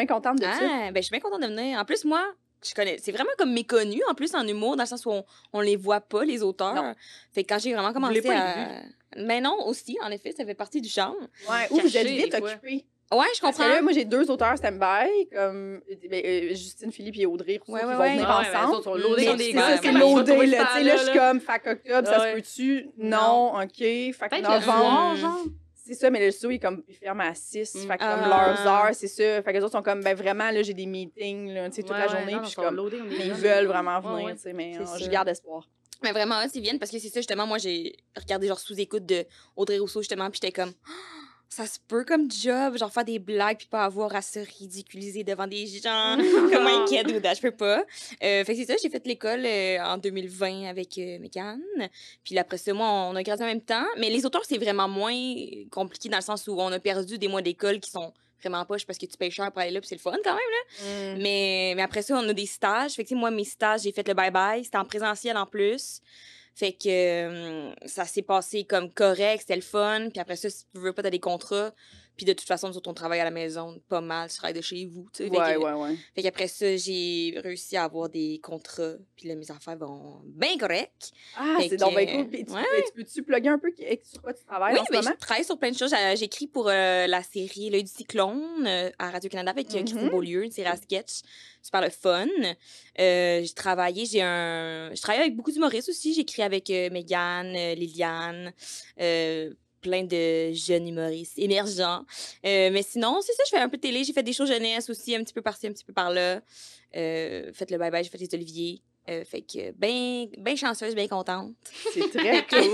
suis bien contente de ça. Ah, ben, je suis bien contente de venir. En plus, moi, je connais. C'est vraiment comme méconnu, en plus, en humour, dans le sens où on, on les voit pas, les auteurs. Non. Fait que quand j'ai vraiment Vous commencé voulez pas à. Mais non, aussi, en effet, ça fait partie du charme. Ouais, ou vous êtes vite occupés. Ouais, je Parce que comprends. là, moi, j'ai deux auteurs stand-by, comme ben, euh, Justine Philippe et Audrey Rousseau, Ouais, qui ouais, vont ouais. venir Ah ouais, ensemble. sont loadés Mais des gars. ça, c'est loadé, là. sais, là, je suis comme, fac octobre, ça se peut-tu? Non, Non. OK. Le novembre, soir, genre. C'est ça, mais le studio, il, comme, il ferme à 6. Mm. Fait que Ah. comme leurs heures, c'est ça. Fait que les autres sont comme, ben vraiment, là, j'ai des meetings, là, tu sais, toute la ouais, journée, non, puis je comme, loadés comme mais ils veulent vraiment venir, ouais. tu sais, mais je garde espoir. Mais vraiment, qu'ils viennent parce que c'est ça, justement, moi, j'ai regardé genre sous-écoute de Audrey Rousseau, justement, puis j'étais comme, ça se peut comme job, genre faire des blagues puis pas avoir à se ridiculiser devant des gens comme un kid ou je peux pas. Euh, fait que c'est ça, j'ai fait l'école euh, en 2020 avec euh, Mégane. Puis après ça, moi, on a gradué en même temps. Mais les auteurs, c'est vraiment moins compliqué dans le sens où on a perdu des mois d'école qui sont vraiment poches parce que tu payes cher pour aller là, puis c'est le fun quand même. Mm. Mais, mais après ça, on a des stages. Fait que, moi, mes stages, j'ai fait le bye-bye. C'était en présentiel en plus. Fait que ça s'est passé comme correct, c'était le fun. Puis après ça, si tu veux pas, t'as des contrats. Puis de toute façon, nous autres, on travaille à la maison pas mal, tu travailles de chez vous. tu sais. Fait Ouais, que- ouais, ouais. Fait qu'après ça, j'ai réussi à avoir des contrats. Puis là, mes affaires vont bien correct. Ah, c'est donc bien cool. Puis tu, ouais. tu peux-tu plugger un peu sur quoi tu travailles oui, en ce moment? je travaille sur plein de choses. J'ai- J'écris pour euh, la série L'œil du cyclone euh, à Radio-Canada avec euh, Christine Mhm. Beaulieu, une série à sketch. Super le fun. Euh, j'ai travaillé, j'ai un... Je travaille avec beaucoup d'humoristes aussi. J'écris avec euh, Liliane, plein de jeunes humoristes émergents. Euh, mais sinon, c'est ça, je fais un peu de télé. J'ai fait des shows jeunesse aussi, un petit peu par-ci, un petit peu par-là. Euh, fait le bye-bye, j'ai fait les oliviers. Euh, fait que ben, ben chanceuse, bien contente. C'est très cool.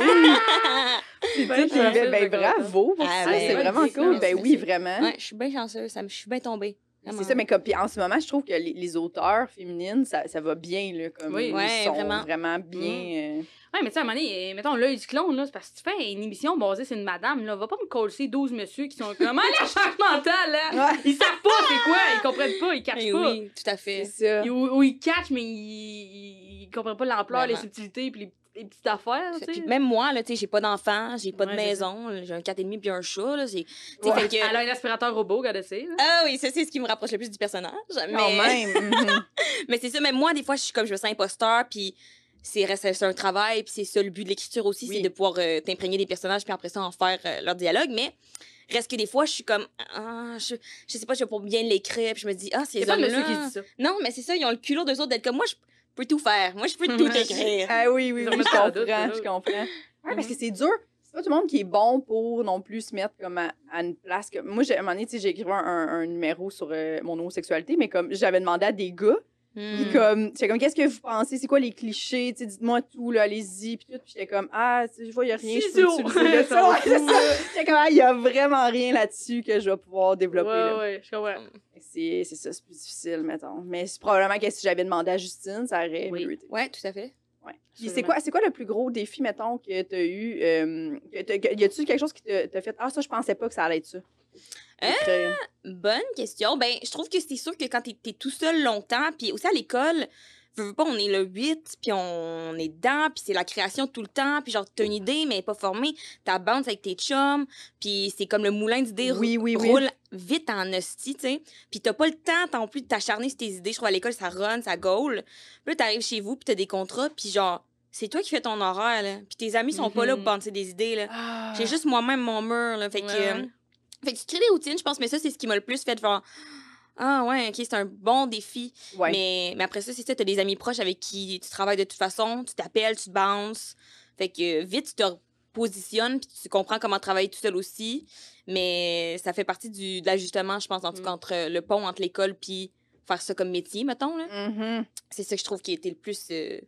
C'est Ben, ben, ben, ben, bravo pour Ah, ça. ben, c'est ouais, vraiment cool. Ben oui, vraiment. ouais, je suis bien chanceuse, ça me- je suis bien tombée. C'est ça, mais comme, puis en ce moment, je trouve que les, les auteurs féminines, ça, ça va bien, là, comme Oui. ils Ouais, sont vraiment. vraiment, bien... euh, Ouais, mais tu sais, à un moment donné, mettons l'œil du clone, là, c'est parce que tu fais une émission basée sur une madame, là. Va pas me coller 12 messieurs qui sont comme, ah, les changements mentaux, là! Ouais, Ils savent pas c'est quoi, ils comprennent pas, ils catchent pas. oui, tout à fait. c'est ça. Ou, ils catchent, mais ils, ils comprennent pas l'ampleur, les subtilités, puis les, les petites affaires, tu Puis sais. même moi, là, tu sais, j'ai pas d'enfant, j'ai pas de Ouais, maison, j'ai un 4,5 puis un chat, là, Ouais. fait que- Elle a un aspirateur robot, regardez ça. Ah oui, ça, c'est ce qui me rapproche le plus du personnage. Quand Mais, même. mhm. mais c'est ça, même moi, des fois, je suis comme, je me sens imposteur, puis c'est reste- c'est un travail, puis c'est ça le but de l'écriture aussi, Oui. c'est de pouvoir euh, t'imprégner des personnages, puis après ça, en faire euh, leur dialogue, mais... Reste que des fois, je suis comme, ah, je, je sais pas, je vais pour bien l'écrire, puis je me dis, ah, ces C'est pas hommes-là... qui dit ça. Non, mais c'est ça, ils ont le culot d'eux autres d'être comme moi, je peux tout faire. Moi, je peux tout écrire. Ah oui, oui, oui, je comprends, je comprends. Ouais, parce que c'est dur. C'est pas tout le monde qui est bon pour non plus se mettre comme à, à une place que... Moi, j'ai- à un moment donné, tu sais, j'ai écrit un, un numéro sur euh, mon homosexualité, mais comme j'avais demandé à des gars, puis Hmm. comme, j'étais comme, qu'est-ce que vous pensez? C'est quoi les clichés? Tu sais, dites-moi tout, là, allez-y, puis tout. Puis j'étais comme, ah, je vois, il y a rien, je peux utiliser ça. Ouais, c'est ça. J'étais comme, ah, il y a vraiment rien là-dessus que je vais pouvoir développer. là. Ouais, ouais, je comprends. C'est c'est ça, c'est plus difficile, mettons. Mais c'est probablement que si j'avais demandé à Justine, ça aurait Oui. mieux été. Ouais, tout à fait. Ouais. Puis c'est quoi, c'est quoi le plus gros défi, mettons, que tu as eu? Euh, que t'as- que- y a-tu quelque chose qui t'a t'a fait Ah, ça, je pensais pas que ça allait être ça? Euh, Écrire. Bonne question. Ben, je trouve que c'est sûr que quand t'es es tout seul longtemps, puis aussi à l'école, veux, veux pas, on est le 8, puis on est dedans, puis c'est la création tout le temps, puis genre, t'as une idée, mais elle est pas formée, t'as bounce avec tes chums, puis c'est comme le moulin d'idées Oui, oui, oui. roule vite en hostie, tu sais. Puis t'as pas le temps non plus de t'acharner sur tes idées. Je trouve à l'école, ça run, ça gaule. Puis là, t'arrives chez vous, puis t'as des contrats, puis genre, c'est toi qui fais ton horaire, là. Puis tes amis sont pas là pour bouncer des idées, là. Ah. J'ai juste moi-même mon mur, là. Fait que... Ouais. Fait que tu crées des routines, je pense, mais ça, c'est ce qui m'a le plus fait voir. Ah ouais, ok, c'est un bon défi. Ouais. Mais, mais après ça, c'est ça, t'as des amis proches avec qui tu travailles de toute façon, tu t'appelles, tu te bounces. Fait que euh, vite, tu te positionnes, puis tu comprends comment travailler tout seul aussi. Mais ça fait partie du, de l'ajustement, je pense, en tout Mm. cas, entre le pont entre l'école puis faire ça comme métier, mettons. là. Mhm. C'est ça que je trouve qui a été le plus, euh,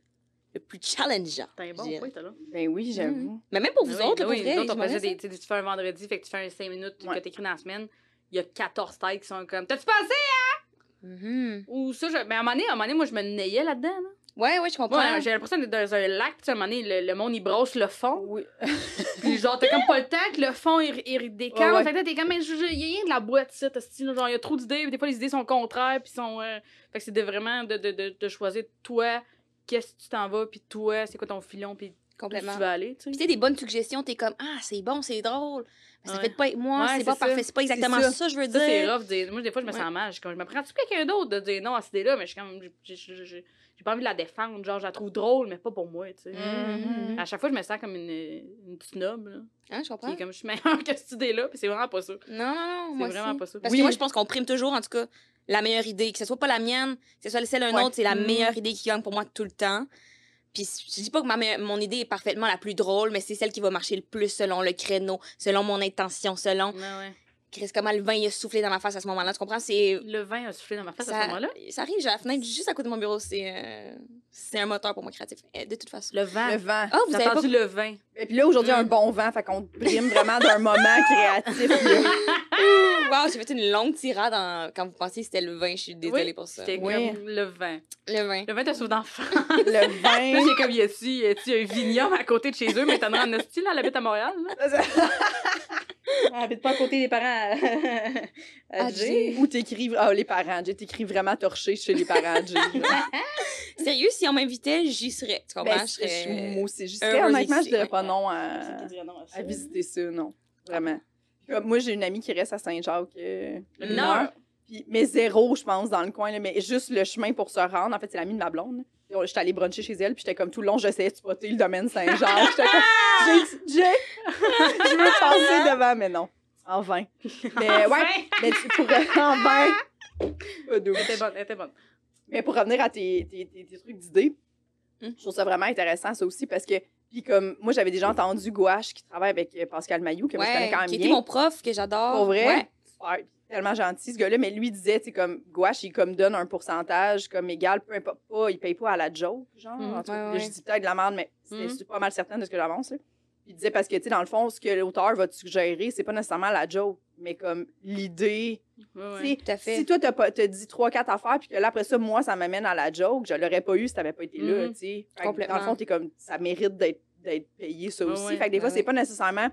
le plus challengeant. T'as un je bon point, t'as là. Ben oui, j'avoue. Mais même pour vous Ah oui, autres, là, ah oui, pour vrai, nous autres, on j'aimerais faisait ça. des, tu sais, tu fais un vendredi, fait que tu fais un 5 minutes Ouais. que t'écris dans la semaine. Il y a 14 têtes qui sont comme T'as-tu pensé? Mhm. Ou ça, je... mais à un moment donné, à un moment donné, moi, je me nayais là-dedans. Là. Ouais, ouais, je comprends. J'ai l'impression d'être dans un lac, tu sais, à un moment donné, le, le monde, il brosse le fond. Oui. Puis genre, t'as comme pas le temps que le fond, il, il décale. Ouais, ouais. Fait que t'es comme, mais il y a rien de la boîte, ça, t'as style, genre, il y a trop d'idées, puis des fois, les idées sont contraires, puis sont. euh, Fait que c'est de vraiment de, de, de, de choisir toi, qu'est-ce que tu t'en vas, puis toi, c'est quoi ton filon, puis Complètement. tu vas aller, tu Puis sais. tu sais, des bonnes suggestions, t'es comme, ah, c'est bon, c'est drôle. Mais ça Ouais. fait pas être moi, Ouais, c'est c'est pas ça. parfait, c'est pas exactement ça. ça, je veux Ça, c'est dire. rough. dire- Moi, des fois, je me Ouais. sens mal. Je, je me prends-tu quelqu'un d'autre de dire non à cette idée-là, mais je suis comme. J'ai- pas envie de la défendre. Genre, je la trouve drôle, mais pas pour moi, tu sais. Mhm. À chaque fois, je me sens comme une, une snob, là. Hein, je Qui comprends. est comme, je suis meilleure que cette idée-là, puis c'est vraiment pas ça. Non, non, non, C'est moi vraiment aussi. pas ça. Parce Oui. que moi, je pense qu'on prime toujours, en tout cas, la meilleure idée. Que ce soit pas la mienne, que ce soit celle d'un Ouais. autre, c'est la Mm. meilleure idée qui gagne pour moi tout le temps. Puis je dis pas que ma me- mon idée est parfaitement la plus drôle, mais c'est celle qui va marcher le plus selon le créneau, selon mon intention, selon... Ouais, ouais. Chris, comment le vin il a soufflé dans ma face à ce moment-là, tu comprends? C'est... Le vin a soufflé dans ma face à ce moment-là? ça arrive, j'ai la fenêtre juste à côté de mon bureau. C'est euh, c'est un moteur pour moi créatif, euh, de toute façon. Le vent. Le vent. Ah, vous J'ai avez pas... entendu le vin. Et puis là, aujourd'hui, Mm. un bon vent, fait qu'on prime vraiment d'un moment créatif. là. Wow, j'ai fait une longue tirade en- quand vous pensiez que c'était le vin. Je suis désolée Oui, pour ça. C'était Oui. comme le vin. Le vin. Le vin te souffle d'enfant. Le Là, vin. j'ai comme, y a-tu y a-tu un vignoble à côté de chez eux, mais t'en as en là, elle habite à Montréal, là? Elle habite pas à côté des parents à, À Jay. Ou t'écris. Ah, les parents. J'ai t'écris vraiment torché chez les parents Jay. Sérieux, si on m'invitait, j'y serais. Tu comprends? Ben, je serais... Moi aussi. Heureuse serais, honnêtement, je dirais pas non à, à visiter ça, non. Vraiment. Comme moi, j'ai une amie qui reste à Saint-Jacques. euh, heure. Puis, mais zéro, je pense, dans le coin, là, mais juste le chemin pour se rendre. En fait, c'est l'amie de ma blonde. J'étais allée bruncher chez elle, puis j'étais comme tout le long, j'essayais de spotter le domaine Saint-Jacques. J'étais comme, j'ai, j'ai, je veux passer devant, mais non. En vain. Mais ouais, mais tu pourrais en vain. Pas. Elle était bonne, elle était bonne. Mais pour revenir à tes, tes, tes- tes trucs d'idées, Hmm? je trouve ça vraiment intéressant, ça aussi, parce que, puis comme, moi, j'avais déjà entendu Gouache qui travaille avec euh, Pascal Mayou, que moi, je connais quand même qui bien. était mon prof, que j'adore. Pour vrai? Ouais. Tellement gentil, ce gars-là. Mais lui disait, tu sais, comme, Gouache, il comme donne un pourcentage comme égal, peu importe pas, il paye pas à la joke, genre. Mhm, En tout cas, ouais, là, ouais. Je dis peut-être de la merde, mais je suis pas mal certaine de ce que j'avance, il disait, parce que, tu sais, dans le fond, ce que l'auteur va te suggérer, c'est pas nécessairement la joke, mais comme l'idée. Ouais. Si toi, t'as pas- t'as dit trois, quatre affaires, puis que là, après ça, moi, ça m'amène à la joke, je l'aurais pas eu si t'avais pas été là, Mhm. tu sais. Dans le fond, t'es comme, ça mérite d'être d'être payé, ça Ouais, aussi. ouais, fait que des fois, ouais, c'est pas nécessairement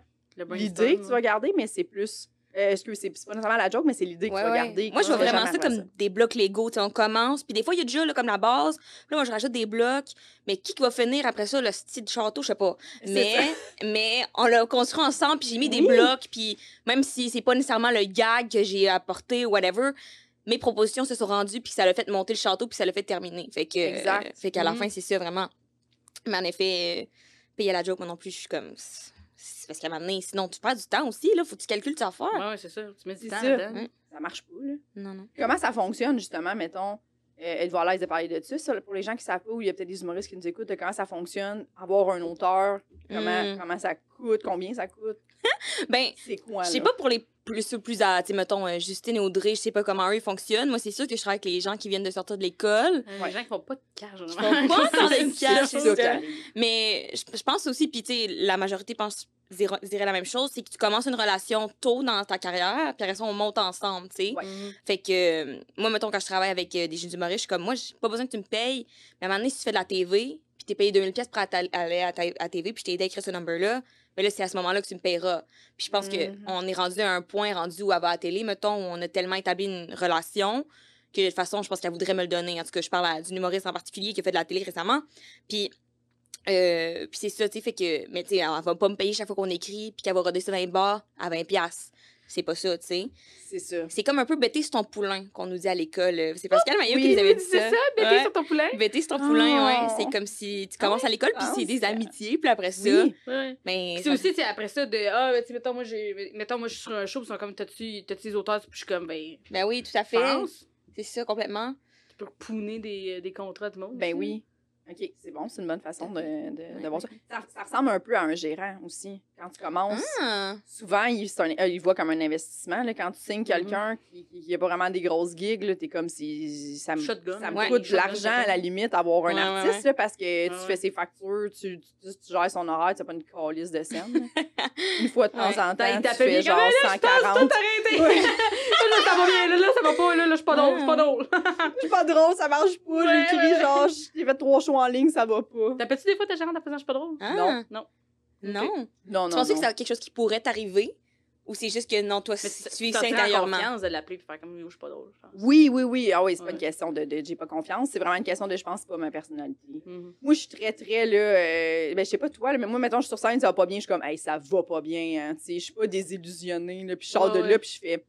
l'idée que tu vas garder, mais c'est plus. Euh, excuse, c'est pas nécessairement la joke, mais c'est l'idée que Ouais, tu vas ouais. garder. Moi, je vois vraiment ça comme des blocs Lego. Tu sais, on commence, puis des fois, il y a déjà là, comme la base. Puis Là, moi, je rajoute des blocs. Mais qui qui va finir après ça, le style de château, je sais pas. Mais, mais on l'a construit ensemble, puis j'ai mis des blocs, puis même si c'est pas nécessairement le gag que j'ai apporté ou whatever, mes propositions se sont rendues, puis ça l'a fait monter le château, puis ça l'a fait terminer. Fait que, Exact. euh, fait qu'à la Mhm. fin, c'est ça, vraiment. Mais en effet, euh, payer la joke, moi non plus, je suis comme. C'est parce qu'à un moment donné, sinon, tu perds du temps aussi, là. Faut que tu calcules tes affaires. Ouais, ouais, c'est ça. Tu mets du C'est temps ça. dedans. Ouais. Ça marche pas, là. Non, non. Comment ça fonctionne, justement, mettons? Euh, Êtes-vous à l'aise de parler de ça, ça, pour les gens qui savent pas, ou il y a peut-être des humoristes qui nous écoutent, de comment ça fonctionne, avoir un auteur, comment, Mm. comment ça coûte, combien ça coûte, Ben, c'est quoi, Je sais pas pour les plus ou plus à, tu sais, mettons, euh, Justine et Audrey, je sais pas comment eux ils fonctionnent. Moi, c'est sûr que je travaille avec les gens qui viennent de sortir de l'école. Ouais. Les gens qui font pas de cash, font vraiment. pas de C'est cash. Mais je, je pense aussi, puis tu sais, la majorité pense dirait la même chose, c'est que tu commences une relation tôt dans ta carrière, puis après ça, on monte ensemble, tu sais. Ouais. Mhm. Fait que, euh, moi, mettons, quand je travaille avec euh, des jeunes humoristes, je suis comme, moi, j'ai pas besoin que tu me payes. Mais à un moment donné, si tu fais de la TV, puis t'es payé 2000 pièces pour aller à ta à TV, puis je t'ai aidé à écrire ce number-là, mais là, c'est à ce moment-là que tu me payeras. Puis je pense Mhm. que on est rendu à un point rendu où elle va à la télé, mettons, où on a tellement établi une relation que de toute façon, je pense qu'elle voudrait me le donner. En tout cas, je parle à- d'une humoriste en particulier qui a fait de la télé récemment. Puis, euh, puis c'est ça, tu sais, fait que, mais tu sais, elle va pas me payer chaque fois qu'on écrit, puis qu'elle va roder ça dans les bars à 20$. piastres. C'est pas ça, tu sais. C'est ça. C'est comme un peu bêter sur ton poulain qu'on nous dit à l'école. C'est Pascal Maillot oui, qui nous avait dit C'est ça. ça, bébé Ouais. sur ton poulain? Bêter sur ton poulain, Oh. ouais. C'est comme si tu commences à l'école, puis Ah, c'est des c'est- amitiés, puis après ça. Oui. Ouais. Mais Puis ça- c'est aussi, tu sais, après ça, de Ah, ben, tu sais, mettons, moi, j'ai. Mettons, moi, je suis sur un show, puis ils sont comme, t'as-tu t'as-tu des auteurs? Puis je suis comme, ben, Ben oui, tout à fait. C'est ça, complètement. Tu peux pouner des, des contrats du monde. Ben aussi. oui. OK, c'est bon, c'est une bonne façon de, de, de voir ça. ça. ça ressemble un peu à un gérant aussi. Quand tu commences, Ah! souvent, il, un- euh, il voit comme un investissement. Là, quand tu signes quelqu'un qui n'a pas vraiment des grosses gigs, là, t'es comme si ça me, Shotgun. ça me Ouais. coûte de l'argent à la limite avoir un Ouais, artiste ouais. là, parce que tu fais ses factures, tu, tu, tu gères son horaire, tu n'as pas une calice de scène. une fois de temps en temps, il tu fais genre Là, je pense 140. tout arrêter. Ouais. là, ça va bien, là, là, ça va pas, là, là, je suis pas drôle, c'est pas drôle. Je suis pas drôle, ça marche pas. Ouais. genre, j'ai fait trois shows en ligne, ça va pas. T'appelles-tu des fois ta gérante en faisant je suis pas drôle? Ah! Non. Non. Non. Non, non. Tu pensais que c'est quelque chose qui pourrait t'arriver? Ou c'est juste que non, toi, tu tu es t'as ça intérieurement? confiance de l'appeler et faire comme je suis pas drôle. je pense. Oui, oui, oui. Ah oui, c'est pas une question de, de j'ai pas confiance. C'est vraiment une question de je pense c'est pas ma personnalité. Mhm. Moi, je suis très, très là. euh, ben, je sais pas toi, là, mais moi, mettons, je suis sur scène, ça va pas bien. Je suis comme, hey, ça va pas bien. Hein, tu sais, je suis pas désillusionnée. Là, puis je sors Ouais, de ouais. là, puis je fais.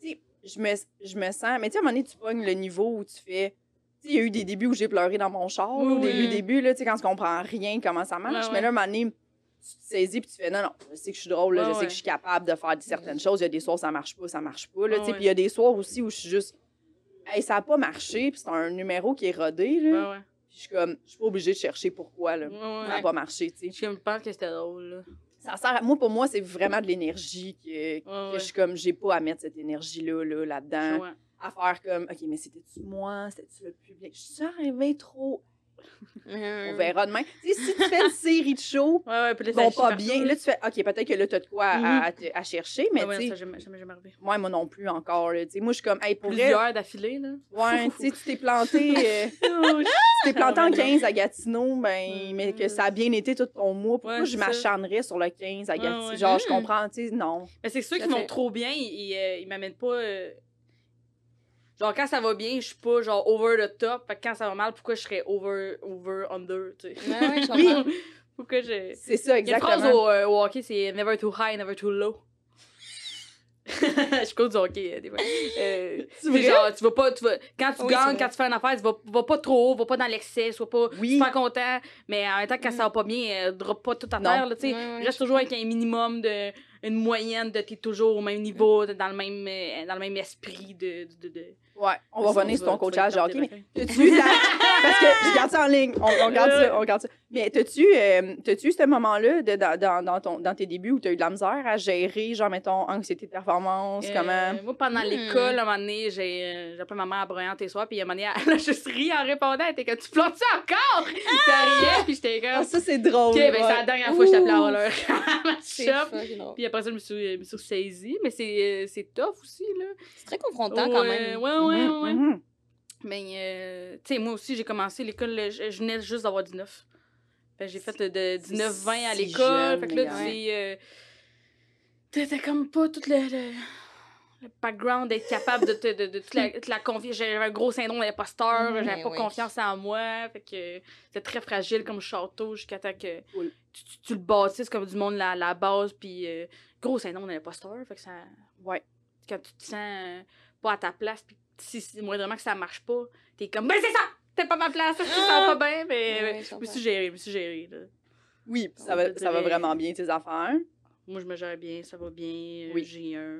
Tu sais, je me, je me sens. Mais tu sais, à un moment donné, tu pognes le niveau où tu fais. Il y a eu des débuts où j'ai pleuré dans mon char. là, au début, oui. début, là, tu sais, quand tu comprends rien, comment ça marche. Ouais, Mais là, à un moment donné, tu te saisis, puis tu fais, non, non, je sais que je suis drôle, là, Ouais, je sais que je suis capable de faire certaines choses. Il y a des soirs, ça marche pas, ça marche pas. Là. Puis il y a des soirs aussi où je suis juste. Hey, ça a pas marché, puis c'est un numéro qui est rodé, là. Ouais, ouais. Puis je suis comme, je suis pas obligée de chercher pourquoi, là. Ouais, Ça n'a ouais. pas marché, tu sais. Je pense que c'était drôle, là. Ça sert à- Moi, pour moi, c'est vraiment de l'énergie que, que Ouais, je suis comme, j'ai pas à mettre cette énergie-là, là, là-dedans. Ouais. À faire comme, OK, mais c'était-tu moi? C'était-tu le public? Je suis arrivée trop. On verra demain. Tu si tu fais une série de shows, Ouais, ouais, puis ça pas bien, partout, là, tu fais, OK, peut-être que là, t'as de quoi à, Mhm. à te- à chercher, mais Ouais, tu sais, moi, moi non plus encore, là. Tu moi, je suis comme, hey, pour Plusieurs d'affilée, là. ouais, tu sais, tu t'es planté, euh, tu t'es planté en 15 à Gatineau, ben, mais que ça a bien été tout ton mois. Pourquoi je m'acharnerais sur le 15 à Gatineau? Genre, je Mhm. comprends, tu sais, non. Mais c'est ceux qui vont trop bien, ils, ils, euh, ils m'amènent pas. Genre, quand ça va bien, je suis pas genre over the top. Fait que quand ça va mal, pourquoi je serais over, over, under, tu sais? Ouais, ouais, je Oui. comprends. pourquoi je. C'est ça, Il y a une phrase exactement. au, euh, au hockey, c'est never too high, never too low. je cours du hockey, euh, des fois. Euh, C'est genre, tu vas pas, tu vas, quand tu Oui, gagnes, quand tu fais une affaire, tu vas, vas pas trop haut, va pas dans l'excès, sois pas Oui. super content, mais en même temps, quand Mm. ça va pas bien, euh, drop pas tout à Non. terre, là, tu sais. Ouais, ouais, Reste toujours avec un minimum de, une moyenne de t'es toujours au même niveau, dans le même, euh, dans le même esprit de, de, de, de- Ouais, on va revenir sur ton coachage te de hockey, mais t'as-tu la... Parce que je garde ça en ligne, on, on garde ça, on garde ça. Mais t'as-tu, euh, t'as-tu ce moment-là de, dans, dans, ton, dans tes débuts où t'as eu de la misère à gérer, genre, mettons, anxiété de performance, Euh, comment... Moi, pendant Hmm. l'école, à un moment donné, j'ai euh, j'ai appelé ma mère à broyant tes soirs, puis à un moment donné, elle a juste ri en répondant. Elle était comme, tu plantes-tu encore? Puis elle riait, puis j'étais Ah, comme, ça, c'est drôle. ok, ben c'est la dernière fois que je t'appelais à drôle. Puis après ça, je me suis, me suis saisie, mais c'est euh, c'est tough aussi, là. C'est très confrontant quand Ouais, même. Ouais, ouais, ouais. Mais, euh, tu sais, moi aussi, j'ai commencé l'école, je, je venais juste d'avoir 19. Fait que j'ai fait de 19-20 à l'école. Fait que là, tu euh, t'as comme pas tout le, le, le background d'être capable de, te- de, de, toute la, la confiance. J'avais un gros syndrome d'imposteur, Mhm. j'avais Mais pas oui. confiance en moi. Fait que c'était très fragile comme château jusqu'à temps que tu, tu, tu le bâtisses comme du monde la, la base. Puis euh, gros syndrome d'imposteur. Fait que ça Ouais. quand tu te sens euh, pas à ta place, puis si, si moindrement que ça marche pas, t'es comme, ben c'est ça! T'es pas ma place, ça se sent pas bien, mais euh, je je me suis gérée, je me suis gérée. Là. Oui, ça va, ça va vraiment bien, tes affaires. Moi, je me gère bien, ça va bien. euh, Oui. J'ai un,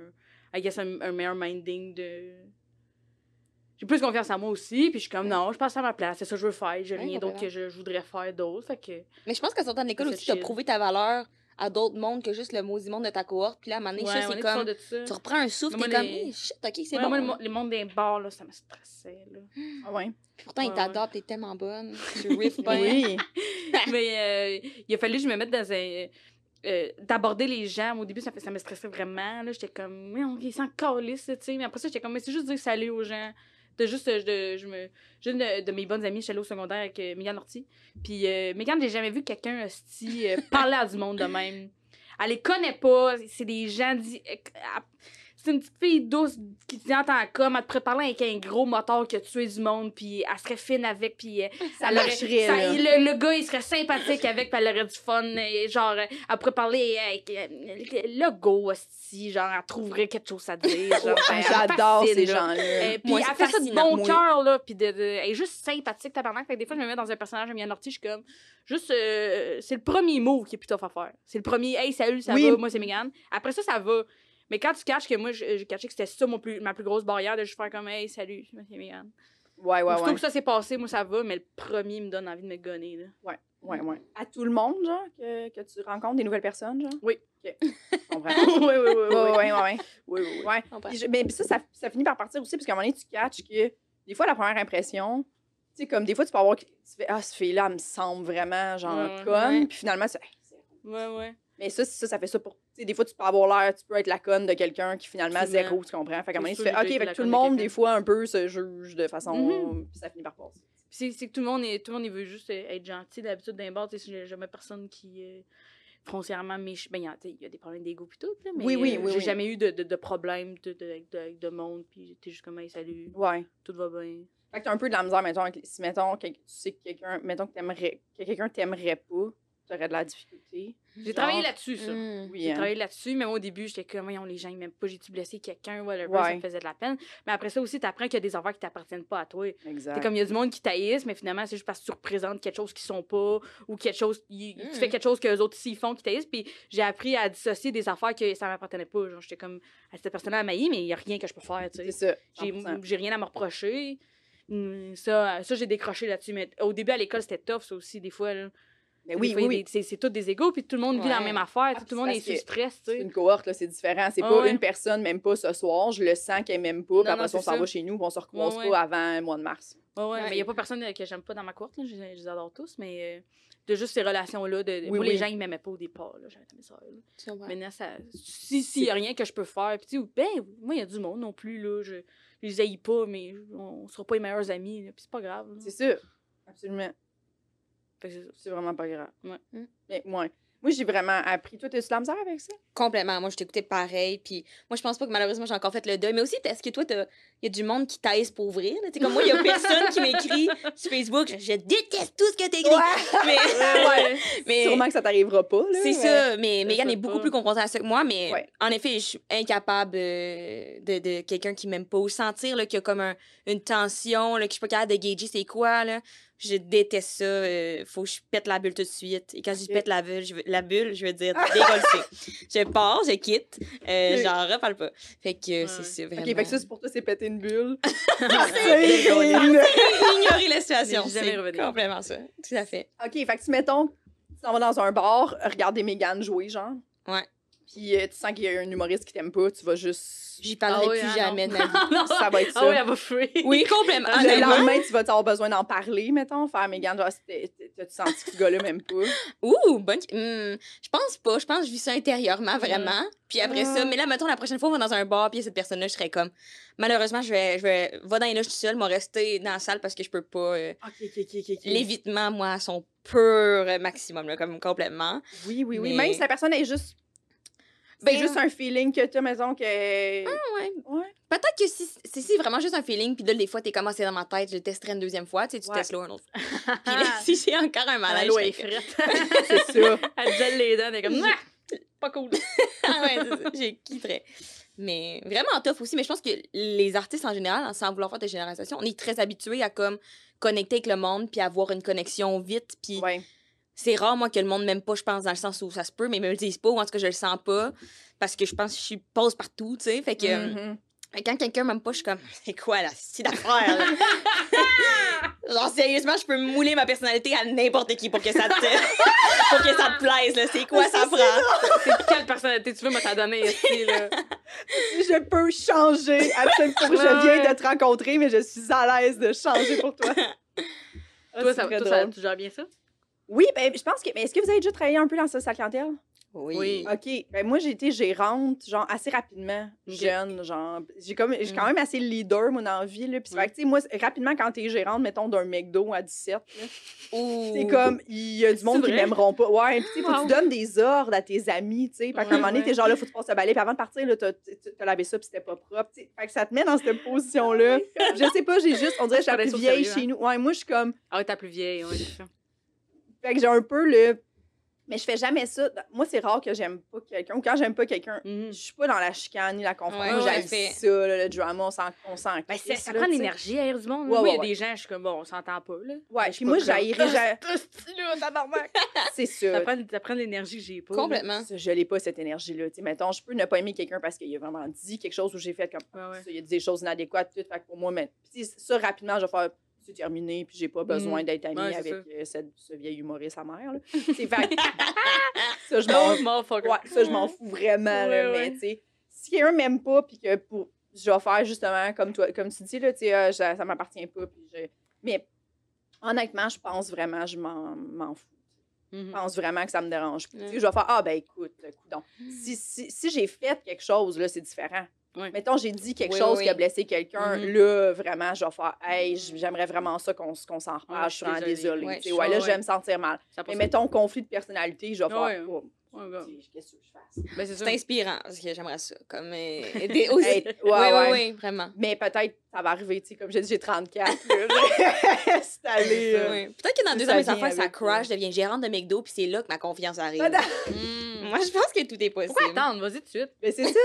I guess, un, un meilleur minding de. J'ai plus confiance en moi aussi, puis je suis comme, non, je passe à ma place, c'est ça que je veux faire, j'ai Ouais, rien d'autre que je, je voudrais faire d'autre, que. Mais je pense qu'à sortant de l'école C'est aussi, tu as prouvé ta valeur à d'autres mondes que juste le maudit monde de ta cohorte. Puis là, à un moment donné, Ouais, ça, c'est est comme. Tu reprends un souffle, Mais t'es moi, comme, les- Hey, shit, ok, c'est Ouais, bon. moi, le, les mondes des bars, là, ça me stressait, là. Ah ouais. Puis Pourtant, ils Ouais, t'adoptent, t'es tellement bonne. Tu riffes bien. Oui. mais euh, il a fallu que je me mette dans un. euh, d'aborder les gens. Au début, ça, me stressait vraiment. Là, j'étais comme, mais on s'en calisse, tu sais. Mais après ça, j'étais comme, mais c'est juste dire salut aux gens. De juste, euh, de, je me. Une de, mes bonnes amies, allée au secondaire avec euh, Megan Ortiz. Puis euh, Megan, j'ai jamais vu quelqu'un, euh, parler à du monde de même. Elle les connaît pas. C'est des gens. euh, C'est une petite fille douce qui te dit en tant comme, elle te pourrait parler avec un gros moteur qui a tué du monde, puis elle serait fine avec, puis euh, Ça elle aurait- marcherait, ça- le, le gars, il serait sympathique avec, puis elle aurait du fun. et genre, euh, elle pourrait parler avec euh, le go, hostie, genre, elle trouverait quelque chose à dire. Genre, ben, J'adore ces là. gens-là. Euh, puis elle fait ça de bon cœur, là, puis de, de- elle est juste sympathique, tabarnak. Fait que des fois, je me mets dans un personnage Mian Ortiz, je suis comme, juste, euh, c'est le premier mot qui est plutôt à faire. C'est le premier, hey, salut, ça Oui. va, moi, c'est Megan. Après ça, ça va. Mais quand tu catches que moi, je- j'ai catché que c'était ça mon plus, ma plus grosse barrière, de juste faire comme, hey, salut, moi, c'est Megan. Ouais, ouais, ouais. que ça s'est passé, moi, ça va, mais le premier me donne envie de me gonner, là. Ouais, ouais. À tout le monde, genre, que, que tu rencontres des nouvelles personnes, genre? Oui. OK. Je comprends. oui, oui, oui, Ouais, ouais, ouais, ouais. oui, oui, oui. Ouais. je- mais ça, ça, ça finit par partir aussi, parce qu'à un moment donné, tu catches que des fois, la première impression, tu sais, comme des fois, tu peux avoir. Tu fais, ah, cette fille-là, elle me semble vraiment, genre, Ouais, ouais. conne. Ouais. Puis finalement, c'est- Ouais, ouais. mais ça, ça, ça fait ça pour. Tu sais, des fois, tu peux avoir l'air, tu peux être la conne de quelqu'un qui finalement zéro, tu comprends? Fait qu'à un moment donné, tu fais, OK, fait que tout le de monde, des fois, un peu se juge de façon. Mhm. Puis ça finit par passer. C'est c'est que tout le monde est, tout le monde il veut juste être gentil d'habitude d'un bar, tu sais, jamais personne qui euh, foncièrement méchant. Ben, il y a- des problèmes d'ego puis tout, là, mais Oui, oui, euh, oui, j'ai oui. jamais eu de, de, de problème de, de, de, de monde, puis j'étais juste comme, hey, salut, Ouais. tout va bien. Fait que t'as un peu de la misère, mettons, avec- si, mettons, que- tu sais que quelqu'un, mettons que t'aimerais, que quelqu'un t'aimerait pas, t'aurais de la difficulté. J'ai Genre- travaillé là-dessus, ça. Mm. Oui, J'ai hein. travaillé là-dessus, mais moi, au début, j'étais comme, voyons, les gens, m'aiment pas, j'ai-tu blessé quelqu'un, whatever, ça me faisait de la peine. Mais après ça aussi, t'apprends qu'il y a des affaires qui t'appartiennent pas à toi. Exact. C'est comme, il y a du monde qui taillissent, mais finalement, c'est juste parce que tu représentes quelque chose qu'ils sont pas, ou quelque chose, tu fais quelque chose que les autres ici font qui taillissent, puis j'ai appris à dissocier des affaires que ça m'appartenait pas. Genre, j'étais comme, à cette personne-là, mais il y a rien que je peux faire, tu C'est ça. J'ai 100%. j'ai rien à me reprocher. Hum, Ça, ça j'ai décroché là-dessus. Mais au début, à l'école, c'était tough, ça aussi, des fois. Là. Mais Des oui, oui, oui. C'est tous des égaux, puis tout le monde vit la même affaire. Ah, tout le monde est sous stress, tu C'est sais. une cohorte, là, c'est différent. C'est Ah pas ouais. une personne, même pas ce soir, je le sens qu'elle m'aime pas, puis après non, ça, on s'en va chez nous, puis on se recroise Ouais, ouais. pas avant le mois de mars. Ouais, ouais, Ouais. Mais il n'y a pas personne euh, que j'aime pas dans ma courte, là. Je, je les adore tous, mais euh, de juste ces relations-là. De, Oui, moi, oui. les gens, ils m'aimaient pas au départ, là. J'avais mes soeurs? Maintenant, ça, si s'il y a rien que je peux faire, puis tu sais, ben, moi, il y a du monde non plus, là. Je, je les haïs pas, mais on sera pas les meilleurs amis, puis c'est pas grave. C'est ça. Absolument. C'est vraiment pas grave. Ouais. Mm. Mais moi, moi j'ai vraiment appris. Toi, t'as-tu de la misère avec ça? Complètement. Moi, je t'écoutais pareil. Puis moi, je pense pas que malheureusement, j'ai encore fait le deuil. Mais aussi, est-ce que toi, il y a du monde qui taise pour ouvrir? là? Comme moi, il y a personne qui m'écrit sur Facebook. Je, je déteste tout ce que t'écris. Mais, Ouais. mais Sûrement que ça t'arrivera pas, c'est mais- ça. Mais Megan est beaucoup plus confrontée à ça que moi. Mais Ouais. en effet, je suis incapable euh, de, de quelqu'un qui m'aime pas. Ou sentir qu'il y a comme un- une tension, là, que je suis pas capable de gager c'est quoi. Là. Je déteste ça. euh, faut que je pète la bulle tout de suite. Et quand je pète la bulle, je veux, la bulle, je veux dire déroller. je pars, je quitte. Euh. J'en reparle pas. Fait que Ouais. c'est ça, vraiment. Ok, fait que ça, c'est pour toi, c'est péter une bulle. C'est C'est une- ignorer la situation. C'est complètement ça. Tout à fait. Ok, fait que si, mettons, tu t'en vas dans un bar, regarder Megan jouer, genre. Ouais. Puis euh, tu sens qu'il y a un humoriste qui t'aime pas, tu vas juste. J'y parlerai Ah oui, plus ah jamais non. de ma. Ça va être ça. Ah oui, elle va fuir. Oui, complètement. Le lendemain, tu vas avoir besoin d'en parler, mettons, faire genre, c'était- t'as-tu senti que ce gars-là m'aime pas? Ouh, bonne. Hmm, je pense pas. Je pense que je vis ça intérieurement, vraiment. Puis après ça, Ah. mais là, mettons, la prochaine fois, on va dans un bar, puis cette personne-là, je serais comme. Malheureusement, je vais, je vais. Va dans les loges tout seul, mais rester dans la salle parce que je peux pas. euh, Ok, ok, ok, ok. ok. L'évitement, moi, son pur maximum, là, comme complètement. Oui, oui, oui. Mais- Même si la personne est juste. Ben, c'est juste un feeling que t'as, mettons, que. ouais. Ouais. Peut-être que si si c'est vraiment juste un feeling, puis là, des fois, t'es commencé dans ma tête, je testerai une deuxième fois, tu sais, tu Ouais. testes l'eau un autre. Puis là, si j'ai encore un malaise. L'eau est comme- frette. C'est ça. Elle gèle les dents, elle est comme, Ah, pas cool. ah ouais, c'est j'ai quitterais. Mais vraiment tough aussi. Mais je pense que les artistes en général, sans vouloir faire de généralisation, on est très habitués à comme connecter avec le monde puis avoir une connexion vite. Puis Ouais. C'est rare, moi, que le monde m'aime pas, je pense, dans le sens où ça se peut, mais ils me le disent pas, ou en tout cas, je le sens pas. Parce que je pense que je suis pose partout, tu sais. Fait que euh, Mhm. quand quelqu'un m'aime pas, je suis comme, c'est quoi là, c'est d'affaires, là? Genre, sérieusement, je peux mouler ma personnalité à n'importe qui pour que ça te, pour que ça te plaise, là. C'est quoi ça prend? C'est quelle personnalité tu veux me t'as donné ici, là? Je peux changer. Absolument. Je viens de te rencontrer, mais je suis à l'aise de changer pour toi. Ah, toi, ça, toi, ça, tu gères bien ça? Oui, ben, je pense que. Mais est-ce que vous avez déjà travaillé un peu dans ça, sa clientèle? Oui. OK. Ben, moi, j'ai été gérante, genre, assez rapidement, jeune, genre. J'ai comme, j'ai quand Mm. même assez leader, moi, dans la vie, là. Puis c'est Mm. vrai que, tu sais, moi, rapidement, quand t'es gérante, mettons, d'un McDo à 17, là, Ouh. c'est comme, il y a du monde qui m'aimeront pas. Ouais, puis tu sais, faut que Wow. tu donnes des ordres à tes amis, tu sais. Fait qu'à un moment donné, ouais. t'es genre là, faut que tu passes le balai. Puis avant de partir, là, t'as lavé ça, puis c'était pas propre. tu sais. Fait que ça te met dans cette position-là. je sais pas, j'ai juste, on dirait que je suis plus vieille sérieux, chez nous. Ouais, moi, je suis comme, Ah ouais, t'as plus vieille, ouais. Fait que j'ai un peu le. Mais je fais jamais ça. Moi, c'est rare que j'aime pas quelqu'un. Ou quand j'aime pas quelqu'un, Mhm. je suis pas dans la chicane ni la confrontation. Ouais, j'aime ça, là, le drama, on s'en on s'en Ben, crisse, ça là, prend l'énergie à rire du monde. Ouais, moi, il y a des gens, je suis comme, bon, on s'entend pas, là. Ouais, puis moi, j'haïrais c'est. C'est Ça ça. prend, ça prend de l'énergie que j'ai pas. Complètement. Je n'ai pas cette énergie-là. Tu sais, mettons, je peux ne pas aimer quelqu'un parce qu'il a vraiment dit quelque chose où j'ai fait comme Ouais, ouais. ça, il a dit des choses inadéquates, tout. Fait que pour moi, mais, ça, rapidement, je vais faire c'est terminé, puis j'ai pas besoin d'être amie Ouais, avec euh, cette, ce vieil humoriste. Là. C'est fait ça, je m'en Oh, ouais, ça, je m'en fous vraiment. là, mais tu sais, si quelqu'un m'aime pas, puis que pour, je vais faire justement comme toi, comme tu dis, là, euh, ça, ça m'appartient pas. Puis je... Mais honnêtement, je pense vraiment, je m'en fous. Mhm. Je pense vraiment que ça me dérange. sais, Je vais faire, ah ben écoute, coudon. Si, si, si j'ai fait quelque chose, là, c'est différent. Mettons, j'ai dit quelque Oui, chose oui, qui a blessé quelqu'un, Mhm. là, vraiment, je vais faire, hey, j- j'aimerais vraiment ça qu'on s'en reparle, je suis vraiment désolée. désolée. Ouais, je là, je vais me sentir mal. Mais mettons, conflit de personnalité, je vais faire, oh, Qu'est-ce que je fasse? Ben, c'est inspirant, parce que j'aimerais ça. Comme, euh, aider aussi. Hey, ouais, oui, ouais. oui, oui, vraiment. Mais peut-être, ça va arriver, tu sais, comme j'ai dit, j'ai 34. là. C'est allé. euh, Oui. Peut-être que dans deux ans, mes enfants, ça avec, crash, devient gérante de McDo, puis c'est là que ma confiance arrive. Hmm. Moi, je pense que tout est possible. Pourquoi attendre? Vas-y tout de suite. Mais c'est ça.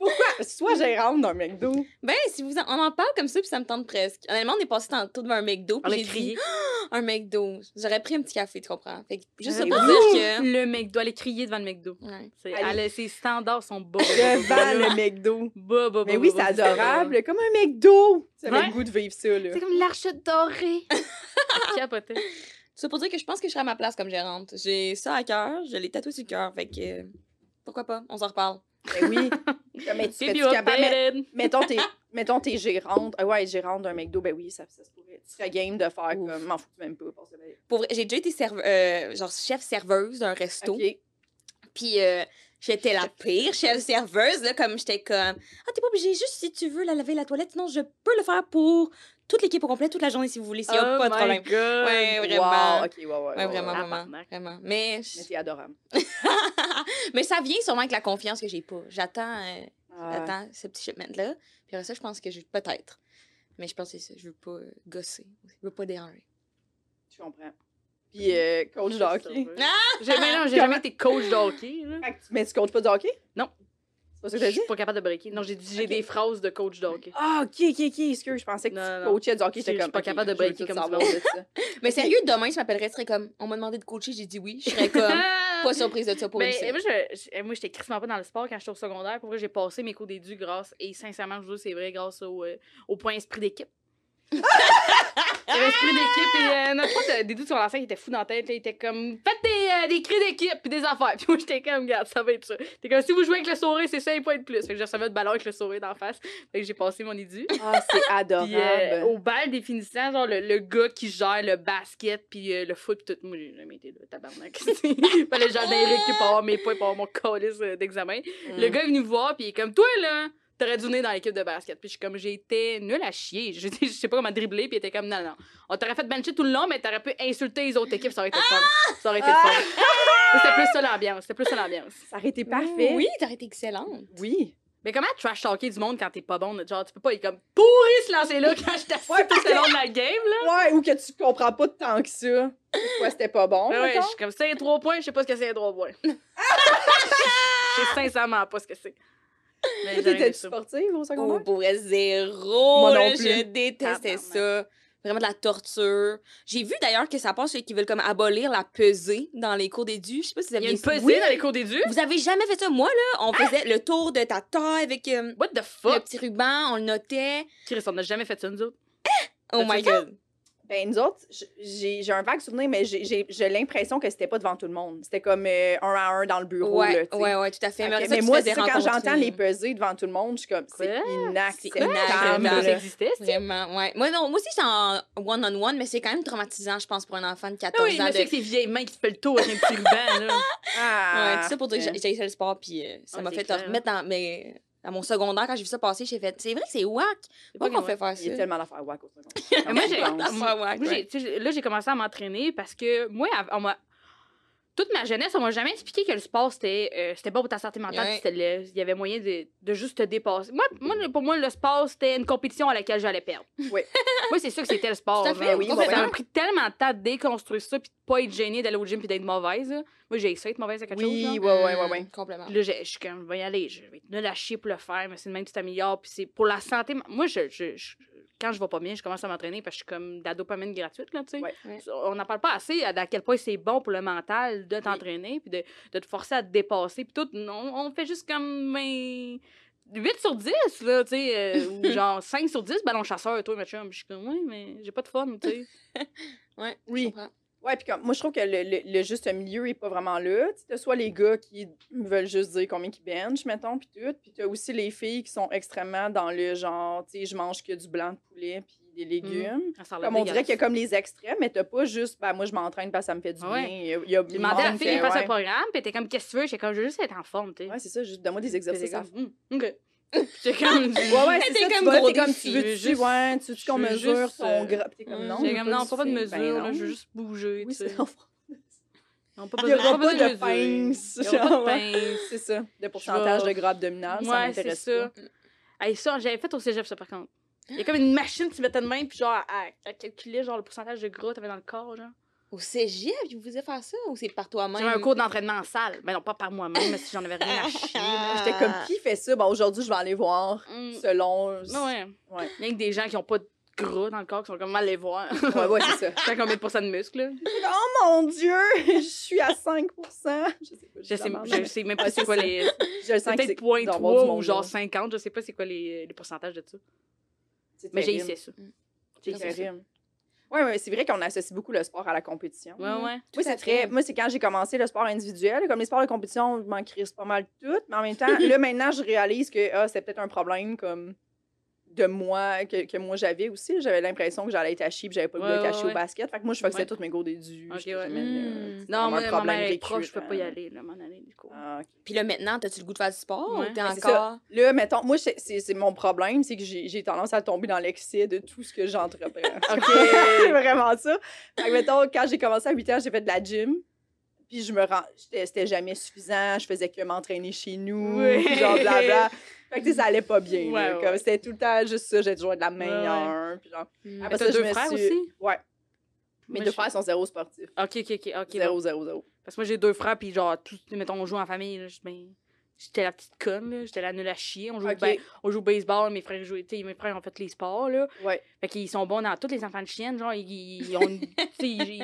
Pourquoi? Soit gérante d'un McDo. Ben, si vous en, on en parle comme ça, puis ça me tente presque. Honnêtement, on est passé tantôt devant un McDo, puis a j'ai dit crié. un McDo. J'aurais pris un petit café, tu comprends? Fait que juste ça Oui. pour dire que. Le McDo, aller crier devant le McDo. Ouais. C'est- Allez. elle- ses standards sont bas. Devant le McDo. Bas, bas, bas, Mais oui, c'est adorable. Comme un McDo. Tu avais Ouais. le goût de vivre ça, là. C'est comme l'archette dorée. Capoté. Ça pour dire que je pense que je serais à ma place comme gérante. J'ai ça à cœur, je l'ai tatoué sur le cœur, fait que. Pourquoi pas? On s'en reparle. Ben oui. Mais tu capable... Mettons, t'es, mettons, t'es gérante. Ah ouais, gérante d'un McDo, ben oui, ça, ça se pourrait. Tu serais game de faire Ouf. comme. M'en fous même pas. Ben, Pour vrai, j'ai déjà été serve- euh, genre chef serveuse d'un resto. Puis euh, j'étais la pire chef serveuse, là, comme j'étais comme Ah, t'es pas obligé, juste si tu veux la laver la toilette, sinon je peux le faire pour toute l'équipe au complet, toute la journée si vous voulez, s'il y a Oh pas de problème. God. Ouais, vraiment. Wow, OK, ouais, ouais. Ouais, vraiment, ouais. vraiment. Mais, Mais c'est adorable. mais ça vient sûrement avec la confiance que j'ai pas. J'attends euh, Ah, j'attends ce petit shipment-là. Puis après ça, je pense que je peut-être. Mais je pense que c'est ça. Je veux pas euh, gosser. Je veux pas déranger. je comprends. Puis, euh, coach de hockey. J'ai non, j'ai jamais été coach de hockey. là. Tu- Mais tu coaches pas de hockey? Non. Ça que Je suis pas capable de breaker. Non, j'ai dit j'ai des phrases de coach de hockey. Ah, OK, OK, OK. Excuse, je pensais que Non, tu coachais du hockey. Je suis pas capable de breaker comme ça. Mais sérieux, demain, je m'appellerais, serait comme On m'a demandé de coacher, j'ai dit oui. Je serais comme pas surprise de ça pour une Mais seule. moi, je, je- moi, j'étais crissement pas dans le sport quand j'étais au secondaire. Pour vrai, j'ai passé mes cours d'édu grâce, et sincèrement, je vous jure, c'est vrai, grâce au, euh, au point esprit d'équipe. Il y avait esprit d'équipe et euh, notre prof de- d'édu sur la scène, il était fou dans la tête. là, il était comme, faites des, euh, des cris d'équipe puis des affaires. Puis moi, j'étais comme, regarde, ça va être ça. T'es comme, si vous jouez avec le sourire, c'est 5 points de plus. Fait que je recevais le ballon avec le sourire d'en face. Fait que j'ai passé mon édu. Ah, c'est Puis euh, adorable. au bal définissant, genre le, le gars qui gère le basket puis euh, le foot pis tout. Moi, j'ai jamais été là, tabarnak. Fallait les récup pour avoir mes points pour avoir mon euh, d'examen. Le Mm. gars est venu me voir puis il est comme toi là, t'aurais dû venir dans l'équipe de basket. Puis je suis comme j'étais nul à chier. Je, je sais pas comment dribbler puis il était comme non non. On t'aurait fait bencher tout le long mais t'aurais pu insulter les autres équipes, ça aurait été le fun. Ça aurait été le fun. C'était plus ça l'ambiance, c'était plus ça l'ambiance. Ça aurait été parfait. Oui, t'aurais été excellente. Oui. Mais comment trash talker du monde quand t'es pas bon? Genre, tu peux pas, il est comme pourri se lancer là quand je t'assiste Ouais, tout le long de la game, là. Ouais, ou que tu comprends pas tant que ça. Pourquoi c'était pas bon. Ouais, ouais, je suis comme, c'est un trois points, je sais pas ce que c'est un trois points. Je sais sincèrement pas ce que c'est. T'étais-tu sportive au Oh, secondaire? pour vrai, zéro. Moi non plus. Je détestais ça. Vraiment de la torture. J'ai vu d'ailleurs que ça passe ceux qui veulent comme abolir la pesée dans les cours d'édu. Je sais pas si vous Il y a avez une pesée Oui. dans les cours d'édu? Vous avez jamais fait ça? Moi, là, on faisait le tour de ta taille avec euh, What the le petit ruban, on le notait. Chris, on n'a jamais fait ça, nous autres. Oh my god. Ben, nous autres, j'ai j'ai un vague souvenir, mais j'ai- l'impression que c'était pas devant tout le monde. C'était comme euh, un à un dans le bureau. là, Ouais, ouais, tout à fait. Ok, après ça, mais moi, quand j'entends les pesées devant tout le monde, je suis comme, c'est inacceptable. Ça existait, c'est Vraiment, ouais. Moi, non, moi aussi, c'est en one-on-one, mais c'est quand même traumatisant, je pense, pour un enfant de 14 Ah oui, ans. mais de- c'est vieilles mains qui se fait le tour avec un petit ruban, là. Ah, Ouais, tout ça pour dire que j'ai essayé le sport, puis euh, ça Ah, m'a fait clair. remettre dans, mais, dans mon secondaire, quand j'ai vu ça passer, j'ai fait, c'est vrai que c'est whack. C'est pas qu'on fait faire Il y a ça? tellement d'affaires wack au secondaire. Moi, j'ai- whack, là, j'ai commencé à m'entraîner parce que moi, on m'a. Toute ma jeunesse, on m'a jamais expliqué que le sport, c'était euh, c'était bon pour ta santé mentale. Ouais. Il y avait moyen de, de juste te dépasser. Moi, moi, pour moi, le sport, c'était une compétition à laquelle j'allais perdre. Oui. moi, c'est ça que c'était le sport. Tout à fait, oui, Ça m'a pris tellement de temps de déconstruire ça puis de pas être gênée d'aller au gym puis d'être mauvaise. là. Moi, j'ai essayé d'être mauvaise à quelque Oui, chose. ouais, ouais, ouais. Mm, Complètement. Là, j'ai- je suis comme, je vais y aller, je vais à chier pour le faire, mais c'est de même que tu t'améliores. Puis c'est pour la santé. Moi, je, je- je- quand je vais pas bien, je commence à m'entraîner parce que je suis comme de la dopamine gratuite, là, tu sais. Ouais. Ouais. On n'en parle pas assez à quel point c'est bon pour le mental de t'entraîner, puis de, de te forcer à te dépasser. Puis tout, on, on fait juste comme, ben, 8 sur 10, là, tu sais, euh, ou genre 5 sur 10, ballon chasseur, toi, ma chum. Je suis comme, ouais, mais j'ai pas de fun, tu sais. Ouais, je Oui. comprends. Ouais, puis comme, moi, je trouve que le, le, le juste milieu est pas vraiment là. Tu sais, soit les gars qui veulent juste dire combien ils bench, mettons, puis tout. Puis t'as aussi les filles qui sont extrêmement dans le genre, tu sais, je mange que du blanc de poulet puis des légumes. A l'air Comme on dirait qu'il y a comme les extrêmes, mais t'as pas juste, ben moi, je m'entraîne parce que ça me fait du Ouais. bien. Il y a, il y a J'ai demandé à la fille fasse ouais. un programme, puis était comme, qu'est-ce que tu veux? J'étais comme, je veux juste être en forme, tu sais. Ouais, c'est ça, juste donne-moi des exercices à Hum, OK. J'étais comme, Ouais, ouais, c'est ça, comme tu gros t'es comme, tu veux, tu ouais, tu veux qu'on mesure ton euh, gras. T'es comme, hum, non. J'étais comme, non, pas de mesure, Ben là, non. je veux juste bouger, tu sais. On pas Il n'y besoin- aura pas de pince. Il y aura pas de pince. C'est ça. De pourcentage de gras abdominal, ça m'intéresse ça. Hey, ça, j'avais fait au cégep, ça, par contre. Il y a comme une machine, tu mettais de main, puis genre, à, à calculer, genre, le pourcentage de gras que t'avais dans le corps, genre. Au cégep, ils vous faisaient faire ça ou c'est par toi-même? J'avais un cours d'entraînement en salle. Ben non, pas par moi-même, mais si j'en avais rien à chier. là. J'étais comme, qui fait ça? Bon, aujourd'hui, je vais aller voir Mm. selon. Ouais. Ouais. Il y a que des gens qui ont pas de gras dans le corps qui sont comme mal les voir. Ouais, ouais, c'est ça. T'as combien de pourcents de muscles, là? Oh mon Dieu! Je suis à 5% Je sais pas. Je sais, je sais même pas c'est quoi les. Je le sens peut-être c'est point doit avoir du 3 ou genre là. 50, je sais pas c'est quoi les, les pourcentages de ça. Mais j'ai essayé ça. C'est C'est ça. Terrible. Ouais, c'est vrai qu'on associe beaucoup le sport à la compétition. Ouais, ouais. Tout Oui, c'est très. Moi, c'est quand j'ai commencé le sport individuel. Comme les sports de compétition, je m'en crisse pas mal toutes. Mais en même temps, là, maintenant, je réalise que ah, c'est peut-être un problème comme de moi, que, que moi j'avais aussi. J'avais l'impression que j'allais être à chier puis j'avais pas le goût Ouais, d'être à ouais, au basket. Fait que moi, je faisais Ouais. tous mes cours d'édu. Ok, J'étais ouais. euh, Mm. c'est Non, moi, un ma problème mère est proche, je peux pas y aller, là, m'en aller du cours. Ah. Puis là, maintenant, t'as-tu le goût de faire du sport Ouais. ou t'es encore... Là, mettons, moi, c'est- c'est c'est mon problème, c'est que j'ai j'ai tendance à tomber dans l'excès de tout ce que j'entreprends. OK. c'est vraiment ça. Fait que, mettons, quand j'ai commencé à 8 ans, j'ai fait de la gym. Puis je me rends. C'était jamais suffisant. Je faisais que m'entraîner chez nous. Oui. Genre, blabla. Fait que, ça allait pas bien. Ouais, là. ouais. Comme c'était tout le temps juste ça. J'ai toujours de la meilleure. Puis genre. Mm. Après je deux me frères suis- aussi? Ouais. Mes Moi, deux je- frères sont zéro sportifs. Ok, ok, ok. ok, Zéro, bon. zéro, zéro. Parce que moi, j'ai deux frères, puis genre, tout, mettons, on joue en famille. là, je- ben, J'étais la petite conne. J'étais la nulle à chier. On joue, ben, on joue au baseball, mes frères, sais, mes frères ont fait les sports, là. Ouais. Fait qu'ils sont bons dans tous les enfants de chiennes, genre, ils, ils ont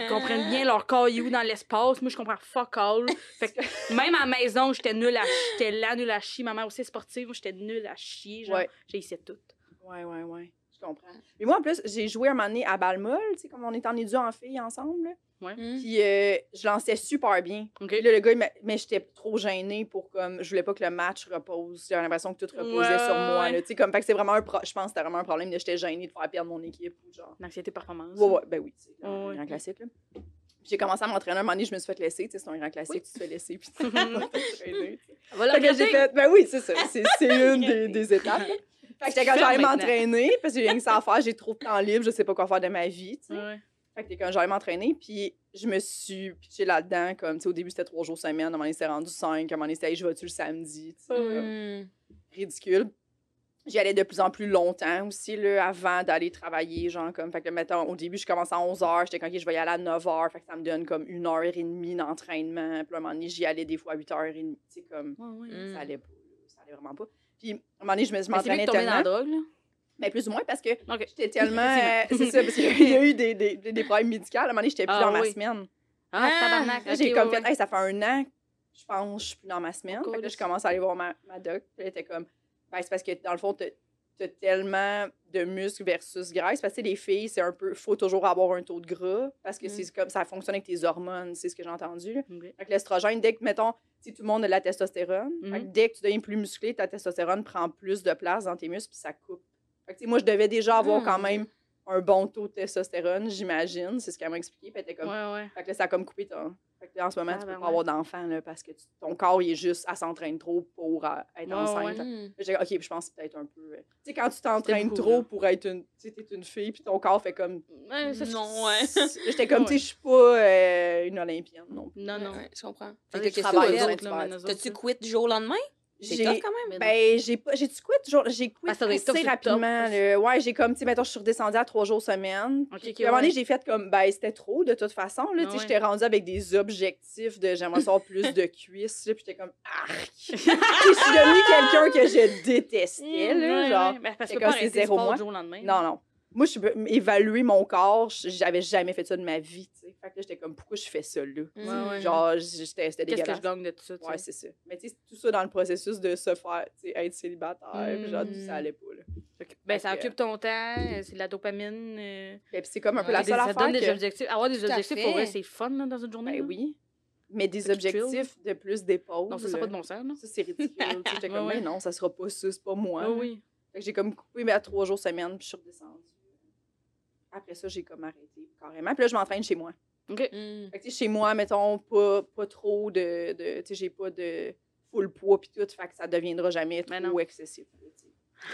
comprennent bien leur caillou dans l'espace. Moi, je comprends fuck all. Fait que même à la maison, j'étais nulle à j'étais là nulle à chier. Ma mère aussi est sportive, moi, j'étais nulle à chier, genre, j'ai essayé tout. Ouais, ouais, ouais. Je comprends. Mais moi, en plus, j'ai joué un moment donné à Balmol, tu sais, comme on est en édu en filles ensemble. là. Mm. Puis euh, je lançais super bien. OK? Puis là, le gars, il mais j'étais trop gênée pour comme. Je voulais pas que le match repose. J'avais l'impression que tout reposait Ouais, sur moi. ouais. là. Tu sais, comme, fait que c'est vraiment un pro- Je pense que c'était vraiment un problème de j'étais gênée de faire perdre mon équipe. Ou genre. L'anxiété performance. Ouais, ouais, ben oui, c'est un Ouais, ouais. grand classique. Là. Puis J'ai commencé à m'entraîner un moment donné, je me suis fait laisser. Tu sais, c'est un grand classique, tu te fais laisser. Puis tu t'entraîner, tu sais. Voilà, j'ai fait, ben oui, c'est ça. C'est c'est une des, des étapes. Fait que j'étais quand Fais j'allais m'entraîner, parce que j'ai rien que ça à faire, j'ai trop de temps libre, je sais pas quoi faire de ma vie, tu sais. Ouais. Fait que quand j'allais m'entraîner, puis je me suis pitchée là-dedans, comme, tu sais, au début, c'était trois jours semaine, à un moment donné, c'était rendu cinq, à un moment donné, c'était, je vais-tu le samedi, tu sais, comme Mm. ridicule. J'y allais de plus en plus longtemps aussi, là, avant d'aller travailler, genre, comme, fait que, mettons, au début, je commençais à 11 h, j'étais comme, OK, je vais y aller à 9 h, fait que ça me donne comme une heure et demie d'entraînement, puis à un moment donné, j'y allais des fois à 8 h 30, tu sais, comme. Mm. ça allait pas, ça allait vraiment pas. Puis, à un moment donné, je me bien m'entraînais tomber dans la tellement, drogue, là. mais plus ou moins, parce que OK. J'étais tellement. euh, c'est ça, parce qu'il y a eu des, des, des, problèmes médicaux. À un moment donné, j'étais plus Ah dans ma oui. semaine. Ah, Ah, tabarnak. Là, ok, j'ai ouais, comme ouais. fait, hey, ça fait un an, je pense, je suis plus dans ma semaine. Oh, fait que là, je commence à aller voir ma, ma doc. Elle était comme, ben, c'est parce que dans le fond, t'as tellement de muscles versus graisse. Parce que les filles, c'est un peu. faut toujours avoir un taux de gras. Parce que Mm. c'est comme ça fonctionne avec tes hormones, c'est ce que j'ai entendu. que l'estrogène, dès que, mettons, si tout le monde a de la testostérone, Mhm. dès que tu deviens plus musclé, ta testostérone prend plus de place dans tes muscles, puis ça coupe. Fait que, tu sais, moi, je devais déjà avoir quand Mhm. même un bon taux de testostérone, j'imagine. C'est ce qu'elle m'a expliqué. Puis elle était comme, Ouais, ouais. fait que là, ça a comme coupé ton. Fait que là, en ce moment, Ah, tu ben peux ouais. pas avoir d'enfant, là, parce que tu- ton corps, il est juste, à s'entraîner trop pour euh, être Ouais, enceinte. J'ai dit, OK, puis je pense que c'est peut-être un peu. euh, Tu sais, quand tu t'entraînes trop pour être une. Tu sais, t'es une fille, puis ton corps fait comme. Ça, Non, ouais. J'étais comme, tu sais, je suis pas euh, une Olympienne non plus. Non, non. Ouais, je comprends. Fait que. T'as-tu quitté du jour au lendemain? C'est J'ai- tough quand même. Ben, j'ai pas. J'ai-tu quit? Genre, j'ai quitté Ah, assez c'est rapidement. là? Ouais, j'ai comme, tu sais, mettons, je suis redescendue à trois jours semaine. Ok, Puis ok, à un moment donné, ouais. j'ai fait comme, ben, c'était trop de toute façon. Là, tu sais, Ouais. j'étais rendue avec des objectifs de j'aimerais savoir plus de cuisses. Là, puis j'étais comme, arc! je suis devenue quelqu'un que je détestais. Là, Ouais, genre, ouais. Ben, parce c'est que le zéro mois. jour lendemain. Non, non. Moi, je suis évaluer mon corps, j'avais jamais fait ça de ma vie. tu sais. Fait que là, j'étais comme, pourquoi je fais ça là? Mm. Ouais, ouais. Genre, j'étais c'était Qu'est-ce que je gagne de tout ça, Ouais, c'est ça. Mais tu sais, tout ça dans le processus de se faire, tu sais, être célibataire, puis genre, Mm. ça allait pas, là. Ben, ça occupe ton temps, euh, c'est de la dopamine. euh, Et puis c'est comme un peu Ouais, la seule ça affaire donne des objectifs. Avoir des Tout objectifs, pour vrai, c'est fun là, dans une journée. Ben là. oui. Mais des objectifs de plus d'épaule. Non, ça, ça pas de bon sens, non? Ça, c'est ridicule. J'étais comme, Ouais, ouais. mais non, ça sera pas ça, c'est pas moi. Oui. Fait que j'ai comme coupé mais à trois jours semaine, puis je suis redescendue. Après ça, j'ai comme arrêté carrément. Puis là, je m'entraîne chez moi. OK. Mm. Fait que, chez moi, mettons, pas, pas trop de. de tu sais, j'ai pas de full poids, puis tout. Fait que ça deviendra jamais Mais trop non. excessif.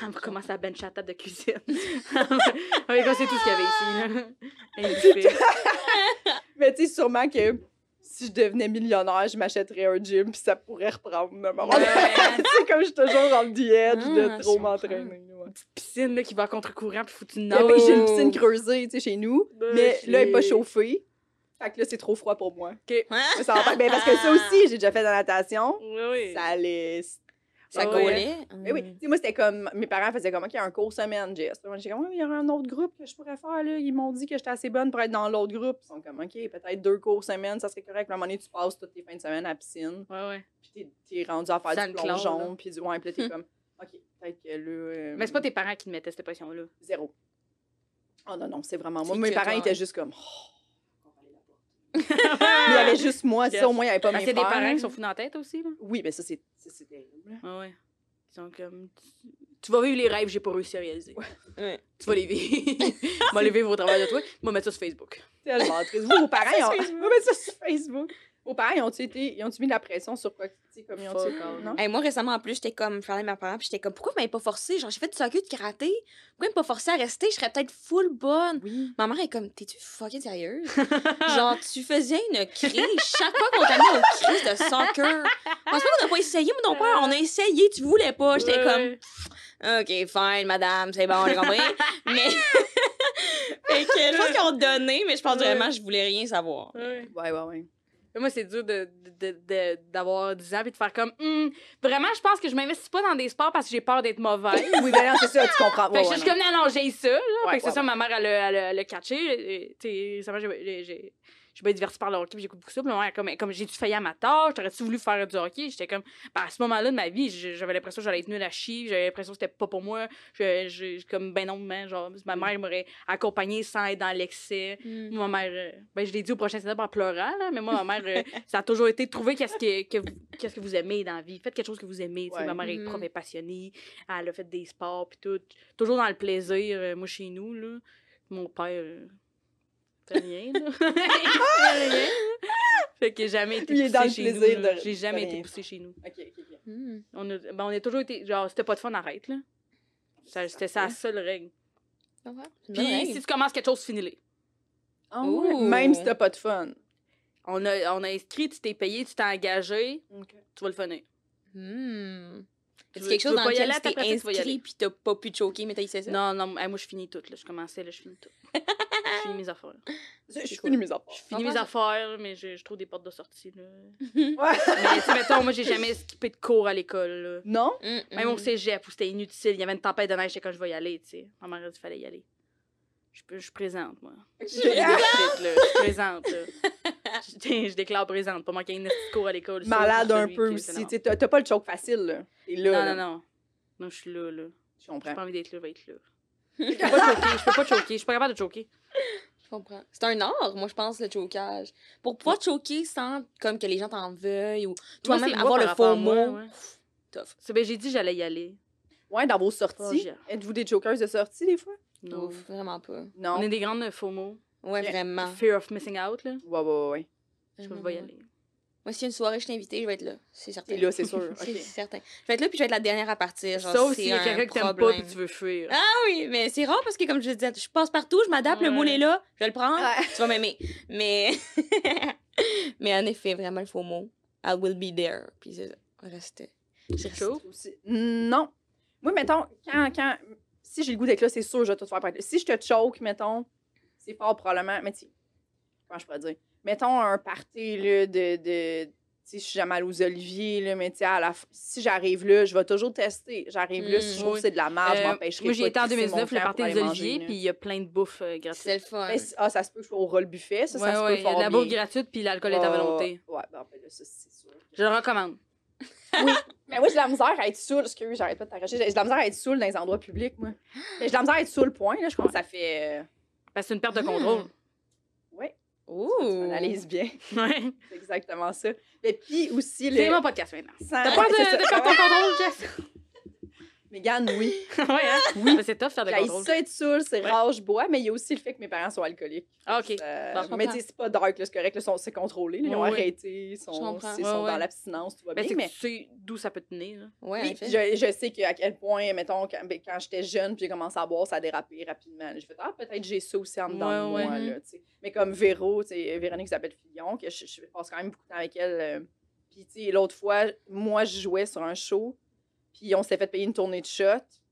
On va commencer à bencher à la table de cuisine. oui, c'est tout ce qu'il y avait ici. Là. Mais tu sais, sûrement que si je devenais millionnaire, je m'achèterais un gym, puis ça pourrait reprendre. c'est comme je suis toujours dans le edge Ah, de trop m'entraîner. Petite piscine là, qui va à contre-courant, puis faut que tu Mais oui, nages. j'ai une piscine creusée, tu sais, chez nous, mais Ok. là, elle n'est pas chauffée. Fait que là, c'est trop froid pour moi. Hein? Ça va pas- ben, parce que ça aussi, j'ai déjà fait de la natation. Oui, oui. Ça allait. Ça gaulait. Mais oui, moi, c'était comme. Mes parents faisaient comme, OK, un cours semaine, Jess. Moi, j'étais comme, Ouais, il y aura un autre groupe que je pourrais faire, là. Ils m'ont dit que j'étais assez bonne pour être dans l'autre groupe. Ils sont comme, OK, peut-être deux cours semaine, ça serait correct. Puis à un moment donné, tu passes toutes tes fins de semaine à la piscine. Ouais, ouais. Puis t'es- rendu à faire Dans du plongeon. Puis du. Ouais, puis là, t'es comme, Peut-être que là. euh, Mais c'est pas tes parents qui te mettaient cette pression-là? Zéro. Oh non, non, c'est vraiment moi. C'est Mes parents toi. étaient juste comme, oh, on va aller il y avait juste moi, Yes. ça, au moins, il n'y avait pas Parce mes a des parents qui sont fous dans la tête aussi, là? Oui, mais ça, c'est c'est terrible. Ouais, ouais. Ils sont comme. Tu, tu vas vivre les rêves que j'ai pas réussi à réaliser. Ouais. Tu vas les vivre. Vas les vivre au travers de toi. Moi, mettre ça sur Facebook. Tellement triste. Vous, vos parents, Facebook. Vous mettez ça sur Facebook. Vos parents, ils ont-tu été. Ils ont mis de la pression sur quoi? Comme ils ont. Non? Hey, moi, récemment, en plus, j'étais comme, je parlais à mes parents, puis j'étais comme, pourquoi vous m'avez pas forcé? Genre, j'ai fait du soccer, du karaté. Pourquoi ils m'ont pas forcé à rester? Je serais peut-être full bonne. Oui. Ma mère est comme, t'es-tu fucking sérieuse? Genre, tu faisais une crise chaque fois qu'on t'a mis aux crises de soccer. Pense pas qu'on a pas essayé, mon père. On a essayé, tu voulais pas. J'étais Ouais. comme, OK, fine, madame, c'est bon, j'ai compris. mais. fait que je pense qu'ils ont donné, mais je pense Ouais. vraiment que je voulais rien savoir. Ouais. Ouais, ouais, ouais. Mais Moi, c'est dur de, de- de- d'avoir 10 ans et de faire comme. Hum, vraiment, je pense que je m'investis pas dans des sports parce que j'ai peur d'être mauvaise. Oui, ben c'est ça, tu comprends. Fait Ouais, que je suis comme, non, non, j'ai ça, là. Ouais, fait que c'est ça, ma mère, elle elle a, elle a catché. J'ai- j'ai- je suis bien divertie par le hockey, puis j'écoute beaucoup ça. Puis comme, comme j'ai-tu failli à ma tâche, t'aurais-tu voulu faire du hockey? J'étais comme, ben, à ce moment-là de ma vie, j'avais l'impression que j'allais être nulle à chier, j'avais l'impression que c'était pas pour moi. Je, je- comme, ben non, man, genre, ma mère m'aurait accompagnée sans être dans l'excès. Ma mère, euh, ben, je l'ai dit au prochain step en pleurant, là, mais moi, ma mère, euh, ça a toujours été de trouver qu'est-ce que, que, vous, qu'est-ce que vous aimez dans la vie. Faites quelque chose que vous aimez. Ouais. Ma mère est Mhm. prof, elle est passionnée. Elle a fait des sports, puis tout. Toujours dans le plaisir, euh, moi, chez nous, là. Mon père, rien, là. fait rien, là. Fait que j'ai jamais été Il est poussé dans le chez plaisir nous. de- J'ai jamais été rien poussé chez nous. Ok, ok, ok. Hmm. On a, ben, on a toujours été, genre, c'était pas de fun, arrête, là. C'était ça la seule règle. Ouais, Puis règle. si tu commences quelque chose, finis-le. Ouais, Même si t'as pas de fun. On a, on a inscrit, tu t'es payé, tu t'es engagé, tu vas le finir. Hmm. C'est quelque chose dans lequel tu t'es inscrit puis t'as pas pu te choquer, mais t'as essayé ça? Non, non, moi, je finis tout, là. Je commençais, là, je finis tout. je finis mes affaires. Je suis cool. finie mes affaires. Je finis mes affaires, mais je, je trouve des portes de sortie, là. Ouais. Mais, tu sais, mettons, moi, j'ai jamais skippé de cours à l'école. Non? Hmm, Même hmm. au cégep, où c'était inutile, il y avait une tempête de neige, quand je vais y aller, tu sais. Ma mère a dit qu'il fallait y aller. Je, je suis présente, moi. Je suis leadership, là. Je suis présente, là. Je, je déclare présente, pas manquer une petite cours à l'école. Malade un peu aussi. T'as pas le choke facile, là. Non, là. non, non. Non, je suis là, là. Je J'ai comprends. pas envie d'être là, je vais être là. Je peux pas choquer, je peux pas choquer, je suis pas capable de choquer. Je comprends. C'est un art, moi, je pense, le chokage. Pour pouvoir te choquer sans comme que les gens t'en veuillent ou toi-même avoir le faux mot. ouais. Tough. C'est j'ai dit que j'allais y aller. Ouais, dans vos Oh, sorties. j'ai- Êtes-vous des jokers de sortie, des fois? Non. Ouf, vraiment pas. Non. On est des grandes faux mots. Ouais, vraiment. Fear of missing out, là. Ouais, ouais, ouais. Je vais y aller. Moi, s'il y a une soirée, je t'invite, je vais être là. C'est certain. T'es là, c'est sûr. C'est certain. Je vais être là, puis je vais être la dernière à partir. Genre, Sauf c'est s'il y a un quelqu'un que t'aimes pas et tu veux fuir. Ah oui, mais c'est rare parce que, comme je disais, je passe partout, je m'adapte, le moule est là, je vais le prendre, Ouais. tu vas m'aimer. Mais... mais en effet, vraiment le faux mot. I will be there. Puis c'est ça. Reste. Chaud? Aussi. Non. Moi, mettons, quand, quand, si j'ai le goût d'être là, c'est sûr, je vais tout faire pour être là. Si je te choke, mettons, c'est fort probablement, mais tu comment je pourrais dire? Mettons un party, là, de, de tu sais, je suis jamais allée aux Oliviers, là, mais tu sais, à la f- si j'arrive là, je vais toujours tester. J'arrive là, si je trouve oui. que c'est de la merde, je Euh, m'empêcherai moi, j'y pas étais en de crisser mon 2019, le party des Oliviers, puis il y a plein de bouffe euh, gratuite. C'est le fun. Mais c- ah, ça se peut que je sois au rôle buffet, ça, ça ouais, se peut fort la bouffe gratuite, puis l'alcool est à Ouais, volonté. Ouais, ben, ben là, ça, c'est sûr. Je le recommande. Mais moi, j'ai de la misère à être saoul. Excuse, j'arrête pas de t'arracher. J'ai de la misère à être saoul dans les endroits publics, moi. J'ai de la misère à être saoul, point. Là, je pense que ça fait. euh, Parce que c'est une perte de Hmm. contrôle. Ouais, Ouh. tu analyses bien. Ouais. C'est exactement ça. Et puis aussi, le. C'est mon podcast maintenant. sans- T'as peur de, ça. de perdre ton contrôle, Jess? Mégane, oui. ouais, hein? Oui. Mais c'est tough faire des J'ai contrôles. ça être saoul, c'est Ouais. rare, je bois, mais il y a aussi le fait que mes parents sont alcooliques. Ah, OK. Euh, Bon, mais c'est pas dark, c'est correct, c'est contrôlé. là, ils ont arrêté, ils sont, sont dans l'abstinence, tout va bien. Mais tu sais d'où ça peut tenir. là. Ouais, oui, je, je sais qu'à quel point, mettons, quand, ben, quand j'étais jeune, puis j'ai commencé à boire, ça a dérapé rapidement. J'ai fait, ah, peut-être j'ai ça aussi en dedans de moi. Là. Mais comme Véro, Véronique s'appelle Fillon, que je, je passe quand même beaucoup de temps avec elle. euh, puis, l'autre fois, moi, je jouais sur un show, puis on s'est fait payer une tournée de shots.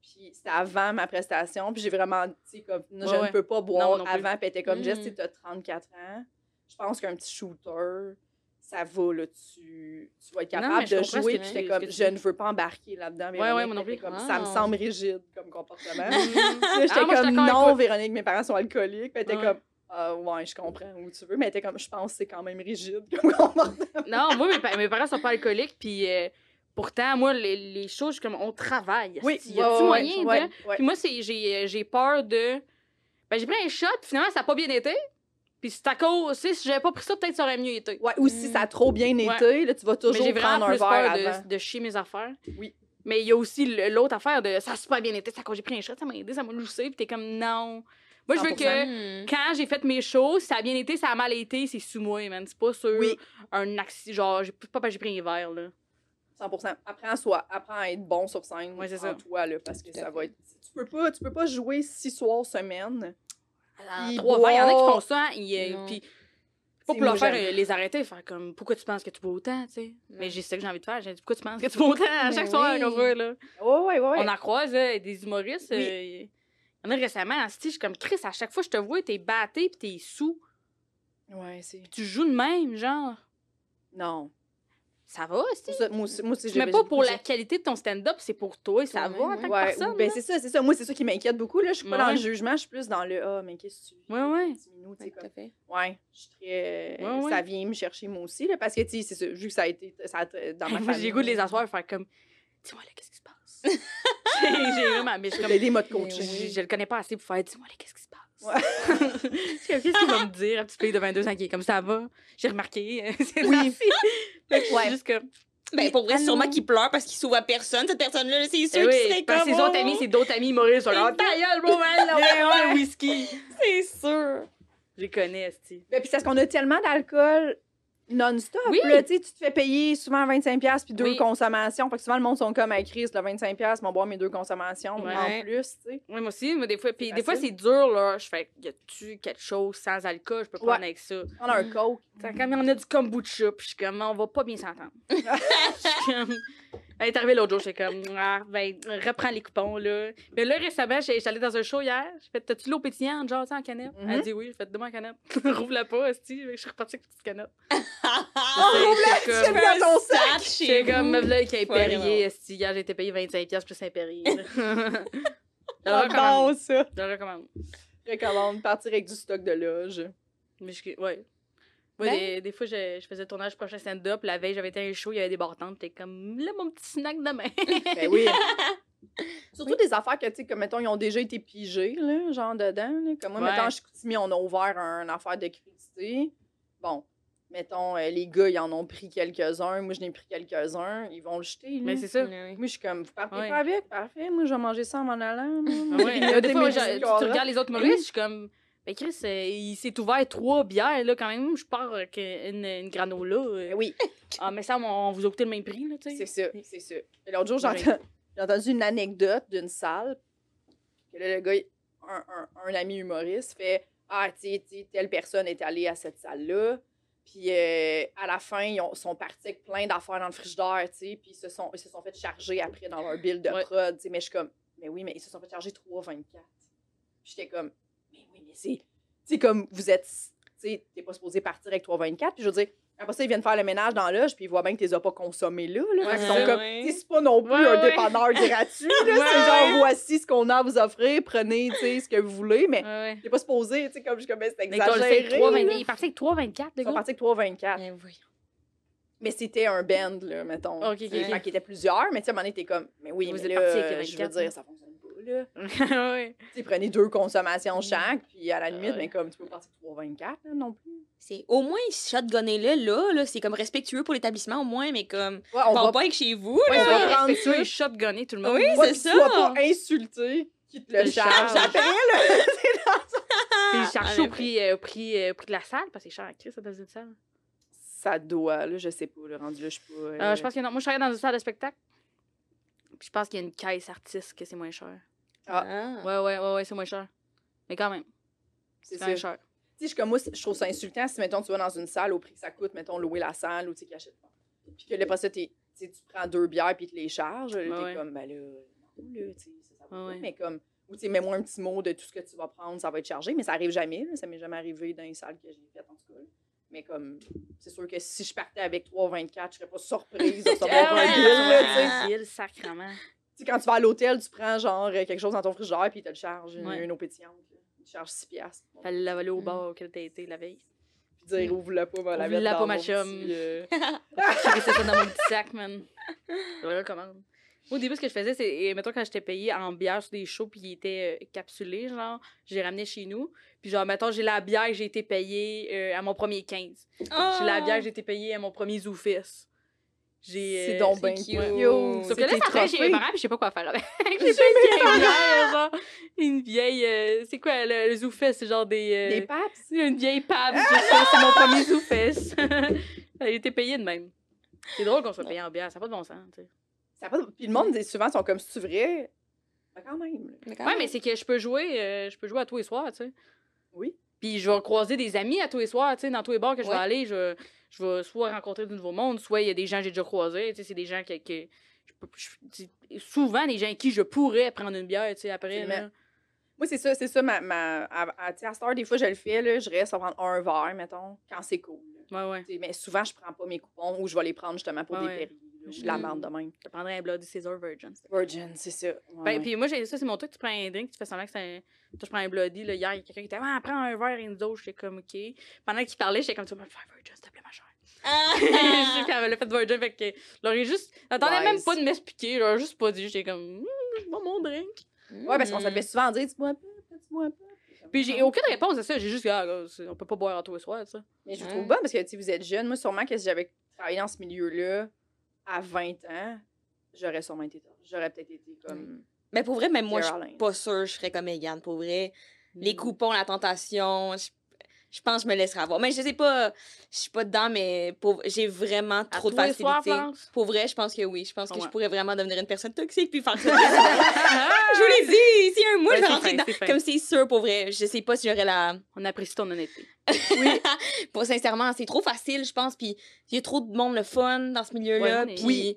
Puis c'était avant ma prestation. Puis j'ai vraiment dit, comme, je Ouais, ouais. ne peux pas Non, boire non plus. avant. Puis était comme, Jess, Mm. tu as 34 ans. Je pense qu'un petit shooter, ça va, là, tu, tu vas être Non, capable de jouer. Puis j'étais comme, je ne veux pas embarquer là-dedans. Ouais, ouais, moi non plus. comme, Ça me Ah. semble rigide comme comportement. Ah, Là, J'étais suis comme, non. Véronique, mes parents sont alcooliques. Puis elle était Ouais. comme, ah, ouais, je comprends où tu veux. Mais elle était comme, je pense que c'est quand même rigide comme comportement. Non, moi, mes, pa- mes parents sont pas alcooliques, puis euh, pourtant, moi, les, les choses, je suis comme, on travaille. esti. y a-tu ouais, moyen ouais, ouais. Puis moi, j'ai, j'ai peur de. Ben, j'ai pris un shot, puis finalement, ça n'a pas bien été. Puis c'est à cause. Si j'avais pas pris ça, peut-être ça aurait mieux été. Ouais, ou si ça a trop bien été, Ouais. là, tu vas toujours j'ai prendre vraiment un verre peur avant. de, de chier mes affaires. Oui. Mais il y a aussi l'autre affaire de ça a super bien été, c'est à cause j'ai pris un shot, ça m'a aidé, ça m'a loussé, puis t'es comme non. Moi, je veux 100%. que quand j'ai fait mes choses, ça a bien été, ça a mal été, c'est sous moi, man. C'est pas sur Oui. un accident. Genre, j'ai- pas parce que j'ai pris un verre, là. 100 Apprends à, soi, apprends à être bon sur scène Ouais, c'est en ça. toi, là, parce que ça fait. va être... Tu peux pas, tu peux pas jouer six soirs semaine. En trois il y en a qui font ça, ils, euh, puis pas pour leur faire euh, les arrêter, faire comme pourquoi tu penses que tu bois autant, tu sais? Mais j'ai ça que j'ai envie de faire, j'ai dit pourquoi tu penses que tu bois autant à Mais chaque soir, oui. comme ça, là? Ouais, ouais, ouais. On en croise, là, des humoristes. Oui. euh, Il y en a récemment, je suis comme Chris, à chaque fois que je te vois, t'es batté puis t'es sous. Ouais, c'est... Tu joues de même, genre. Non. Ça va? Pour ça, moi aussi, moi aussi, C'est j'ai- même pas pour la qualité de ton stand-up, c'est pour toi, ça Toi-même, va en ouais. tant que Ouais, personne. ben c'est ça, c'est ça. Moi, c'est ça qui m'inquiète beaucoup. Là. Je suis pas dans le jugement, je suis plus dans le « Ah, mais qu'est-ce que tu? Ouais, ouais. Tout à fait. Je ouais. Ça vient me chercher moi aussi, là, parce que, tu sais, c'est ça, vu que ça a été... Ça dans ma famille... j'ai le goût de les asseoir et faire comme Dis-moi là, qu'est-ce qui se passe? j'ai vraiment. Mais je comme. J'ai des modes Mais je le connais pas assez pour faire Dis-moi là, qu'est-ce qui se passe? Ouais. Qu'est-ce qu'il va me dire, un petit fille de 22 ans qui est comme ça va? J'ai remarqué. C'est Oui. la que suis Ouais. juste comme. Ben, pour vrai, Allô? sûrement qu'il pleure parce qu'il s'ouvre à personne. Cette personne-là, c'est sûr Eh qu'il oui, serait parce que comme... ses autres oh, amis, c'est d'autres amis. Ils sont comme, ta gueule, bro, là, ouais, ouais, whisky. C'est sûr. Je les connais, esti. Ben, puis c'est parce qu'on a tellement d'alcool non-stop. Oui. Là, tu te fais payer souvent 25$ puis deux Oui. consommations. Fait que souvent, le monde sont comme à crise, le 25$, m'en boire mes deux consommations Ouais. en plus. Oui, moi aussi, mais des fois, puis C'est des fois, c'est dur, là. Je fais, y a-tu quelque chose sans alcool, je peux prendre Ouais. avec ça. On a un coke. T'sais, Comme on a du kombucha, puis je suis comme, on va pas bien s'entendre. Je suis comme- Elle est arrivée l'autre jour, j'étais comme, ah, ben, reprends les coupons, là. Mais là, récemment, j'allais dans un show hier. J'ai fait, t'as-tu l'eau pétillante, genre, en canette? Elle a Mhm. dit oui. J'ai fait, donne-moi en canette. Rouvre-la pas, esti. Je suis repartie avec une petite canette. J'étais tu fais dans ton sac J'étais comme, meuf là, qui a. Perrier, esti. Hier, j'ai été payé 25$ plus là. Je Ah, recommande. ça. Je recommande. Je recommande partir avec du stock de loge. Mais je, ouais. Moi, Ben- des, des fois, je, je faisais le tournage prochain stand-up. La veille, j'avais été à un show, il y avait des bartendes. T'es comme, là, mon petit snack demain. Ben oui. Surtout des affaires que, tu sais, comme, mettons, ils ont déjà été pigés, là, genre, dedans. là. Comme moi, Ouais. mettons, à Chicoutimi, on a ouvert un, une affaire de crudité. Bon, mettons, euh, les gars, ils en ont pris quelques-uns. Moi, je n'ai pris quelques-uns. Ils vont le jeter, là. Mais c'est ça. Moi, je suis comme, vous partez Ouais. pas avec? Parfait. Moi, je vais manger ça en m'en allant. Ah Des fois, je- tu, tu regardes les autres humoristes, je suis comme, ben Chris, euh, il s'est ouvert trois bières, là, quand même. Je pars avec une, une granola. euh. Oui, Ah, mais ça, on, on vous a coûté le même prix, là, tu c'est sais. ça, c'est ça. Et L'autre jour, j'ai Ouais. entendu, j'ai entendu une anecdote d'une salle. Que là, le gars, il- un, un- un ami humoriste, fait Ah, tu sais, tu sais, telle personne est allée à cette salle-là. Puis euh, à la fin, ils ont- sont partis avec plein d'affaires dans le frigidaire, tu sais. Puis ils se, sont, ils se sont fait charger après dans leur bill de Ouais. prod, tu sais. Mais je suis comme Mais oui, mais ils se sont fait charger 3,24. Puis j'étais comme Mais oui, mais c'est. Tu sais, comme vous êtes. Tu sais, t'es pas supposé partir avec 3,24. Puis je veux dire, après ça, ils viennent faire le ménage dans l'âge, puis ils voient bien que tu les as pas consommés là. là. Ouais, c'est sont ça, comme, ouais. tu sais, c'est pas non plus Ouais, un ouais. dépanneur gratuit. là. C'est genre, voici ce qu'on a à vous offrir, prenez, tu sais, ce que vous voulez. Mais t'es pas supposé, tu sais, comme je comme, ben, c'est exagéré. fait 3,24. là. Il est parti avec 3,24, le Ils sont partis avec 3,24. Ben. Mais c'était un band, là, mettons. Ok, ok. Fait qu'il était plusieurs, mais tu sais, à un moment donné, t'es comme, mais oui, Vous mais êtes là, je veux 24, dire, là. ça fonctionne là. sais, prenez deux consommations chaque, puis à la limite, Ouais. mais comme, tu peux passer 3,24, là, non plus. C'est au moins shotgunner-le là, là c'est comme respectueux pour l'établissement au moins, mais comme Ouais, on va pas avec chez vous Ouais, là. on va prendre respectueux ça. et shotgunner tout le monde. Oui, Ouais, c'est puis ça. sois pas insulté qui te le Le charge. charge. Après, là, Puis Ah, en au prix, euh, au prix, euh, au prix de la salle, parce que c'est cher à Chris, ça, dans une salle. ça doit, là, je sais pas, le rendu là, je suis pas. Euh, euh, je pense que non. Moi, je travaille dans une salle de spectacle. Puis je pense qu'il y a une caisse artiste que c'est moins cher. Ah. Ouais, ouais, ouais, ouais, c'est moins cher. Mais quand même, c'est moins Tu cher. sais, comme moi, je trouve ça insultant si, mettons, tu vas dans une salle au prix que ça coûte, mettons, louer la salle ou tu sais, pas. Puis que là, après ça, tu tu prends deux bières puis te les charges. là, t'es ouais. comme, ben là, non, là, tu sais, ça, va Ouais. Mais comme, ou tu sais, mets-moi un petit mot de tout ce que tu vas prendre, ça va être chargé. Mais ça arrive jamais, là, ça m'est jamais arrivé dans les salles que j'ai faites, en tout cas. Mais comme, c'est sûr que si je partais avec 3,24, je serais pas surprise de recevoir un bill, là, tu sais. bill, sacrement. Tu sais, quand tu vas à l'hôtel, tu prends genre euh, quelque chose dans ton frigidaire puis ils te le chargent, une, Ouais. une eau pétillante. te chargent 6 piastres. Fallait l'avaler au Mm. bar auquel t'as été la veille. Puis dire, ouvre-la pas, va la mettre dans pas, ma chum. petit, euh, J'ai resté ça dans mon petit sac, man. Je le recommande. Au début, ce que je faisais, c'est, et mettons, quand j'étais payée en bière sur des shows, puis ils étaient euh, capsulés, genre, j'ai ramené chez nous. Puis, genre, mettons, j'ai la bière que j'ai été payée euh, à mon premier 15. J'ai la bière que j'ai été payée à mon premier Zoufis. J'ai. C'est euh, donc c'est bien cute. cute. Sauf que C'est là, mes parents, puis je sais pas quoi faire avec. j'ai payé une bière, genre. Une vieille. euh, c'est quoi, le, le Zoufis? C'est genre des. euh, Des paps? c'est une vieille pâte, c'est mon premier zoufesse. Elle a été payée de même. C'est drôle qu'on soit payé en bière, ça n'a pas de bon sens, tu sais. Ça pas de- Puis le monde, dit souvent, ils sont comme, c'est vrai? Ben, quand même. là. Ouais, mais c'est que je peux jouer, euh, je peux jouer à tous les soirs, tu sais. Oui. Puis je vais croiser des amis à tous les soirs, tu sais, dans tous les bars que je vais Ouais. aller, je, je vais soit rencontrer du nouveau monde, soit il y a des gens que j'ai déjà croisés, c'est des gens que, que je souvent des gens avec qui je pourrais prendre une bière, tu sais, après. Là. Moi, c'est ça, c'est ça, ma. ma à, cette heure, des fois, je le fais, là, je reste à prendre un verre, mettons, quand c'est cool. Ouais, ouais. Mais souvent, je prends pas mes coupons ou je vais les prendre justement pour Ouais, des ouais. Là. Je suis de la Mm. merde de même. Je te prendrais un Bloody Caesar Virgin. Virgin, c'est ça. Ouais, Ben, ouais. Puis moi, j'ai ça, c'est mon truc. Tu prends un drink, tu fais semblant que c'est un. Toi, je prends un Bloody. Là, hier, il y a quelqu'un qui était Ah, prends un verre Enzo. J'étais comme OK. Pendant qu'il parlait, j'étais comme Tu vas me faire Virgin, s'il te plaît, ma chère. je sais qu'elle avait fait Virgin. Fait que. L'aurait juste. Attendait même pas de m'expliquer. J'aurais juste pas dit. J'étais comme Hum, je bois mon drink. Ouais, parce qu'on fait souvent dire, tu bois pas, tu bois pas. Puis j'ai aucune réponse à ça. J'ai juste dit Ah, là, on peut pas boire à tous les soirs, ça. Mais je vous Ouais. trouve bonne parce que si vous êtes jeune, moi, sûrement que si j'avais travaillé dans ce milieu-là à 20 ans, j'aurais sûrement été J'aurais peut-être été comme. Mais pour vrai, même moi, je suis pas sûre je serais comme Megan. Pour vrai, Mm. les coupons, la tentation, je, je pense que je me laisserai avoir. Mais je sais pas, je suis pas dedans, mais pour, j'ai vraiment À trop de facilité. Pour vrai, je pense que oui. Je pense que Ouais. je pourrais vraiment devenir une personne toxique puis faire ça. je vous l'ai dit, si un mois, Ouais, je vais rentrer fin, dedans. Comme c'est sûr, pour vrai. Je sais pas si j'aurais la. On apprécie ton honnêteté. Oui. pour sincèrement, c'est trop facile, je pense. Puis il y a trop de monde le fun dans ce milieu-là. Ouais, Oui.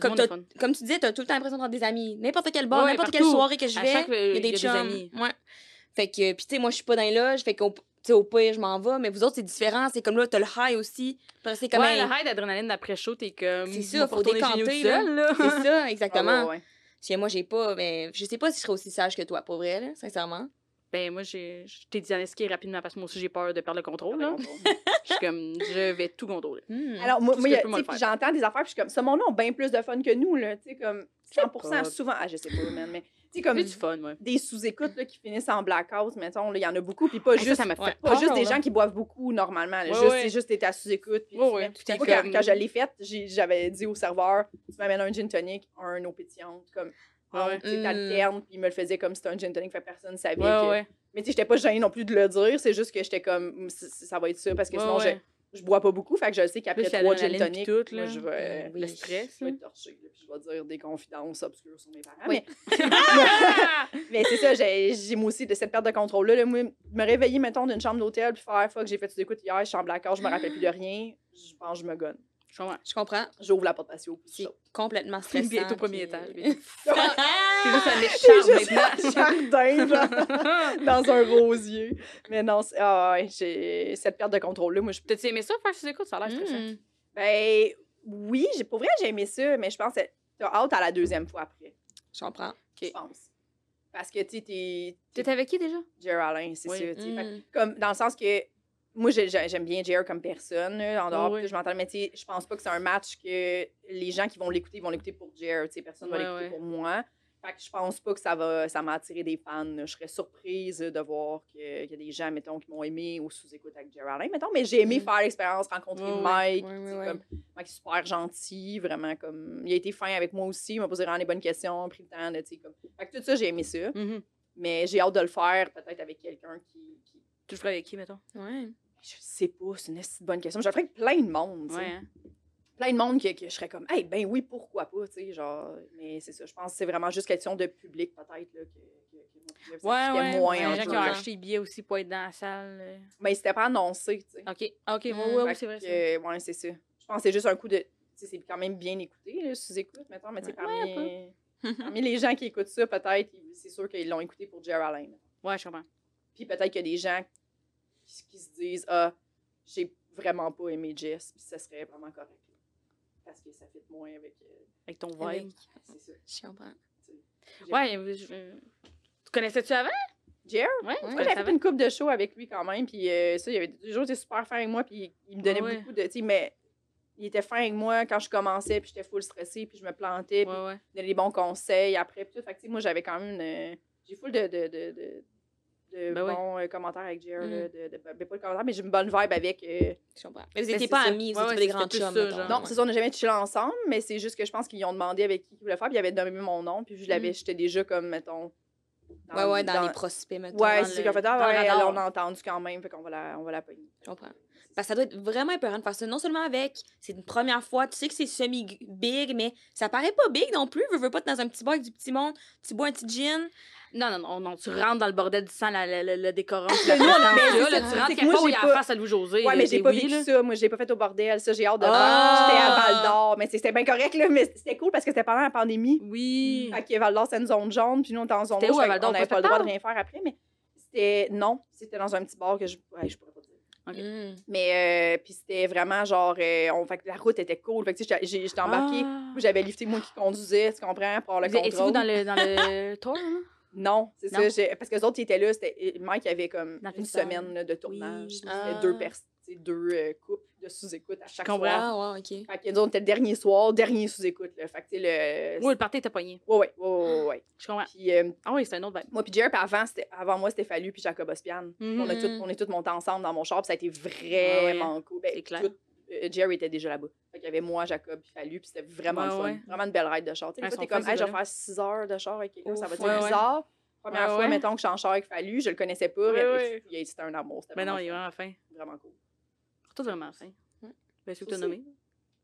Comme, tu disais, t'as tout le temps l'impression d'avoir des amis. N'importe quel bar, n'importe quelle soirée que je vais, euh, il y a des a des chums. amis. Ouais. Fait que, puis tu sais, moi, je suis pas dans les loges. Fait tu sais, au pire, je m'en vais. Mais vous autres, c'est différent. C'est comme là, t'as le high aussi. C'est comme ouais, un- le high d'adrénaline d'après chaud, t'es comme. C'est ça, faut décanter. C'est ça, exactement. ouais, ouais. Moi, j'ai pas. Mais je sais pas si je serais aussi sage que toi, pour vrai, là, sincèrement. Ben, moi, j'ai- je t'ai diagnostiqué rapidement parce que moi aussi, j'ai peur de perdre le contrôle, là. Je suis comme, je vais tout contrôler. Hmm. Alors, moi, moi a- j'entends des affaires, puis je suis comme, ce monde-là ont bien plus de fun que nous, là. Tu sais, comme 100 pas. souvent. Ah, je sais pas, man, mais sais, comme C'est du fun, moi. des sous-écoutes là, qui finissent en blackout, mettons, il y en a beaucoup, puis pas ça, juste. ça m'a fait ouais. Pas peur, juste des là. gens qui boivent beaucoup normalement. là. Ouais, juste, ouais. C'est juste t'es à sous-écoute. puis Ouais, ouais. quand, quand je l'ai faite, j'avais dit au serveur tu m'amènes un gin tonic, un eau pétillante, comme. Ouais, ouais. Sais, Mm. t'alternes, puis il me le faisait comme si c'était un gin tonic, fait que personne savait. Ouais, que- ouais. Mais tu sais, j'étais pas gênée non plus de le dire, c'est juste que j'étais comme, mm, ça va être ça, parce que Ouais, sinon, ouais. Je, bois pas beaucoup, fait que je sais qu'après trois gin tonic, tout, moi, je vais. Mm, oui. Le stress, Je vais là, puis je vais dire des confidences obscures sur mes parents. Oui. Mais, mais c'est ça, j'ai moi aussi de cette perte de contrôle-là. là. Me réveiller, mettons, d'une chambre d'hôtel, puis faire, fuck, j'ai fait des écoutes hier, je suis en blackout, je me rappelle plus de rien, je pense que je me gonne. Je comprends. Je comprends. J'ouvre la porte patio, C'est complètement stressant. Bientôt au premier étage. Ah! C'est juste un C'est écharpe jardin, genre, dans un rosier. Mais non, c'est- ah j'ai cette perte de contrôle-là. Moi, je T'as-tu aimé ça, faire ses écoutes? Ça a l'air stressant. Hmm. Ben oui, j'ai pour vrai j'ai aimé ça, mais je pense que t'as hâte à la deuxième fois après, Je comprends. je pense. Parce que tu sais, t'es T'étais avec qui déjà? Jerry c'est Oui. Fait que Hmm. Comme dans le sens que moi j'ai- j'ai- j'aime bien Jerry comme personne en dehors oui. je m'entends mais tu sais, je pense pas que c'est un match que les gens qui vont l'écouter vont l'écouter pour Jerry, tu sais personne va Ouais, l'écouter ouais. pour moi. Fait que je pense pas que ça va ça m'a attiré des fans. Je serais surprise de voir qu'il y a des gens, mettons, qui m'ont aimé ou sous-écoute avec Geraldine, mettons. Mais j'ai aimé faire l'expérience, rencontrer. Mike. Ouais. comme- Mike est super gentil, vraiment comme. Il a été fin avec moi aussi, il m'a posé vraiment les bonnes questions, pris le temps de, tu sais, comme. Fait que tout ça, j'ai aimé ça. Mhm. Mais j'ai hâte de le faire, peut-être avec quelqu'un qui, qui- Tu le ferais avec qui, mettons? Ouais. Je sais pas, c'est une bonne question. Avec plein de monde. Ouais, hein? plein de monde que, que je serais comme, hey, ben oui, pourquoi pas, tu sais, genre, mais c'est ça, je pense que c'est vraiment juste question de public, peut-être, là, que, que, Ouais, ouais. moins ouais, les gens qui ont acheté les billets aussi pour être dans la salle. euh. Mais c'était pas annoncé, tu sais. OK. OK, ouais, Mm. ouais, c'est vrai. que, ouais, c'est ça. Je pense que c'est juste un coup de, tu sais, c'est quand même bien écouté, là, sous-écoute, mettons, mais tu sais, parmi, parmi les gens qui écoutent ça, peut-être, c'est sûr qu'ils l'ont écouté pour Geraldine. Ouais, je comprends. Puis peut-être qu'il y a des gens qui, qui se disent, ah, j'ai vraiment pas aimé Jess, puis ça serait vraiment correct. Parce que ça fit moins avec. euh, Avec ton vibe. c'est ça. Je comprends. Ouais, je- euh, tu connaissais-tu avant? Jer? Ouais, connaissais j'avais fait une coupe de show avec lui quand même, puis euh, ça, il avait toujours été super fin avec moi, puis il me donnait Ouais. beaucoup de. Tu sais, mais il était fin avec moi quand je commençais, puis j'étais full stressée, puis je me plantais, puis Ouais, ouais. il me donnait des bons conseils après, puis tout. Fait que, tu sais, moi, j'avais quand même une. J'ai full de. de, de, de de Ben bons euh, commentaires avec Jer, Mm. là, de, de, ben, pas de commentaires, mais j'ai une bonne vibe avec. euh, Je comprends. Mais vous n'étiez pas ça. amis, vous Ouais, étiez ouais, pas des grands chums. ça, genre. Non, Ouais. c'est ça, on n'a jamais chillé ensemble, mais c'est juste que je pense qu'ils ont demandé avec qui ils voulaient faire, puis ils avaient donné mon nom, puis je l'avais, Mm. j'étais déjà comme, mettons. Ouais, ouais, dans, les prospects, mettons. Ouais, dans c'est qu'on fait. Ah, dans on a entendu quand même, fait qu'on va la, on va la pogner. Je comprends. Parce que ça doit être vraiment épeurant de faire ça. Non seulement avec, c'est une première fois, tu sais que c'est semi-big, mais ça paraît pas big non plus. Veux, veux pas, dans un petit bar avec du petit monde, tu bois un petit gin. Non, non, non, non, tu rentres dans le bordel du sang, la- la- la- le décorum, c'est ça. tu C'est rentres que quelque part où j'ai il y a pas- la face à Louis-José. Ouais, mais j'ai c'est pas vécu ça. Moi, j'ai pas fait au bordel. Ça, j'ai hâte de Ah! faire. J'étais à Val d'Or. Mais c'était bien correct, là. Mais c'était cool parce que c'était pendant la pandémie. Oui. Que Val d'Or, c'était une zone jaune. Puis nous, on était en zone rouge. qu'on n'avait pas le droit de rien faire après. Mais c'était. Non, c'était dans un petit bar que je. Ouais, je pourrais Mm. Mais, euh, puis c'était vraiment genre. euh, on... Fait que la route était cool. Fait que tu sais, j'étais- embarquée. Ah. J'avais lifté moi qui conduisais, tu comprends, pour le Vous- Étiez-vous contrôle. dans le, dans le tour? Non, c'est ça. Parce que les autres, qui étaient là, c'était Mike avait comme Dans une semaine là, de tournage. Oui. C'était Ah. deux, pers- tu sais, deux euh, couples de sous-écoute à chaque comprends. soir. Ah, ouais, ok. Fait que nous c'était le dernier soir, dernier sous-écoute. Là. Fait que, tu sais, le. Oui, le party était pogné. Ouais, ouais, ouais, ouais, ouais. Je comprends. Puis, euh, Ah oui, c'est un autre vibe. moi, puis Jerry, puis avant, c'était- avant moi, c'était Fallu, puis Jacob Ospian. Mhm. On, a tout, on est tous montés ensemble dans mon char, puis ça a été vraiment cool. Ben, C'est clair. tout- euh, Jerry était déjà là-bas. Fait qu'il y avait moi, Jacob, puis Fallu, puis c'était vraiment Ouais, le fun. ouais. Vraiment une belle ride de char. Tu sais, t'es comme, hey, je vais faire 6 heures de char avec quelqu'un, ça va être bizarre? Première fois, mettons que je suis en char avec Fallu, je le connaissais pas, c'était un amour. C'était Mais non, il est vraiment fin. vraiment cool. Tout vraiment. Ouais. Ben, que t'as.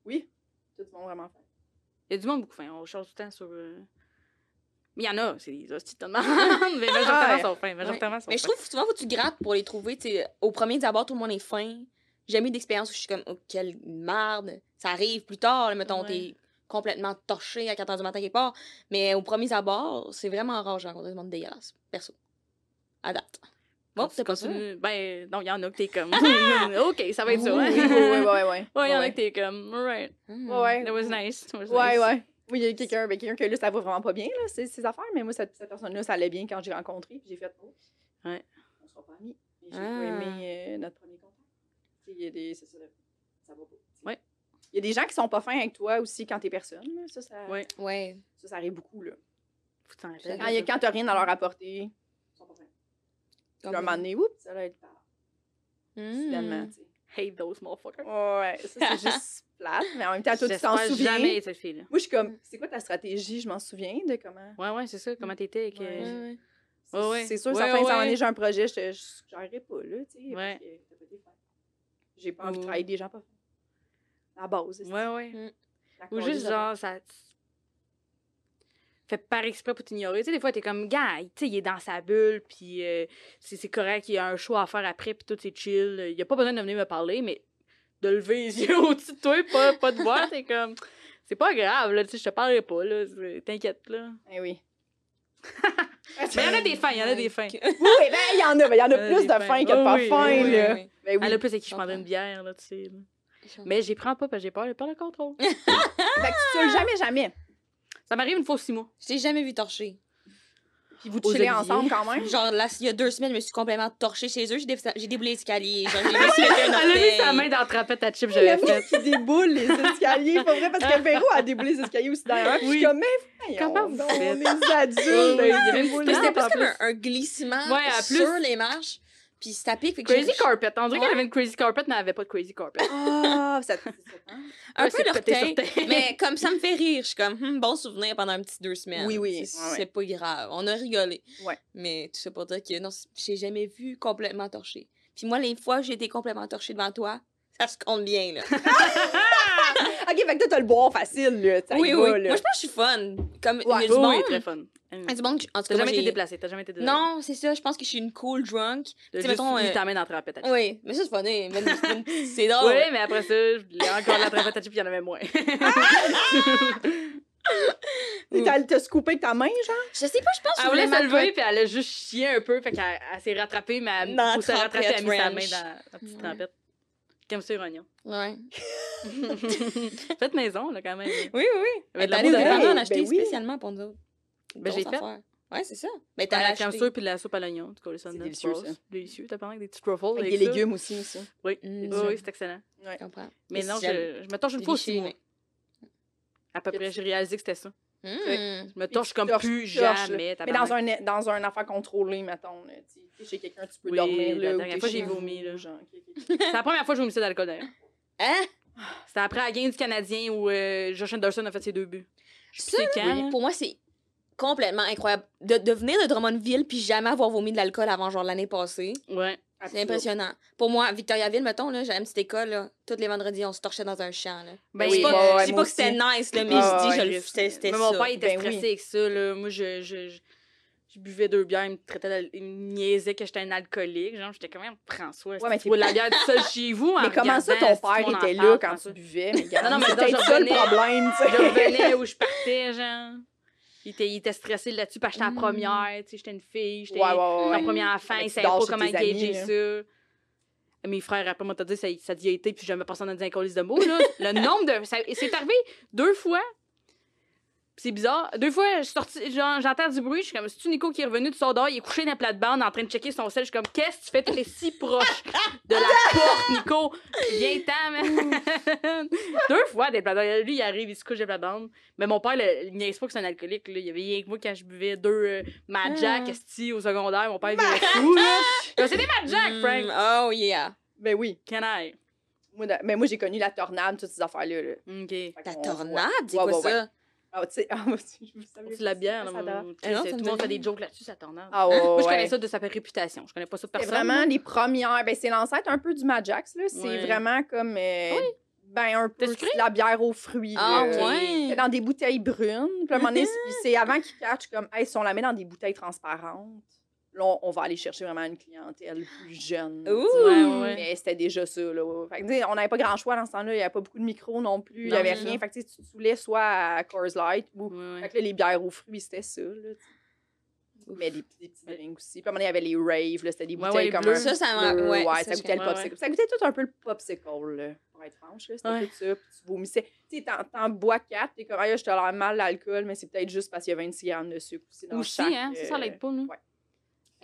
Oui, tout le monde vraiment fin. Il y a du monde beaucoup fin. On change tout le temps sur. euh, Mais il y en a, c'est des hosties de monde. Mais majoritairement, Ouais. ils sont fins. Majoritairement, sont Mais je trouve que souvent, faut que tu grattes pour les trouver. au premier d'abord, tout le monde est fin. J'ai jamais eu d'expérience où je suis comme, oh, quelle merde. Ça arrive plus tard, là, mettons, Ouais. t'es complètement torché à 4 h du matin quelque part. Mais au premier abord, c'est vraiment rare, j'ai rencontré du monde dégueulasse. Perso. À date. Bon, c'est pas ça. Ben, non, il y en a que t'es comme. ok, ça va être ça. Oui, oui, oui. Ouais, il y en a que t'es comme. Alright. Hmm. Ouais, ouais. That was nice. Ouais, ouais. Oui, il y a quelqu'un ben, quelqu'un que là, ça va vraiment pas bien, là, ses, ses affaires, mais moi, cette, cette personne-là, ça allait bien quand j'ai rencontré, puis j'ai fait, oh, Ouais. on sera pas amis. Et j'ai Ah. pas aimé euh, notre premier contact. Tu sais, Il y a des. C'est ça, ça va pas. Ouais. Il y a des gens qui sont pas fins avec toi aussi quand t'es personne. là. Ça, ça, Ouais. Ouais. ça, ça arrive beaucoup. Là. Faut t'en Quand Quand, il y a- quand t'as rien à leur apporter, ils sont pas fins. Là, un moment donné, oups, ça va être Hmm. soudainement. tu sais. Hate those motherfuckers. Ouais, ça, c'est juste plate, mais en même temps, toi, tu t'en souviens. jamais cette fille-là. Moi, je suis comme, c'est quoi ta stratégie? Je m'en souviens de comment? Ouais, ouais, c'est ça. Comment t'étais avec. Ouais. euh, Ouais, ouais. C'est sûr, Ouais, certains, ouais. ça en est, j'ai un projet, je je- j'arriverai pas, là, tu sais. Ouais. Que. J'ai pas envie de travailler des gens pas. La base. c'est Ouais, ouais. la Ou juste genre, ça. Fait par exprès pour t'ignorer. Tu sais, des fois, t'es comme, gars, tu sais, il est dans sa bulle, puis euh, c'est c'est correct, il y a un choix à faire après, puis tout, c'est chill. Il a pas besoin de venir me parler, mais de lever les yeux au-dessus de toi, pas, pas de voir, t'es comme. C'est pas grave, là, tu sais, je te parlerai pas, là. c'est- T'inquiète, là. Eh oui. Mais il y en a des fins, il y en a des fins. Oui, ben, il y en a, ben, il y en a plus de fins. que de pas fins, là. Ben oui. Elle a plus avec qui je prendrais une bière, là, tu sais. Mais j'y prends pas parce que j'ai peur de perdre le contrôle. Fait que tu jamais, jamais. Ça m'arrive une fois six mois. Je t'ai jamais vu torcher. Puis vous chillez ensemble quand même? Genre, là, il y a deux semaines, je me suis complètement torchée chez eux. J'ai dé- j'ai déboulé l'escalier. Genre, j'ai un Elle a mis sa main dans la trapette à chips, j'avais fait. qui déboule les escaliers. Pas vrai, parce que Véro a déboulé les escaliers aussi derrière. Puis je Oui. suis comme, mais Comment vous faites? adultes, Oui, oui, une déboulent. Mais c'était plus comme un, glissement Ouais, à plus. sur les marches. Puis que Crazy carpet. On dirait Ouais. qu'elle avait une crazy carpet, mais elle avait pas de crazy carpet. Ah, ça ça, hein? Un peu terre. Mais comme ça me fait rire, je suis comme, Hum, bon souvenir pendant un petit deux semaines. Oui, oui, C'est ouais, ouais. c'est pas grave. On a rigolé. Ouais. Mais tout ça pour dire que non, j'ai jamais vu complètement torché. Puis moi, les fois où j'ai été complètement torché devant toi, ça se compte bien, là. Ok, fait que toi, t'as le boire facile, là. ça oui, oui. Moi, je pense que je suis fun. Comme, il y Ouais. a du monde. très fun. Il y a du monde qui- en tout cas, T'as moi, jamais été j'ai- déplacé, t'as jamais été déplacé. Non, c'est ça. Je pense que je suis une cool drunk. T'as sais, mettons, euh, ta main dans la trapette à chips. Oui, mais ça, c'est funny. C'est- C'est drôle. Oui, mais après ça, je voulais encore la trapette à chips, il y en avait moins. T'as- T'as t'as scoopé avec ta main, genre? Je sais pas, je pense que Elle je voulait voulais se lever, puis elle a juste chié un peu, fait qu'elle elle s'est rattrapée, mais elle, Dans la pour se rattraper, elle a mis sa main dans la petite Ouais. trempette. Comme sur oignon. Ouais. Faites maison, là, quand même. Oui, oui, oui. Il y Elle la est allée au dépanneur en Ben acheter oui. spécialement pour nous autres. Ben, j'ai fait. Ouais, c'est ça. Ben, T'as la crème sûre puis la soupe à l'oignon. Tu colles ça C'est dedans, délicieux, ça. Délicieux. T'as parlé avec des petits truffles. Avec des ça. légumes aussi, aussi. Oui. Mm. Oui, oui, c'est excellent. Je comprends. Mais Et non, si je, me torche une fois aussi, moi. mais- À peu près, j'ai réalisé que c'était ça. Mm. Je me torche comme torches, plus torches, jamais. Mais dans un, dans un affaire contrôlée, mettons. Tu chez quelqu'un, tu peux Oui, dormir. la dernière fois, j'ai vomi. C'est la première fois que je vomissais d'alcool, d'ailleurs. Hein? C'était après la game du Canadien où euh, Josh Anderson a fait ses deux buts. Je quand. Pour moi, c'est complètement incroyable. De, de venir de Drummondville puis jamais avoir vomi de l'alcool avant genre l'année passée, Ouais. c'est impressionnant. Pour moi, Victoriaville, mettons, là, j'avais une petite école, là, tous les vendredis, on se torchait dans un champ. Là. Ben je oui, dis pas, ouais, je dis pas que c'était nice, là, mais Ah, je dis, ouais, je le- c'était c'était Mais ça. mon père, il était Ben stressé oui. avec ça, là. Moi, je, je, je, je buvais deux bières, il me traitait, il me niaisait que j'étais un alcoolique. Genre, j'étais comme, François, Ouais, mais tu bois de la bière tout seul chez vous. en Mais comment ça, ton père était là quand tu buvais? Non, non, mais je ça le problème, tu Je revenais où je partais, genre. Il était, il était stressé là-dessus parce que j'étais la Mm. première, tu sais, j'étais une fille, j'étais Ouais, ouais, première enfant, il savait pas comment là. ça. Mes frères, après moi, t'as dit, ça, ça a été, puis jamais personne n'a dit un colis de mots, là. Le nombre de. C'est arrivé deux fois. C'est bizarre. Deux fois, je suis sortie, genre, j'entends du bruit, je suis comme, c'est-tu Nico qui est revenu de son dehors, il est couché dans la plate-bande en train de checker son sel. Je suis comme, qu'est-ce que tu fais? T'es si proche de la porte, Nico. Viens-t'en, man. Deux fois, des plates Lui, il arrive, il se couche des plates-bandes. Mais mon père, le- il niaise pas que c'est un alcoolique, là. Il y avait rien que moi quand je buvais deux euh, Mad Jack, Ah. esti, au secondaire. Mon père, il virait fou, là. Des Mad Jack, Mm, Frank. Oh, yeah. Ben oui. Can I? Moi, mais moi, j'ai connu la tornade, toutes ces affaires-là. là. OK. La tornade, c'est Ouais, quoi ouais, ça? Ah, tu sais, ah, moi aussi, je vous savais C'est la bière, ça, là, ça mon- dort. tu sais, Ah non, c'est- ça tout me le monde fait des jokes là-dessus, ça tornade. Ah, ouais, Moi, je ouais. connais ça de sa réputation. Je connais pas ça de C'est personne. vraiment les premières. Ben, c'est l'ancêtre un peu du Majax, là. C'est Ouais. vraiment comme. euh, Ben, un peu T'as sucré? de la bière aux fruits. Ah, là. ouais. C'est Dans des bouteilles brunes. Puis à un moment donné, c'est- c'est avant qu'ils catchent comme, hey, si on la met dans des bouteilles transparentes, là, on, on va aller chercher vraiment une clientèle plus jeune. Ouh! tu sais. Ouais, ouais. Mais c'était déjà ça, là. Fait que, on n'avait pas grand choix dans ce temps-là. Il n'y avait pas beaucoup de micros non plus. Il n'y avait rien. Fait que, tu te saoulais soit à Coors Light ou. Ouais, ouais. Fait que là, les bières aux fruits, c'était ça, là. Mais des, des petits drinks aussi. Puis à un moment il y avait les raves. C'était des bouteilles comme un Ça, ça bleu, Ouais, ça, goûtait le popsicle. Ça goûtait tout un peu le popsicle, là, pour être franche. C'était tout ça. Puis tu vomissais. Tu sais, t'en, bois quatre, t'es comme, ah, je te l'air mal l'alcool, mais c'est peut-être juste parce qu'il y a 26 grammes de sucre aussi dans Aussi, chaque... hein, ça, ça l'aide pas, nous. ouais.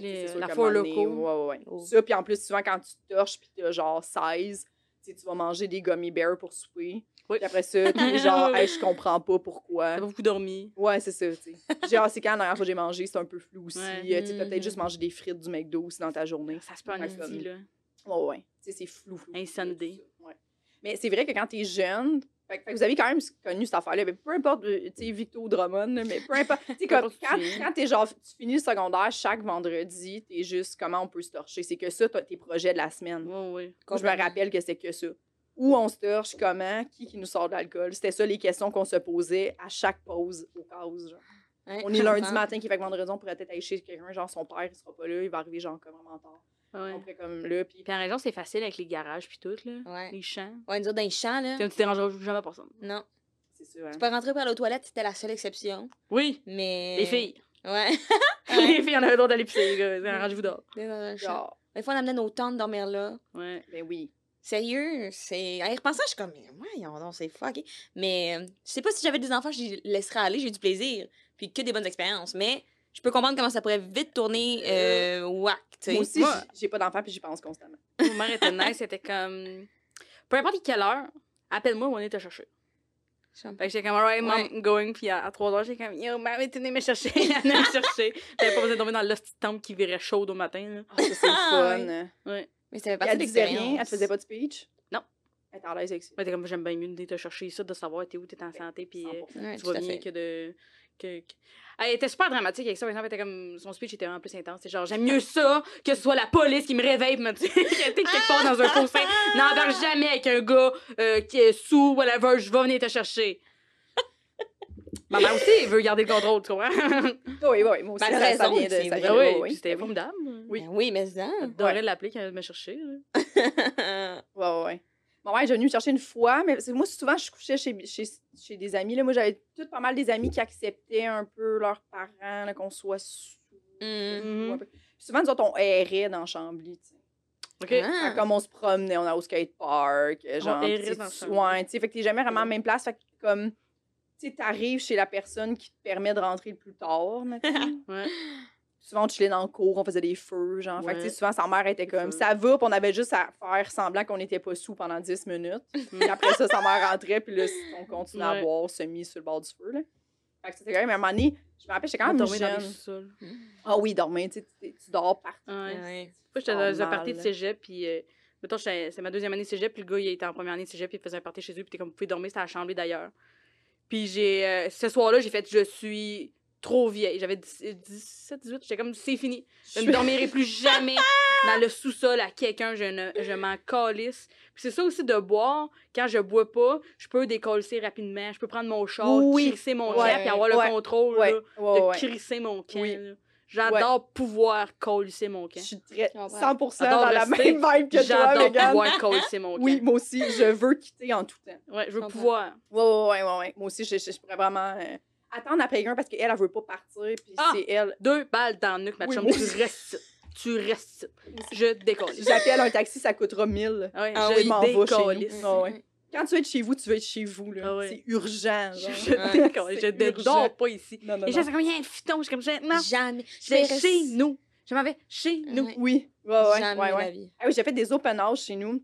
Les- la donné, loco. Ouais, ouais, ouais. Oh. Ça, puis en plus, souvent, quand tu torches, puis t'as genre 16, tu vas manger des gummy bears pour souper. Oui. Puis après ça, t'es genre, hey, je comprends pas pourquoi. T'as pas beaucoup dormi. Ouais, c'est ça, tu sais. Genre, c'est quand la dernière fois que j'ai mangé, c'est un peu flou aussi. Ouais. Euh, Tu sais, t'as peut-être Mhm. juste mangé des frites du McDo aussi dans ta journée. Ça se peut en que, là. Ouais, ouais. Tu sais, c'est flou, flou. Ouais. Mais c'est vrai que quand t'es jeune, fait, que- vous avez quand même connu cette affaire-là. Mais peu importe, euh, tu sais, Victo Drummond, mais peu importe. Tu sais, comme quand, quand t'es genre, tu finis le secondaire chaque vendredi, t'es juste comment on peut se torcher? C'est que ça, t'as tes projets de la semaine. Ouais. Moi, je me rappelle que c'est que ça. Où on se torche, comment, qui qui nous sort de l'alcool? C'était ça les questions qu'on se posait à chaque pause au cas où. genre. Ouais, On est lundi matin, qui fait que vendredi, on pourrait peut-être aller chez quelqu'un, genre son père, il sera pas là, il va arriver genre comme vraiment tard. Ouais. On ferait comme là, puis Puis en région, c'est facile avec les garages puis tout, là. Ouais. Les champs. Ouais, nous autres, dans les champs, là. Tu tu dérangeras jamais personne. Non. c'est ça. hein. Tu peux rentrer par la toilette, c'était la seule exception. Oui, Mais. les filles. Ouais. Les filles, on avait le droit d'aller pisser, les gars. Arrangez-vous dehors. Dans un champ. Genre, Des fois, on amenait nos tantes dormir là. Ouais. ben oui. Sérieux, c'est. En y repensant, je suis comme, mais voyons donc, c'est fucké. Mais euh, je sais pas si j'avais des enfants, je les laisserais aller, j'ai eu du plaisir. Puis que des bonnes expériences. Mais je peux comprendre comment ça pourrait vite tourner euh, whack, tu sais. Moi aussi, Moi- j'ai- pas d'enfant puis j'y pense constamment. Ma mère était nice, c'était comme. Peu importe quelle heure, appelle-moi, on est te chercher. Fait que j'étais comme, alright, mom, Ouais. going. Puis à, 3 heures, j'étais comme, yo, maman, t'es venue me chercher. Elle me chercher. J'avais pas besoin de tomber dans temple qui virait chaude au matin. Là. Ah, ça, c'est le Ah, fun. Mais ça fait partie Elle de disait l'expérience. rien, elle te faisait pas de speech? Non. Elle était à l'aise avec ça. Ouais, t'es comme, j'aime bien mieux de te chercher ici, de savoir t'es où, t'es en santé, puis euh, 100%. Ouais, tu vas à bien que de. Que, que- Elle était super dramatique avec ça, par exemple, elle était comme. Son speech était vraiment plus intense. C'est genre, j'aime mieux ça que ce soit la police qui me réveille pour me dire que t'es quelque part dans un fossé. N'embarque jamais avec un gars euh, qui est sous, whatever, je vais venir te chercher. Maman aussi, elle veut garder le contrôle, tu comprends? Oui, oui, moi aussi, Ben, ça, raison, vient de c'est ça vient Ah oui, oui, puis c'était oui. formidable. Oui. Ben oui, mais ça. J'adorais l'appeler quand elle me cherchait. Ouais, ouais, ouais. Mon mère est venue me chercher une fois, mais moi, souvent, je couchais chez, chez, chez des amis. Là. Moi, j'avais tout pas mal des amis qui acceptaient un peu leurs parents, là, qu'on soit sous. Mm. Puis souvent, nous autres, on errait dans Chambly, tu sais. OK? Ah. Comme on se promenait, on allait au skatepark, genre. tu dans tu- sais, fait que t'es jamais vraiment à la même place. Fait que comme, tu sais, t'arrives chez la personne qui te permet de rentrer le plus tard. Ouais. Souvent, on chillait dans le cours, on faisait des feux, genre. Fait que, souvent, sa mère était comme, ça va, puis on avait juste à faire semblant qu'on n'était pas sous pendant 10 minutes. Puis après ça, sa mère rentrait, puis là, on continuait à boire, semi sur le bord du feu, là. Fait que c'était quand même, à un moment donné, je me rappelle, j'étais quand même dormait dans les jeune. Ah oui, dormir, tu sais, tu tu dors partout. Ouais. Moi, j'étais dans un party de cégep, puis. Euh, mettons, c'est ma deuxième année de cégep, puis le gars, il était en première année de cégep, puis il faisait un party chez lui, puis t'es comme, vous pouvez dormir, c'était à la chambre d'ailleurs. Puis j'ai. euh, ce soir-là, j'ai fait, je suis trop vieille. J'avais 17, 18, j'étais comme, c'est fini. Je ne dormirai plus jamais dans le sous-sol à quelqu'un, je, ne, je m'en calisse. Puis c'est ça aussi de boire. Quand je bois pas, je peux décoller rapidement, je peux prendre mon char, Oui. crisser mon Ouais. camp, puis avoir Ouais. le contrôle Ouais, là, ouais, de ouais. crisser mon camp. Oui. J'adore pouvoir colisser mon Je camp. suis très Je comprends. 100% J'adore dans la même vibe que toi, J'adore pouvoir colisser mon camp. Oui, moi aussi, je veux quitter en tout temps. Ouais, je veux pouvoir. Ouais, ouais, ouais, ouais, ouais. Moi aussi, je, je, je pourrais vraiment euh, attendre après quelqu'un parce qu'elle, elle veut pas partir, puis Ah! c'est elle. Deux balles dans le nuque, ma Oui, chum, tu restes. Tu restes. Je décolle. J'appelle un taxi, ça coûtera 1000. Ouais, Ah je oui, m'en. Ah. Quand tu veux être chez vous, tu veux être chez vous. là. Ah ouais. C'est urgent. Je, genre. je ne dors pas ici. Non, non, Les non. gens sont comme, il y a un fiton. Je suis comme, je- non, Jamais. je vais chez nous. Je m'en vais chez nous. Oui, ouais, ouais, Jamais ouais, ouais. la vie. Ah oui, j'ai fait des open house chez nous.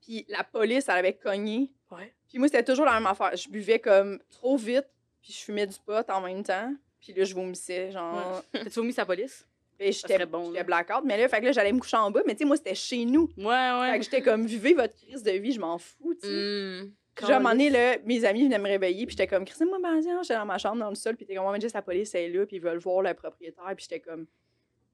Puis la police, elle avait cogné. Ouais. Puis moi, c'était toujours la même affaire. Je buvais comme trop vite, puis je fumais du pot en même temps. Puis là, je vomissais, genre. T'as-tu vomi sa police? Puis Ça j'étais bon, blackout. Mais là, fait que là, j'allais me coucher en bas. Mais tu sais, moi, c'était chez nous. Ouais, Fait ouais. que j'étais comme, vivez votre crise de vie, je m'en fous, tu sais. Mm. Puis à un moment donné, là, mes amis venaient me réveiller, puis j'étais comme, Christine, moi, Bandian, j'étais dans ma chambre, dans le sol, puis t'es comme, mais juste la police elle est là, puis ils veulent voir le propriétaire, puis j'étais comme,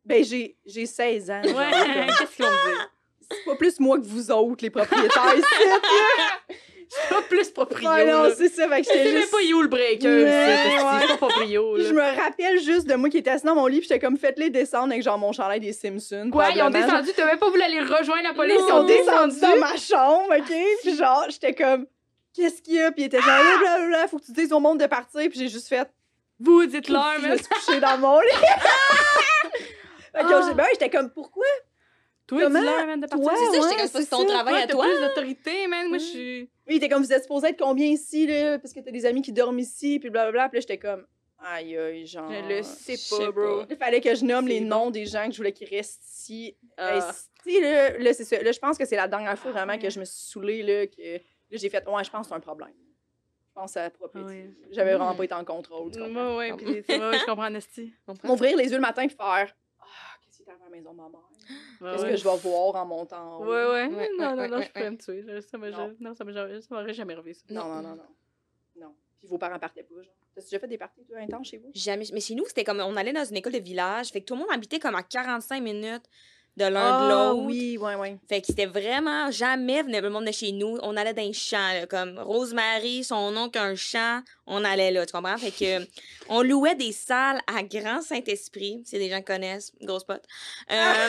ben, j'ai j'ai 16 ans. Ouais, qu'est-ce qu'ils vont me dire? c'est pas plus moi que vous autres, les propriétaires ici. C'est pas plus proprio. Ouais, non, c'est ça, fait que Je j'étais juste. pas you le breaker. Ouais, c'est pas proprio. Là. je me rappelle juste de moi qui était assis dans mon lit, puis j'étais comme, faites-les descendre avec genre mon chandail des Simpsons. Quoi, ils ont descendu, t'as même pas voulu aller rejoindre la police? Ils sont descendus dans ma chambre, OK? Puis genre, j'étais comme, qu'est-ce qu'il y a? Puis ils étaient genre, blablabla, faut que tu dises au monde de partir. Puis j'ai juste fait, Vous dites-leur, je mais me suis couchée dans mon lit. fait que Ah. ben j'étais comme, pourquoi? Toi, Comment? dis-leur, man, de partir. Toi, C'est ça, j'étais ouais, comme, c'est ton ça. travail Ouais, à t'as toi. plus d'autorité, man. Moi, je suis... Oui, était comme, vous êtes supposé être combien ici, là? Parce que t'as des amis qui dorment ici, puis blablabla. Puis là, j'étais comme, aïe, aïe, genre. Je le sais je pas, sais bro. Il fallait que je nomme C'est les bon. noms des gens que je voulais qu'ils restent ici. Ah. sais, là, là, c'est ça. Là, je pense que c'est la dernière fois Ah, vraiment ouais. que je me suis saoulée, là, que là, j'ai fait, ouais, je pense que c'est un problème. Je pense à la propriété. Ouais. J'avais vraiment pas été en contrôle. tu comprends? Ouais, ouais, ouais, je comprends, Nasty. M'ouvrir les yeux le matin et faire, ah, à la maison de ma mère? Qu'est-ce ouais. que je vais voir en montant? En haut? Ouais, ouais. Ouais, non, ouais, non, ouais, non, ouais, je pourrais ouais. me tuer. là. Ça m'a Non. non, ça m'a m'aurait jamais ça. Non, non, non, non. Non. Puis vos parents partaient pas, genre. T'as déjà fait des parties, toi, intenses chez vous? Jamais. Mais chez nous, c'était comme, on allait dans une école de village. Fait que tout le monde habitait comme à 45 minutes de l'un de Ah, l'autre. oui, ouais, ouais. Fait que c'était vraiment jamais venait le monde de chez nous. On allait dans les champs, là, comme Rosemary, son oncle a un champ, on allait là, tu comprends? Fait que on louait des salles à Grand Saint-Esprit, si des gens connaissent, grosse pote. Euh,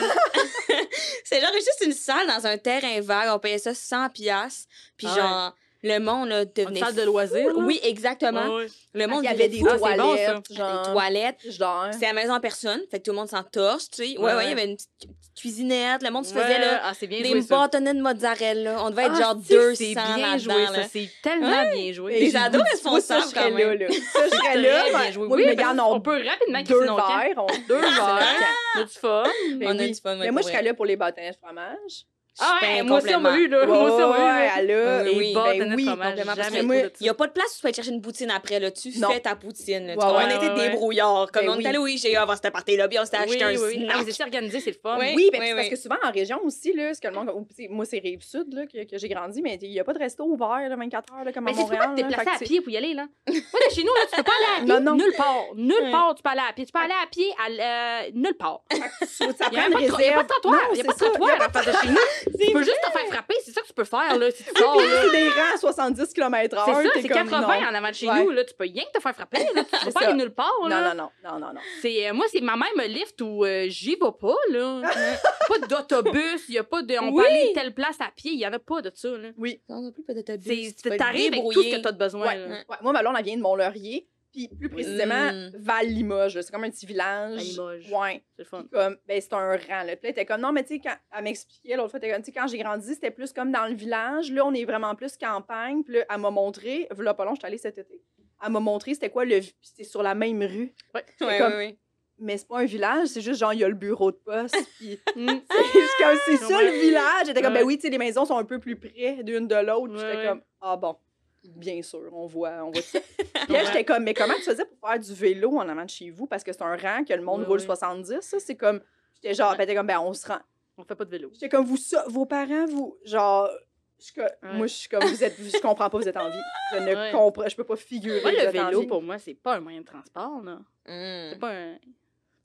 c'est genre juste une salle dans un terrain vague, on payait ça 100 piastres. Puis Ah genre, Le monde, là, Une devenait. salle de loisirs. là. Oui, exactement. Ouais, ouais. Le monde Il y avait des fou. Ah, bon, toilettes, Des toilettes. Genre. C'est à la maison en personne, fait que tout le monde s'entorche, tu sais. Ouais, Ouais, ouais, il y avait une petite, cuisinette, le monde se faisait, là, Ah, bien des bâtonnets de mozzarella. On devait être Ah, genre c'est- 200 C'est bien joué, là. ça. C'est tellement bien joué. Les je ados dis, moi, ça, je serais là. Ça, je serais là. Oui, mais regarde, on peut rapidement deux verres. Deux verres. On a du fun. On a du fun, Mais moi, je serais là pour les bâtonnets de fromage. Ah, Ben, ouais, moi aussi, on m'a eu, là. Moi aussi, on m'a eu. Ouais, là. elle a. Oui, Les oui. bâtonnets Ben oui, complètement, parce que Il n'y a pas de place où tu peux aller chercher une poutine après, là. Tu Non. fais ta poutine. là. Tu Ouais, comprends? ouais, on était débrouillards. Comme Ben on oui. était allé au IGA avant cette partie-là, puis on Oui, acheté un oui, oui. Ah, snack. mais c'est organisé, c'est le fun. Oui. Oui, ben, oui, parce oui. que souvent en région aussi, là, ce que le monde. tu Moi, c'est Rive-Sud là, que, que j'ai grandi, mais il n'y a pas de resto ouvert là, 24 heures là, comme Mais à c'est pas Montréal. te là, déplacer fait à pied pour y aller, là. Moi, de chez nous, là, tu peux pas aller à pied Non, non. nulle part. Nulle part, tu peux aller à pied. Tu peux aller à pied euh, nulle part. Il y a pas de- il y a pas réserve. de trottoir. Il y a pas de trottoir à de chez nous. Tu peux juste te faire frapper. C'est ça que tu peux faire, là, si tu sors, là. c'est des rangs à 70 km/h. C'est ça, t'es c'est comme, 80 non. en avant de chez Ouais. nous, là. Tu peux rien que te faire frapper, là. Tu peux pas aller nulle part, là. Non, non, non, non, non, non. C'est, euh, moi, c'est ma mère me lift où euh, j'y vais pas, là. pas d'autobus, il y a pas de. On Oui. peut aller telle place à pied, il y en a pas de ça, là. Oui. On n'a plus pas d'autobus. T'arrives avec tout ce que t'as de besoin, Ouais. là. Ouais, Moi, ma blonde, elle vient de Mont-Laurier. Puis plus précisément, Mm. Val-Limoges. là. C'est comme un petit village. À Limoges. Ouais. C'est fun. Comme, ben, c'est un rang, là. Puis là, elle était comme, non, mais tu sais, quand elle m'expliquait l'autre fois, était comme, tu sais, quand j'ai grandi, c'était plus comme dans le village. Là, on est vraiment plus campagne. Puis là, elle m'a montré, voilà pas long, je suis allée cet été. Elle m'a montré c'était quoi le. C'était sur la même rue. Ouais. Ouais, comme- ouais, ouais. Mais c'est pas un village, c'est juste genre, il y a le bureau de poste. Puis c'est comme, c'est ça le village. J'étais comme, ben oui, tu sais, les maisons sont un peu plus près d'une de l'autre. J'étais comme, ah bon, bien sûr, on voit, on voit ça. Puis là, j'étais comme, mais comment tu faisais pour faire du vélo en avant de chez vous? Parce que c'est un rang que le monde Ouais, roule ouais. 70, ça. C'est comme, j'étais genre, ben, t'es comme, ben, on se rend. On fait pas de vélo. J'étais comme, vous, ça, vos parents, vous, genre, je Ouais. moi, je suis comme, vous êtes, je comprends pas, vous êtes en vie. Je ne Ouais. comprends, je peux pas figurer. Moi, le vélo, pour moi, c'est pas un moyen de transport, là. Mm. C'est pas un.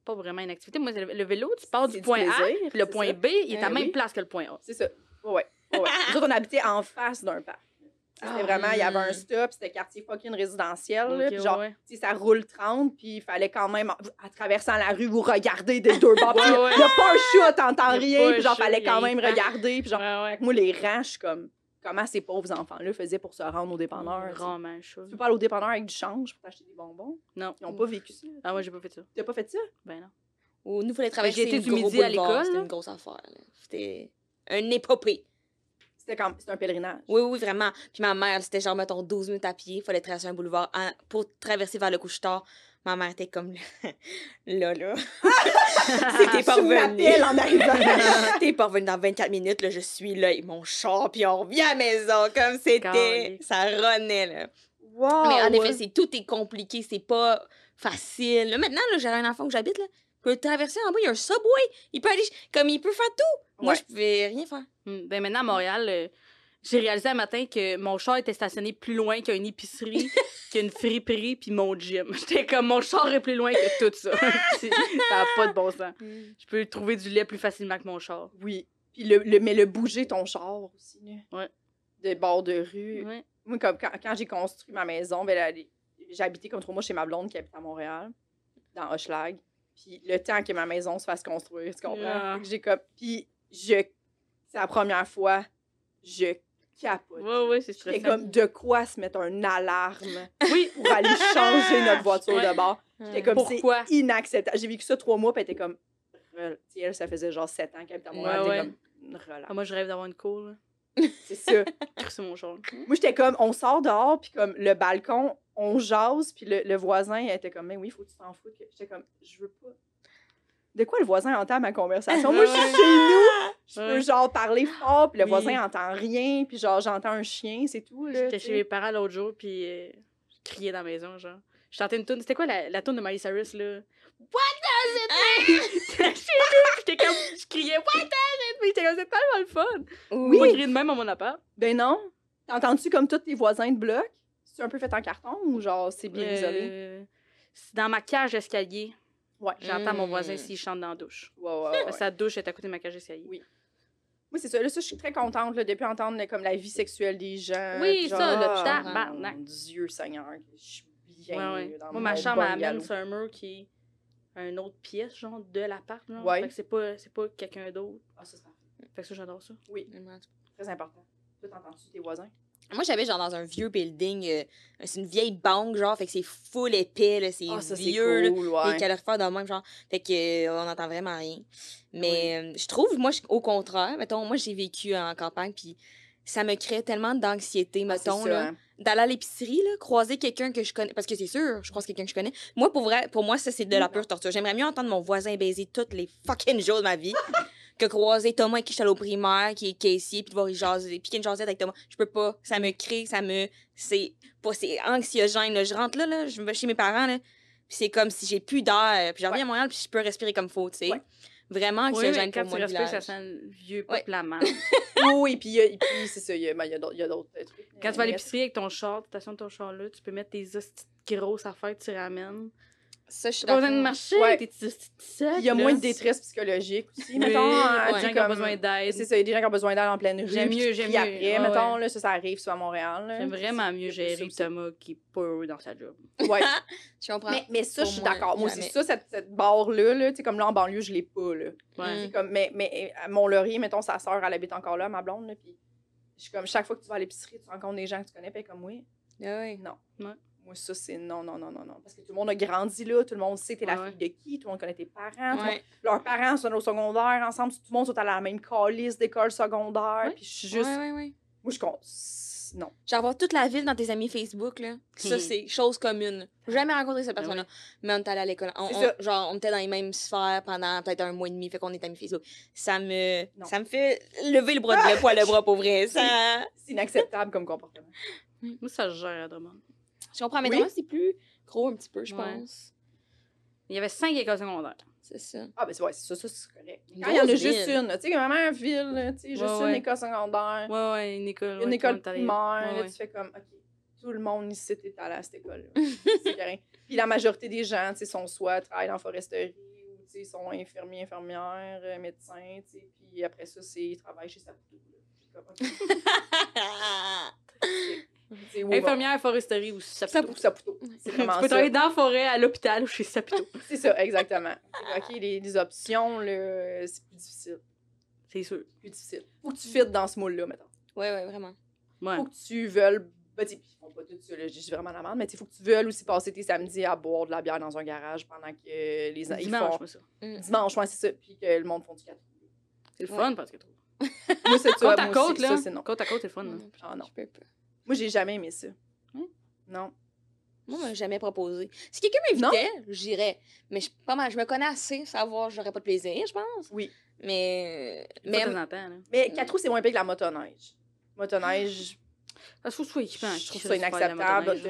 Pas vraiment une activité. Moi, le, vélo, tu pars du du point A, plaisir, puis le point ça. B, il est à la Eh même oui. place que le point A. C'est ça. Ouais, ouais. Nous autres, on habitait en face d'un parc. C'était Ah, vraiment, il y avait un stop, c'était quartier fucking résidentiel. là, Ok, puis genre, ouais. ça roule 30, puis il fallait quand même, en, en traversant la rue, vous regarder des deux bords. Ouais, Il ouais. n'y a pas un chat, t'entends rien, puis genre, fallait quand même regarder. Puis genre, moi, les rangs, je suis comme, comment ces pauvres enfants-là faisaient pour se rendre au dépanneur? tu sais? Vraiment chaud. Tu peux pas aller au dépanneur avec du change pour t'acheter des bonbons? Non. Ils ont pas vécu ça. Ah, moi, j'ai pas fait ça. T'as pas fait ça? Ben non. Ou nous, il fallait traverser le du midi à l'école, C'était une grosse affaire. là. C'était un épopée. C'était comme, c'était un pèlerinage. Oui, oui, vraiment. Puis ma mère, c'était genre, mettons, 12 minutes à pied. Il fallait traverser un boulevard en- pour traverser vers le couche-tard. Ma mère était comme là, là. C'était pas revenu. en arrivant. T'es pas revenu dans 24 minutes, là, je suis là, et mon char, puis on revient à la maison, comme c'était. Ça renaît, là. Wow! Mais en effet, c'est tout est compliqué, c'est pas facile. Là, maintenant, là, j'ai un enfant où j'habite, là, peut traverser en bas, il y a un subway, il peut aller, comme il peut faire tout. Moi, Ouais. je pouvais rien faire. Hmm. Ben maintenant, à Montréal, euh, j'ai réalisé un matin que mon char était stationné plus loin qu'une épicerie, qu'une friperie, puis mon gym. J'étais comme, mon char est plus loin que tout ça. ça n'a pas de bon sens. Je peux trouver du lait plus facilement que mon char. Oui. Puis le, le- mais le bouger ton char aussi. Ouais. De bord de rue. Ouais. Moi, comme quand, quand j'ai construit ma maison, ben, habité comme trois mois chez ma blonde qui habite à Montréal, dans Hochelag. Puis le temps que ma maison se fasse construire, tu comprends? J'ai comme. Puis je. C'est la première fois, je capote. Ouais, ouais, c'est J'étais stressant. comme de quoi se mettre un alarme Oui. pour aller changer notre voiture Ouais. de bord? J'étais comme c'est inacceptable. J'ai vécu ça trois mois, puis elle était comme. Rel- tu sais, Elle, ça faisait genre sept ans qu'elle habitait à Montréal. Ouais, elle ouais. était comme. Relax. Ah, moi, je rêve d'avoir une cour, là. C'est ça. C'est mon char. Moi, j'étais comme, on sort dehors, puis comme le balcon, on jase, puis le, le voisin était comme, mais oui, faut que tu t'en foutes. J'étais comme, je veux pas. De quoi le voisin entend ma conversation? Moi, je suis chez nous, je peux genre parler fort, puis le Oui. voisin entend rien, puis genre j'entends un chien, c'est tout. J'étais chez mes parents l'autre jour, puis euh, je criais dans la maison, genre. Je chantais une tune. C'était quoi la, la tune de Miley Cyrus, là? What does it mean? J'étais chez nous, comme. Je criais, What does it mean? J'étais comme, c'est tellement le fun. Oui. Moi, crier de même à mon appart. Ben non. T'entends-tu comme tous tes voisins de bloc? C'est un peu fait en carton ou genre c'est bien isolé? Euh, c'est dans ma cage d'escalier. Ouais. J'entends mon Mm. voisin s'il chante dans la douche. Ouais, ouais, ouais, Sa douche est à côté de ma cage d'escalier. Oui. Moi, c'est ça. Là, ça, je suis très contente là, depuis entendre là, comme la vie sexuelle des gens. Oui, ça, le tabarnak. Mon Dieu, Seigneur, je suis bien. Ouais, ouais. dans Moi, mon ma chambre bon amène sur un mur qui est une autre pièce, genre, de l'appart. Ouais. Fait que c'est pas, c'est pas quelqu'un d'autre. Ah, ça, c'est. Fait que ça, j'adore ça. Oui, très important. Toi, t'entends-tu tes voisins? Moi, j'habite genre dans un vieux building. euh, c'est une vieille banque, genre. Fait que c'est full épais, là. C'est c'est vieux, là. cool, Les ouais. calorifères de même, genre. Fait que euh, on n'entend vraiment rien. Mais euh, je trouve, moi, au contraire, mettons, moi, j'ai vécu en campagne, puis ça me crée tellement d'anxiété, Ah, mettons, là. hein. D'aller à l'épicerie, là, croiser quelqu'un que je connais. Parce que c'est sûr, je croise quelqu'un que je connais. Moi, pour vrai, pour moi, ça, c'est de la pure torture. J'aimerais mieux entendre mon voisin baiser toutes les fucking jours de ma vie que croiser Thomas avec qui je suis allée au primaire, qui est caissier, puis de voir il jaser, puis qu'il y a une jasette avec Thomas. Je peux pas. Ça me crée, ça me. C'est pas. C'est anxiogène, là. Je rentre là, là, je vais chez mes parents, là. Puis c'est comme si j'ai plus d'air. Puis je reviens à Montréal, puis je peux respirer comme faut, tu sais. Ouais. Vraiment Oui, anxiogène mais quand pour tu moi, le respires, ça village. sent le vieux Ouais. peuple la. Oui, oui, puis, c'est ça, il y a, ben, a d'autres il y a d'autres trucs. Quand tu vas à l'épicerie avec ton char, tu stationnes ton char là, tu peux mettre tes grosses affaires que tu ramènes. Ça, je suis pas besoin de marcher, Ouais. t'es. Il y a là. moins de détresse psychologique aussi, Oui, mettons. il y a hein, pas de tu sais, gens qui ont besoin d'aide. C'est ça, il y a des gens qui ont besoin d'aide en pleine rue. J'aime mieux, j'aime mieux. après, mettons, ouais. là, ça, ça arrive soit à Montréal. J'aime vraiment mieux gérer Thomas qui est pas heureux dans sa job. Ouais. Je comprends. mais, mais ça, Pour je suis d'accord. Moi aussi, ça, cette, cette barre-là, là, tu sais, comme là, en banlieue, je l'ai pas, là. Ouais. Comme, mais, mais à Mont-Laurier, mettons, sa sœur, elle habite encore là, ma blonde, là, puis je suis comme, chaque fois que tu vas à l'épicerie, tu rencontres des gens que tu connais, puis elle est comme, oui, Ah ouais. non. Moi, ça, c'est non, non, non, non, non. Parce que tout le monde a grandi là, tout le monde sait t'es la Ouais, fille de qui, tout le monde connaît tes parents, monde- leurs parents sont au secondaire ensemble, tout le monde sont à la même calice d'école secondaire, Ouais. puis je suis juste... Ouais, ouais, ouais. Moi, je compte... Non. Genre, avoir toute la ville dans tes amis Facebook, là. Ça, c'est chose commune. J'ai jamais rencontré cette Ah personne-là. Mais on est allé à l'école. On- on- genre, on était dans les mêmes sphères pendant peut-être un mois et demi, fait qu'on est amis Facebook. Ça me, Non. ça me fait lever le bras, le poil le bras, pour vrai. Ça... C'est inacceptable comme comportement. Moi, ça gère à Drummond. Je comprends, mais Oui. c'est plus gros un petit peu, je Ouais. pense. Il y avait cinq écoles secondaires. C'est ça. Ah, ben c'est ouais, c'est ça, ça c'est correct. Quand il y en a juste une, tu sais, comme ma ville, tu sais, juste Ouais, une école secondaire, Ouais, ouais, une école. une école primaire, tu fais comme, OK, tout le monde ici est allé à cette école-là. c'est correct. Puis la majorité des gens, tu sais, sont soit travaillent en foresterie ou, tu sais, sont infirmiers, infirmières, euh, médecins, tu sais, puis après ça, c'est ils travaillent chez Saputo. Infirmière, foresterie ou Saputo. Saputo. C'est Tu peux ça. travailler dans la forêt, à l'hôpital ou chez Saputo. C'est ça, exactement. OK, les, les options, là, c'est plus difficile. C'est sûr. Plus difficile. Faut que tu fites dans ce moule-là, mettons. ouais, ouais, vraiment. Ouais. Faut que tu veuilles. Ben, tu sais, ils font pas tout ça, là, je dis vraiment la merde, mais il faut que tu veuilles aussi passer tes samedis à boire de la bière dans un garage pendant que les ils Dimanche, font. moi, ça. Dimanche, ouais, c'est ça. Puis que le monde font du 4 C'est le Ouais. fun parce que trop. Moi, c'est ça. Côte à côte, là. Ça, c'est non. Côte à côte, c'est le fun. Ah, non. Je peux pas. Moi, j'ai jamais aimé ça. Hein? Non. Moi, on m'a jamais proposé. Si quelqu'un m'invitait, j'irais. Mais je, pas mal, je me connais assez, savoir j'aurais pas de plaisir, je pense. Oui. Mais. Fois de temps là. Mais 4 roues, c'est moins pire que la motoneige. Motoneige, Parce qu'il faut que tu sois équipant. je trouve ça inacceptable.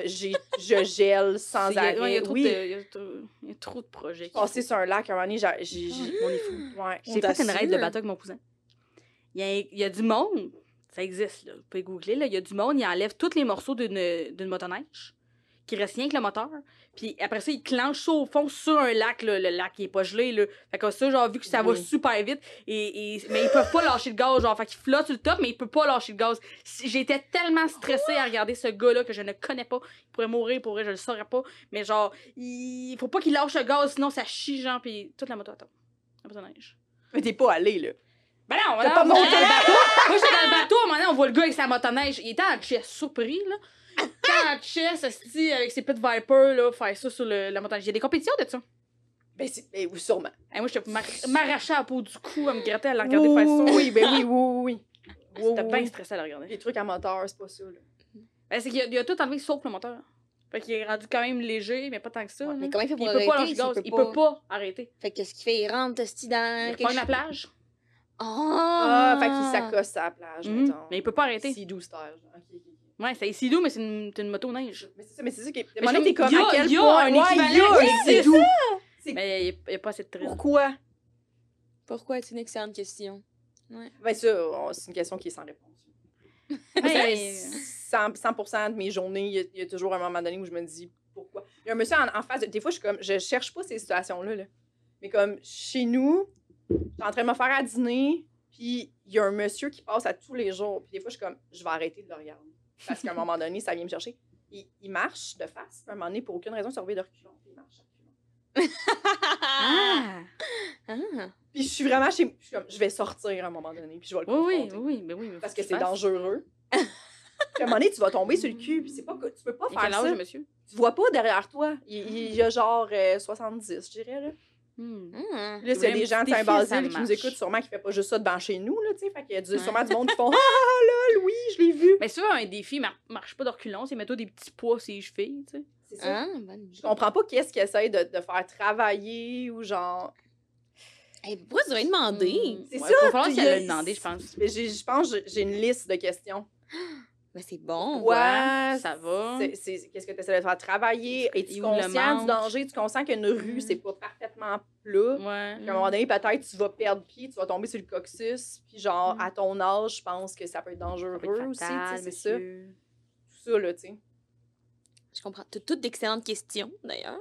Je gèle sans arrêt. a trop Oui. de- il y a trop- il y a trop de projets. qui- Passer sur un lac, à un moment donné, j'ai- j'ai. j'ai- On est fou. Ouais. J'ai fait une raid de bateau avec mon cousin. Il y a, il y a du monde, ça existe, là. vous pouvez googler, là. il y a du monde, il enlève tous les morceaux d'une d'une motoneige, qui reste rien que le moteur, puis après ça, il clenche ça au fond sur un lac, là. le lac il est pas gelé, là. fait que ça, genre, vu que ça va Oui. super vite, et, et- mais ils peuvent pas lâcher le gaz, genre, fait qu'il flotte sur le top, mais il peut pas lâcher le gaz. J'étais tellement stressée à regarder ce gars-là que je ne connais pas, il pourrait mourir, pour vrai, je le saurais pas, mais genre, il faut pas qu'il lâche le gaz, sinon ça chie, genre, puis toute la moto attend. La motoneige. Mais t'es pas allé, là. Ben non, T'as pas monté le dans le bateau? Moi, j'étais dans le bateau, à un moment donné, on voit le gars avec sa motoneige. Il était en chest, surpris, là. Quand en chest, esti, avec ses pit Viper, là, faire ça sur le, la motoneige. Il y a des compétitions de ça? Ben, c'est- ben, oui, sûrement. Et moi, j'étais m'ar- m'arracher à la peau du cou, à me gratter, à la regarder faire ça. Oui, ben oui, oui, oui. C'était bien stressé à la regarder. Les trucs à moteur, c'est pas ça, là. Ben, c'est qu'il a, il a tout enlevé sauf le moteur. Fait qu'il est rendu quand même léger, mais pas tant que ça. Ouais. Mais comment il fait pour il peut pas Il pas- peut pas? arrêter. Fait que qu'est-ce qu'il fait? Il rentre dans. Il quelque la plage. Ah, Ah! fait qu'il s'accoste à la plage, Mhm. mettons. Mais il peut pas arrêter. C'est 12 terres, genre. Ok, ok, ok. Ouais, c'est ici doux, mais c'est une, c'est une moto neige. Mais c'est ça, mais c'est ça qui est. Mais je t'es comme y a- à quel il y a point. un Ouais, équivalent il y a sidou. Mais il n'y a, pas assez de traîne. Pourquoi? Pourquoi? C'est une excellente question. Ben ça, c'est une question qui est sans réponse. Mais- 100, 100% de mes journées, il y, a, il y a toujours un moment donné où je me dis pourquoi? Il y a un monsieur en, en face de. Des fois, je suis comme. Je cherche pas ces situations-là. Là. Mais comme chez nous, je suis en train de me faire à dîner, puis il y a un monsieur qui passe à tous les jours. Puis des fois, je suis comme. Je vais arrêter de le regarder. Parce qu'à un moment donné, ça vient me chercher. Il, il marche de face. puis À un moment donné, pour aucune raison, il se revient de reculons. puis Il marche à reculons. Ah! Ah! Puis je suis vraiment chez. Je suis comme. Je vais sortir à un moment donné, puis je vais le Oui, oui, confronter. oui, oui, mais oui. mais Parce que c'est dangereux. Puis à un moment donné, tu vas tomber sur le cul, puis c'est pas que tu peux pas faire quel âge, ça. monsieur? Tu vois pas derrière toi. Il, il y a genre euh, 70, je dirais, là. Hmm. Hmm. Là, C'est s'il y a des gens de ça Saint-Basile qui nous écoutent, sûrement qui fait pas juste ça devant chez nous, là. Fait qu'il y a du- Ouais. sûrement du monde qui font Ah là, oui, je l'ai vu. Mais souvent, un défi mar- marche pas de reculons, c'est mets-toi des petits poids sur les chevilles, tu sais. C'est ça. Ah, bonne idée. Je comprends pas qu'est-ce qu'ils essayent de, de faire travailler ou genre. Hey, pourquoi tu devrais demander? C'est Ouais, ça, Faut falloir tu- qu'elle le demander, je pense. Je pense que j'ai une liste de questions. Ben, c'est bon. Ouais, ça va. Qu'est-ce que tu essaies de faire? Travailler? Et le conscient du danger? Tu conscient qu'une rue, Mm. c'est pas parfaitement plat? Ouais. Puis à un moment donné, peut-être tu vas perdre pied, tu vas tomber sur le coccyx. Puis genre, Mm. à ton âge, je pense que ça peut être dangereux peut être aussi. tu fatal, C'est ça. Tout ça, là, tu sais. Je comprends. T'as toutes d'excellentes questions, d'ailleurs.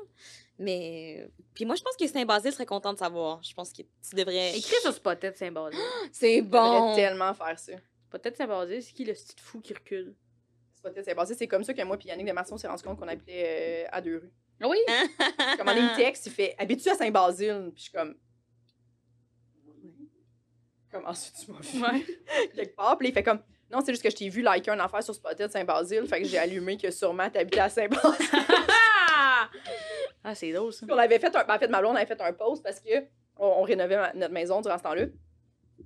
Mais. Puis moi, je pense que Saint-Basile serait content de savoir. Je pense que tu devrais. Écris sur Spotted Saint-Basile. C'est bon. tellement faire ça. Spotted Saint-Basile, c'est qui le petit fou qui recule? C'est peut-être- c'est comme ça que moi puis Yannick de Marson s'est rendu compte qu'on appelait euh, à deux rues. Ah oui? Comme on me texte, il fait Habites-tu à Saint-Basile? Puis je suis comme. Comment ça, tu m'as vu? Ouais. Quelque part. Puis il fait comme. Non, c'est juste que je t'ai vu liker un affaire sur Spotted Saint-Basile. Fait que j'ai allumé que sûrement t'habitais à Saint-Basile. ah! C'est drôle, ça. Puis on avait fait un. ben, en fait, ma blonde avait fait un post parce que on, on rénovait ma- notre maison durant ce temps-là.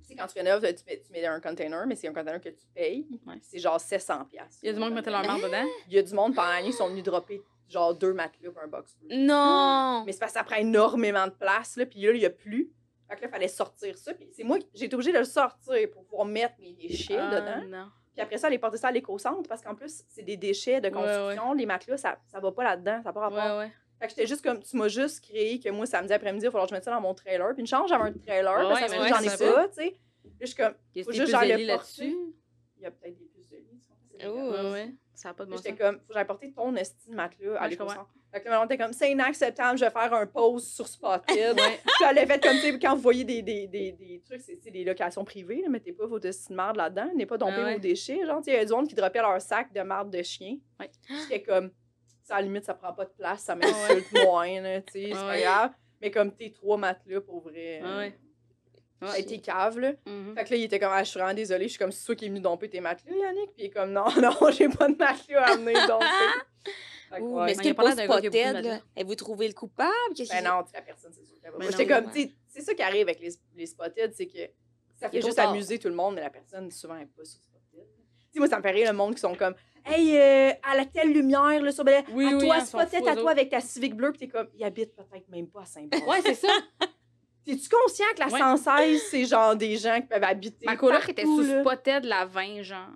Tu sais, quand tu rénoves, tu mets, tu mets un container, mais c'est un container que tu payes. Ouais. C'est genre 700$. piastres. Il y a du monde qui mettait leur marde dedans? Il y a du monde pendant l'année qui sont venus dropper genre deux matelas pour un box. Non! Mais c'est parce que ça prend énormément de place, là, puis là, il n'y a plus. Fait que là, il fallait sortir ça. Puis c'est moi, j'ai été obligée de le sortir pour pouvoir mettre mes déchets Ah, dedans. Non. Puis après ça, aller porter ça à l'éco-centre parce qu'en plus, c'est des déchets de Ouais, construction. Les matelas, ça, ça va pas là-dedans, ça n'a pas rapport. Ouais, ouais. Fait que j'étais juste comme, tu m'as juste créé que moi, samedi après-midi, il va falloir que je mette ça dans mon trailer. Puis une chance, j'avais un trailer, Ouais, parce que ouais, j'en ai pas, tu sais. Je suis comme, Il y a Faut juste le là-dessus? il y a peut-être des puces de lit. Oh. Ouais, ouais. Ça n'a pas de bon J'étais comme, faut que j'aille porter ton esti de matelas à Ouais. Fait que on était comme, c'est inacceptable, je vais faire un post sur Spotted. Puis elle fait comme, tu sais, quand vous voyez des, des, des, des trucs, c'est des locations privées, là, mettez pas vos esti de marde là-dedans, n'est pas dompé Ah ouais. vos déchets. Genre, tu sais, il y a du monde qui droppait leur sac de marde de chien. Ouais. J'étais comme, à la limite, ça prend pas de place, ça m'insulte moins, là, tu sais, c'est Ah pas grave. Mais comme tes trois matelas, pour vrai, Ah ouais. euh, t'es cave, là. Mhm. Fait que là, il était comme, ah, je suis vraiment désolée, je suis comme, c'est toi qui es venu domper tes matelas, Yannick? Puis il est comme, non, non, j'ai pas de matelas à amener domper. Fait que, Ouh, ouais. mais est-ce Mais que il a pas Spotted, là, avez-vous trouvé le coupable? Ben non, tu sais, la personne, c'est sûr pas. J'étais comme, ouais. tu sais, c'est ça qui arrive avec les, les spotted, c'est que ça Il est fait juste amuser tout le monde, mais la personne, souvent, elle est pas sur spotted. Tu sais, moi, ça me fait rire le monde qui sont comme, hey, euh, à la telle lumière, là, sur Air, Oui, à oui, toi, hein, spotted, fous, à toi, avec ta Civic bleue, pis t'es comme, il habite peut-être même pas à Saint-Paul. Ouais, c'est ça. T'es-tu conscient que la Ouais. 116, c'est genre des gens qui peuvent habiter. Ma coloc était sous? Spotted la 20, genre.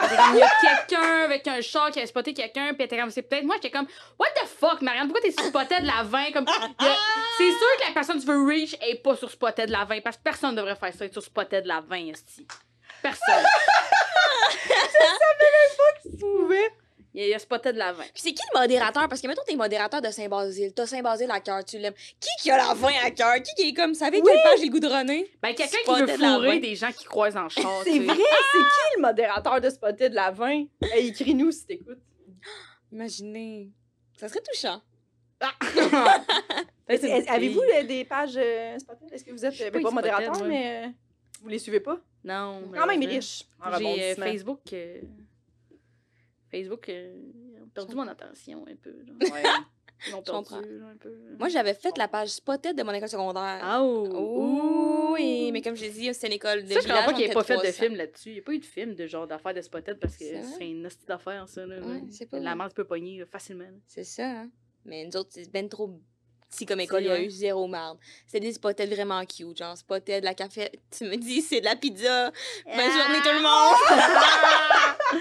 Il y a quelqu'un avec un char qui a spoté quelqu'un, puis elle était comme, c'est peut-être moi, j'étais comme, what the fuck, Marianne, pourquoi t'es sur Spotted la 20? Comme, il y a- c'est sûr que la personne que tu veux reach est pas sur Spotted la 20, parce que personne devrait faire ça, être sur Spotted la 20, esti. Personne. Tu pouvais. Il y a, il y a Spotted la 20. Puis c'est qui le modérateur? Parce que, mettons, t'es modérateur de Saint-Basile. T'as Saint-Basile à cœur, tu l'aimes. Qui qui a la 20 à cœur? Qui qui est comme, savez quelle page j'ai goudronné? Ben, quelqu'un qui veut la fourrer 20. des gens qui croisent en char, C'est vrai, c'est qui le modérateur de Spotted la 20? Hey, écris-nous si t'écoutes. Imaginez. Ça serait touchant. Est- Avez-vous des pages euh, Spotted? Est-ce que vous êtes euh, pas ben, pas modérateur, mais euh, vous les suivez pas? Non. Quand même malheureusement. riche en J'ai euh. Facebook. euh, Facebook euh, ils ont perdu mon attention un peu. là. Ouais. Ils comprends. perdu là, un peu. Moi, j'avais fait la page spotted de mon école secondaire. Ah oh! Oh, oui, mais comme je l'ai dit, c'est une école de Ça, je comprends village, pas qu'il n'y ait pas fait de 300. film là-dessus. Il n'y a pas eu de film de genre d'affaires de Spotted parce que C'est une hostie d'affaires, ça. Là, Ouais, c'est pas La marde peut pogner là, facilement. là. C'est ça, hein. Mais nous autres, c'est ben trop petit comme école, il y a eu zéro marde. C'était des spotted vraiment cute, genre spotted, la café. Tu me dis, c'est de la pizza. Bonne journée tout le monde!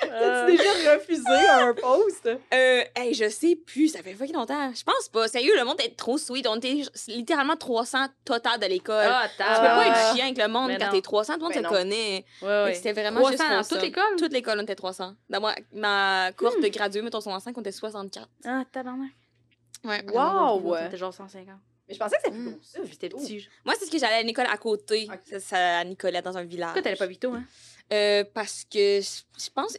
T'as-tu déjà refusé un post? Euh, hey, je sais plus, ça fait fucking longtemps. Je pense pas. Sérieux, le monde est trop sweet. On était littéralement 300 total de l'école. Ah, tu t'as. peux pas être chien avec le monde Mais quand t'es 300, tout le monde te non. connaît. Ouais, C'était vraiment 300 juste dans pour toute ça. l'école? Toute l'école, on était 300. Dans moi, ma cohorte de gradués, mettons, son 5, on était 64. Ah, tabarnak. Ouais. Wow! C'était genre 150. Mais je pensais que c'était plus Mm. gros que ça. J'étais petit. Moi, c'est ce que j'allais à l'école à côté. Ok. Ça, ça, à Nicolette, dans un village. Pourquoi t'allais pas Vito, hein? Euh, parce que je pense.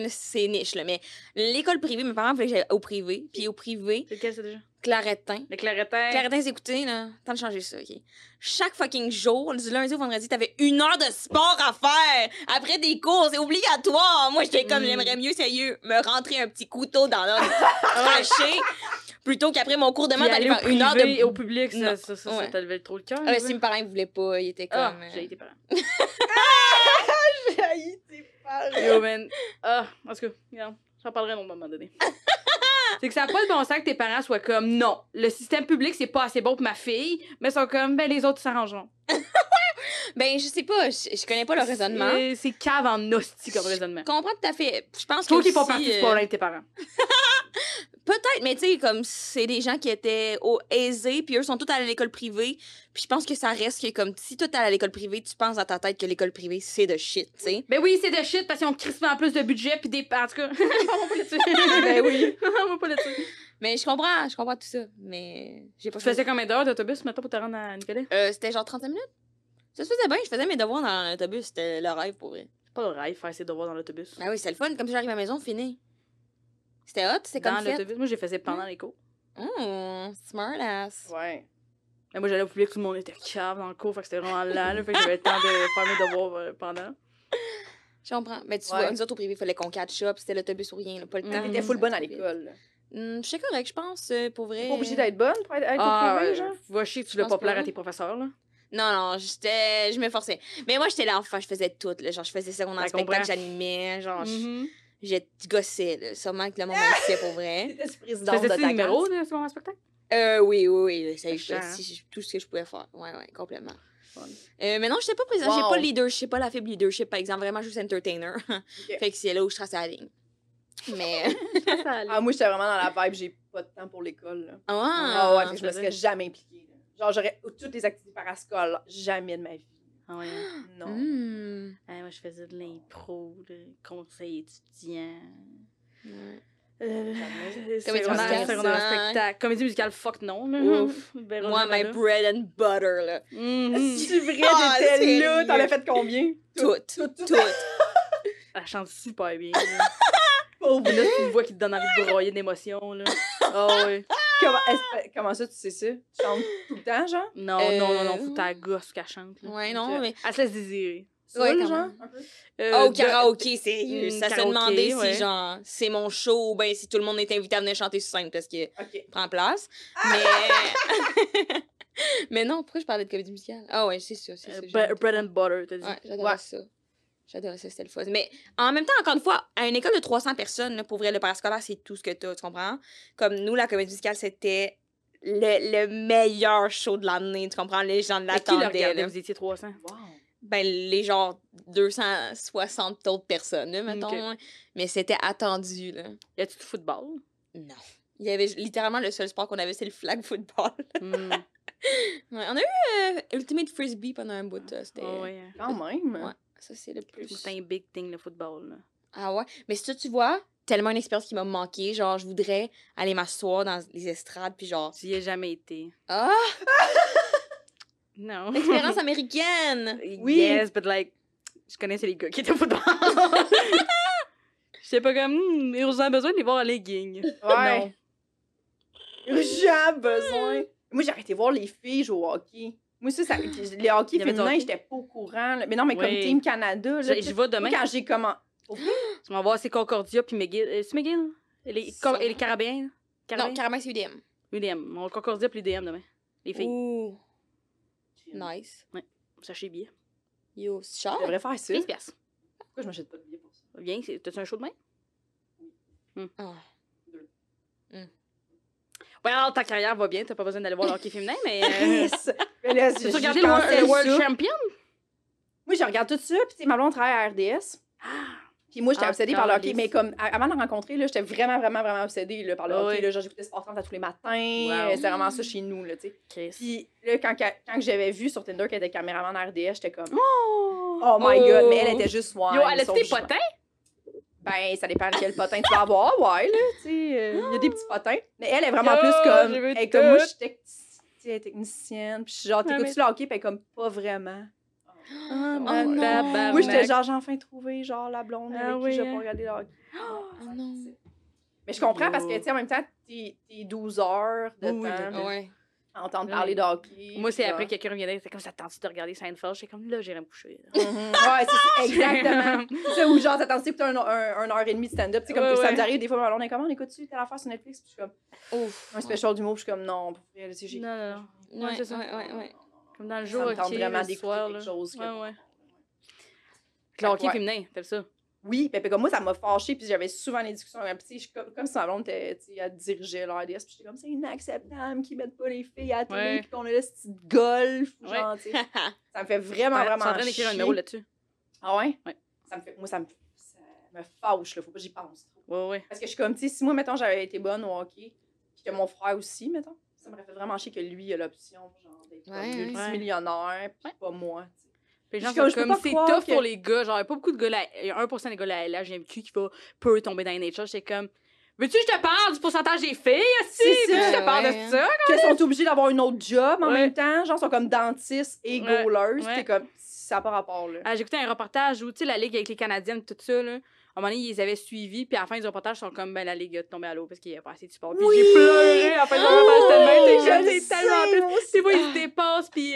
là, c'est niche, là. Mais l'école privée, mes parents voulaient que j'aille au privé. Puis au privé, C'est lequel, c'est déjà? Claretin. Le claretin. Claretin, écoutez, là, temps de changer ça, OK? Chaque fucking jour, du lundi au vendredi, t'avais une heure de sport à faire après des cours. C'est obligatoire. Moi, j'étais comme, Mm. j'aimerais mieux, sérieux, me rentrer un petit couteau dans l'ordre tranché plutôt qu'après mon cours de maths, Puis aller aller faire une heure de... au public, ça, Non. ça, ça, Ouais. ça t'a levé trop le cœur. Là. si mes parents, ils voulaient pas, ils étaient comme... Ah, euh, j'ai été parent. J'ai haï tes parents. Yo, man. Ah, en tout cas, regarde, j'en parlerai à un moment donné. c'est que ça n'a pas de bon sens que tes parents soient comme non, le système public, c'est pas assez bon pour ma fille, mais ils sont comme ben les autres s'arrangeront. Ben, je sais pas, je, je connais pas le raisonnement. C'est- cave en hostie comme raisonnement. Je comprends tout à fait. Je pense que Toi qui font aussi, partie du euh, problème de tes parents. Peut-être, mais tu sais, comme c'est des gens qui étaient au aisés, puis eux sont tous à l'école privée. Puis je pense que ça reste que, comme, si toi t'es à l'école privée, tu penses dans ta tête que l'école privée, c'est de shit, tu sais. Ben oui, c'est de shit parce qu'ils ont crissement plus de budget puis des. En tout cas, on va pas là-dessus. Ben oui. on va pas là-dessus. Mais je comprends, je comprends tout ça. Mais j'ai pas Tu faisais combien d'heures d'autobus maintenant pour te rendre à Nicolet? Euh, c'était genre 35 minutes. Ça se faisait bien, je faisais mes devoirs dans l'autobus, c'était le rêve pour vrai. C'est pas le rêve faire ses devoirs dans l'autobus. Ah oui, c'était le fun, comme si j'arrive à la maison, fini. C'était hot, c'était comme Dans fait. l'autobus. Moi, j'ai faisais pendant les cours. Oh, smart ass. Ouais. Mais moi, j'allais au public, tout le monde était cave dans le cours, fait que c'était vraiment là, là, fait que j'avais le temps de faire mes devoirs euh, pendant. Je comprends. Mais tu Ouais. vois, nous autres au privé, il fallait qu'on catch up, c'était l'autobus ou rien, là, pas le Mm. temps. T'étais full bonne à l'école. là. Hum, J'étais correct, je pense, euh, pour vrai. T'es pas obligée d'être bonne pour être, être Ah, au privé, euh, genre? va chier, tu Je l'as pas plaire à tes professeurs, là. Non, non, j'étais. Je me forçais. Mais moi, j'étais l'enfant, je faisais tout. Là. Genre, je faisais secondaire Ça spectacle, comprend. j'animais. Genre, je- Mhm. Je gossais, là. Sûrement que le monde m'haïssait pour vrai. T'étais présidente de ta classe? de ce moment spectacle? Euh, oui, oui, oui. Je si- tout ce que je pouvais faire. Ouais, ouais, complètement. Euh, mais non, je sais pas président. J'ai Wow. pas le leadership, pas la fibre leadership, par exemple. Vraiment juste entertainer. fait que c'est là où je traçais la ligne. Mais. Ah, moi, j'étais vraiment dans la vibe, j'ai pas de temps pour l'école. Ah, Ah ouais, fait que je me serais jamais impliquée. là. Genre, j'aurais toutes les activités parascolaires, jamais de ma vie. Ah ouais. hein? Non. Ah, moi, je faisais de l'impro, de conseil étudiant. Ouais. Euh, Comédie musicale, spectacle. Comédie musicale, fuck non. Là. Ouf. Moi, my bread and butter, là. Mhm. C'est vrai, Ah, t'étais là, sérieux? t'en as fait combien? Tout. tout, tout. Tout. Elle chante super bien. là. Pauvre. Et là, tu vois qui te donne envie de broyer d'émotion, là. Ah ouais. Comment, est-ce- comment ça, tu sais ça? Tu chantes tout le temps, genre? Non, Euh, non, non, non, faut ta gosse qu'elle chante. Là. Ouais, non, mais. Elle se laisse désirer. Ouais, Saoul, quand genre? même. un peu? Euh, Oh, de- karaoké, sérieux. Mm, Ça se karaoké, demandait ouais. si, genre, c'est mon show ou ben si tout le monde est invité à venir chanter sur scène parce que Ok. prend place. Mais. Mais non, pourquoi je parlais de comédie musicale? Ah ouais, c'est ça, c'est Euh, bre- bread and butter, t'as dit. Ouais, Ouais. ça. J'adorais ça, c'était le fun. Mais en même temps, encore une fois, à une école de 300 personnes, là, pour vrai, le parascolaire, c'est tout ce que t'as, tu comprends? Comme nous, la comédie musicale, c'était le, le meilleur show de l'année, tu comprends? Les gens l'attendaient. Vous étiez 300. Wow. Ben, les genre 260 autres personnes, là, mettons. Hein. Mais c'était attendu, là. Y a-tu du football? Non. Il y avait littéralement le seul sport qu'on avait, c'est le flag football. Hmm. Ouais, on a eu euh, Ultimate Frisbee pendant un bout, c'était... Ah ouais. Quand même. Ouais. Ça, c'est le plus... C'est un big thing, le football. Là. Ah ouais? Mais ça, tu vois, tellement une expérience qui m'a manqué. Genre, je voudrais aller m'asseoir dans les estrades, puis genre... Tu y as jamais été. Ah! Non. L'expérience américaine! Oui. Yes, but like, je connaissais les gars qui étaient au football. J'étais pas comme, hmm, ils ont besoin de les voir en legging. Ouais. J'ai besoin. Moi, j'ai arrêté de voir les filles jouer au hockey. Moi, ça, ça les hockey féminins, j'étais pas au courant. là. Mais non, mais comme Oui. Team Canada, là, Je- vais demain. quand j'ai commencé. Tu vas voir, c'est Concordia puis McGill. Euh, C'est McGill? Et les, et les Carabéens? Non, Carabéens? carrément, c'est UDM. UDM. On va Concordia puis l'UDM demain. Les filles. Ouh, nice. Sachez bien. Yo, c'est cher? Je devrais faire ça. 15 piastres. Pourquoi je m'achète pas de billets pour ça? Viens, c'est- t'as-tu un show demain? Ah. Ouais, alors ta carrière va bien, t'as pas besoin d'aller voir le hockey féminin, mais. euh! Mais là, Tu regardé le, World- le World. Champion? Moi, je regarde tout ça, puis ma blonde travaille à RDS. Puis moi, j'étais Ah, obsédée par le hockey, mais comme, avant de le rencontrer, là, j'étais vraiment, vraiment, vraiment obsédée là, par le Ah hockey. j'écoutais Sport 30 à tous les matins. Wow. C'était vraiment ça chez nous, là, tu sais. Chris. Puis là, quand, quand, j'avais vu sur Tinder qu'elle était caméraman à RDS, j'étais comme, Oh! oh my Oh. god, mais elle était juste, ouais. Yo, elle jugement. potins? Ben, ça dépend de quel potin tu vas avoir, ouais, là, tu sais. euh, Il y a des petits potins. Mais elle est vraiment Yo, plus comme, elle est comme moi, je suis technicienne. Puis je suis genre, Ah, t'écoutes-tu le hockey? Puis elle est comme, pas vraiment. Ah, Oh non. tabarnak. Moi, j'étais genre, j'ai enfin trouvé, genre, la blonde Ah avec oui, qui je vais hein. pas regarder le hockey. Oh non. Mais je comprends parce que, Yo. tu sais, en même temps, tes, tes 12 heures de Oui, oui, temps de- Ouais. entendre Ouais. parler de hockey. Moi, c'est après que quelqu'un reviendrait, c'est comme ça tente de regarder Seinfeld. J'étais comme là, j'irai me coucher. là. Mhm. Ouais, c'est ça, exactement. C'est ça, ou genre, t'attends d'écouter un, un, un heure et demie de stand-up. Comme Ouais, ça ouais. nous arrive des fois, on est comment, on écoute-tu telle affaire sur Netflix? Puis je suis comme, Ouf. un special d'humour, puis je suis comme, non, pour vrai, tu sais, j'ai. Non, non, non. Ouais, Ouais, c'est ça. ouais, ouais, ouais. Comme dans le Ça jour, me ok, tente vraiment le d'écouter quelque chose. que- Ouais, ouais. Le hockey Ouais. féminin, t'as ça. Oui, puis comme moi, ça m'a fâché, puis j'avais souvent les discussions avec ma petite, je comme, comme si ma blonde elle dirigeait l'RDS, puis j'étais comme, c'est inacceptable qu'ils mettent pas les filles à la télé, Ouais. puis qu'on a là ce petit golf, Ouais. genre. Ça me fait vraiment, Ouais, vraiment Je suis en train d'écrire un chier. numéro là-dessus. Ah ouais? Ouais. Ça me fait, moi, ça me, ça me fâche, là, faut pas que j'y pense. Ouais, ouais. Parce que je suis comme, tu sais, si moi, mettons, j'avais été bonne au hockey, puis que mon frère aussi, mettons, ça m'aurait fait vraiment chier que lui ait l'option, genre, d'être Ouais, ouais. multimillionnaire, puis Ouais. pas moi, tu sais. Les gens sont comme c'est tough que- pour les gars. Genre, il y a pas beaucoup de gars là. Il y a 1% des gars là, là, GMQ qui va, peut tomber dans les nature. J'étais comme, veux-tu que je te parle du pourcentage des filles, aussi? C'est Veux-tu que je te parle ouais. de ça? Qu'elles sont obligées d'avoir une autre job en Ouais. même temps, genre, sont comme dentistes et Ouais, goalers, t'es comme, ça n'a pas rapport, là. Ah, J'écoutais un reportage où, tu sais, la ligue avec les Canadiennes, tout ça, là. À un moment donné, ils les avaient suivis, puis à la fin du reportage, ils sont comme, ben, la ligue est tombée à l'eau parce qu'il n'y a pas assez de support. Puis Oui! j'ai pleuré à la fin du reportage tellement, t'es c'est tellement. Des fois, ils se dépassent, puis.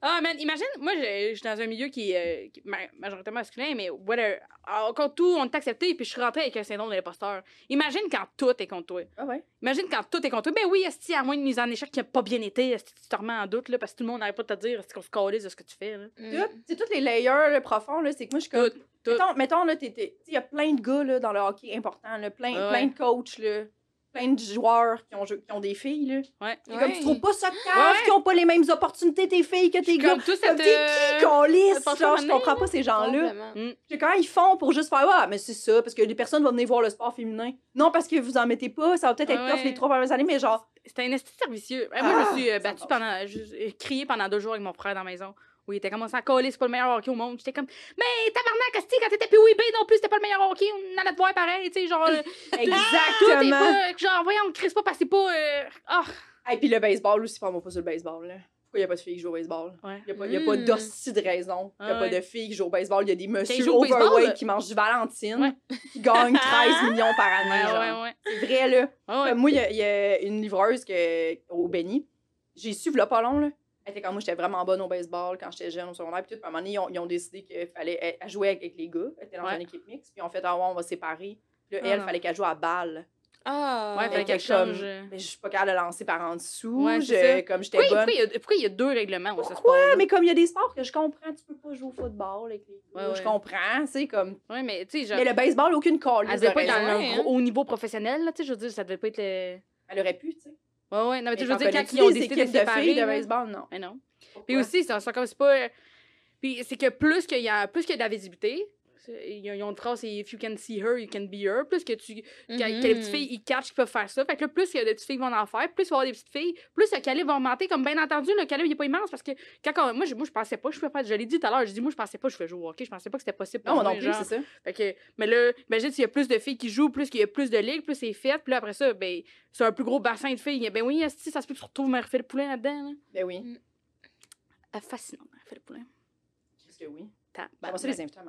Ah, man, imagine, moi, je je suis dans un milieu qui est euh, majoritairement masculin, mais whatever. Encore tout, on est accepté, puis je suis rentrée avec un syndrome de l'imposteur. Imagine quand tout est contre toi. Ah ouais? Imagine quand tout est contre toi. Ben oui, Esti, à moins une mise en échec qui n'a pas bien été, Esti, tu te remets en doute, là, parce que tout le monde n'arrête pas de te dire, Esti, qu'on se calisse de ce que tu fais, là. Mm. Tout, c'est tous les layers là, profonds, là, c'est que moi, je suis comme. Tout, tout. Mettons, mettons là, il y a plein de gars là, dans le hockey important, là, plein, Ah plein ouais. de coachs, là, plein de joueurs qui ont, qui ont des filles. Là. Ouais. C'est comme, tu trouves pas ça cave Ouais. qu'ils ont pas les mêmes opportunités, tes filles, que tes gars? comme tout Comme cette, t'es euh, qui, qu'on lisse? Genre, je comprends pas ces gens-là. Puis quand ils font pour juste faire, ah, mais c'est ça, parce que des personnes vont venir voir le sport féminin. Non, parce que vous en mettez pas, ça va peut-être être Ouais. tough les trois premières années, mais genre, C'était un esti servicieux. Moi, je Ah, me suis euh, battue pendant. crié pendant deux jours avec mon frère dans la maison. Où il était commencé à coller, c'est pas le meilleur hockey au monde. J'étais comme, mais tabarnak, Esti, quand t'étais PWB non plus, c'était pas le meilleur hockey, on allait te voir pareil, tu sais, genre. euh, exactement. pas. Genre, voyons, on crie pas parce que c'est pas. euh, Ah! Et puis le baseball aussi, prends-moi pas sur le baseball. Là. Pourquoi il n'y a pas de filles qui jouent au baseball? Ouais. Il n'y a, pas- y a pas Mm. d'hostie de raison. Il n'y a Ah pas ouais. de filles qui jouent au baseball. Il y a des messieurs jouent au baseball, overweight qui mangent du Valentine, Ouais. qui gagnent 13 millions par année. Ouais, genre. ouais, ouais. C'est vrai, là. Ouais, ouais. Comme moi, il y a- il y, a une livreuse que, au Benny. J'ai su, là, pas long, là. Était comme moi, j'étais vraiment bonne au baseball quand j'étais jeune au secondaire. Puis tout, à un moment donné, ils ont, ils ont décidé qu'il fallait elle, elle jouait avec les gars. Elle était dans Ouais. une équipe mixte. Puis on fait, ah ouais, on va séparer. Puis là, Ah elle, fallait qu'elle joue à balle. Ah. Ouais, fallait Elle qu'elle comme, euh. Mais je suis pas capable de lancer par en dessous. Ouais, Je- comme j'étais bonne. pourquoi il y a, y deux règlements au sport? Mais comme il y a des sports que je comprends, tu peux pas jouer au football avec les. Ouais, Je ouais. comprends, tu sais, comme. Ouais, mais tu sais, genre. Mais le baseball, aucune call. Elle devait pas être dans Ouais, un hein. haut niveau professionnel, tu sais, je veux dire, ça devait pas être le. Elle aurait pu, tu sais. Ouais, ouais, non, mais tu veux dire, quand ils ont décidé de séparer. filles de baseball, non. Mais non. Puis aussi, c'est comme c'est pas. euh, Puis c'est que plus qu'il y a plus qu'il y a de la visibilité, ils ont une phrase, c'est If you can see her, you can be her. Plus que tu. que, que les petites filles, ils catchent qu'ils peuvent faire ça. Fait que là, plus il y a de petites filles qui vont en faire, plus il va y avoir des petites filles, plus le calibre va augmenter. Comme bien entendu, le calibre, il est pas immense parce que quand on- moi, je, moi, je pensais pas, je, pouvais faire- je l'ai dit tout à l'heure, je dis, moi, je pensais pas que je fais jouer au hockey, je pensais pas que c'était possible. Non, pour moi non moi, plus, genre. c'est ça. Fait que, mais là, imagine s'il y a plus de filles qui jouent, plus qu'il y a plus de ligues, plus c'est fait. Puis là, après ça, ben, c'est un plus gros bassin de filles. Ben oui, esti, ça se peut que tu retrouves Marie-Philippe Poulin là-dedans. Là. Ben oui. Ah, fascinant, Marie-Philippe Poulin. Qu'est-ce que oui? Ça les inviter à.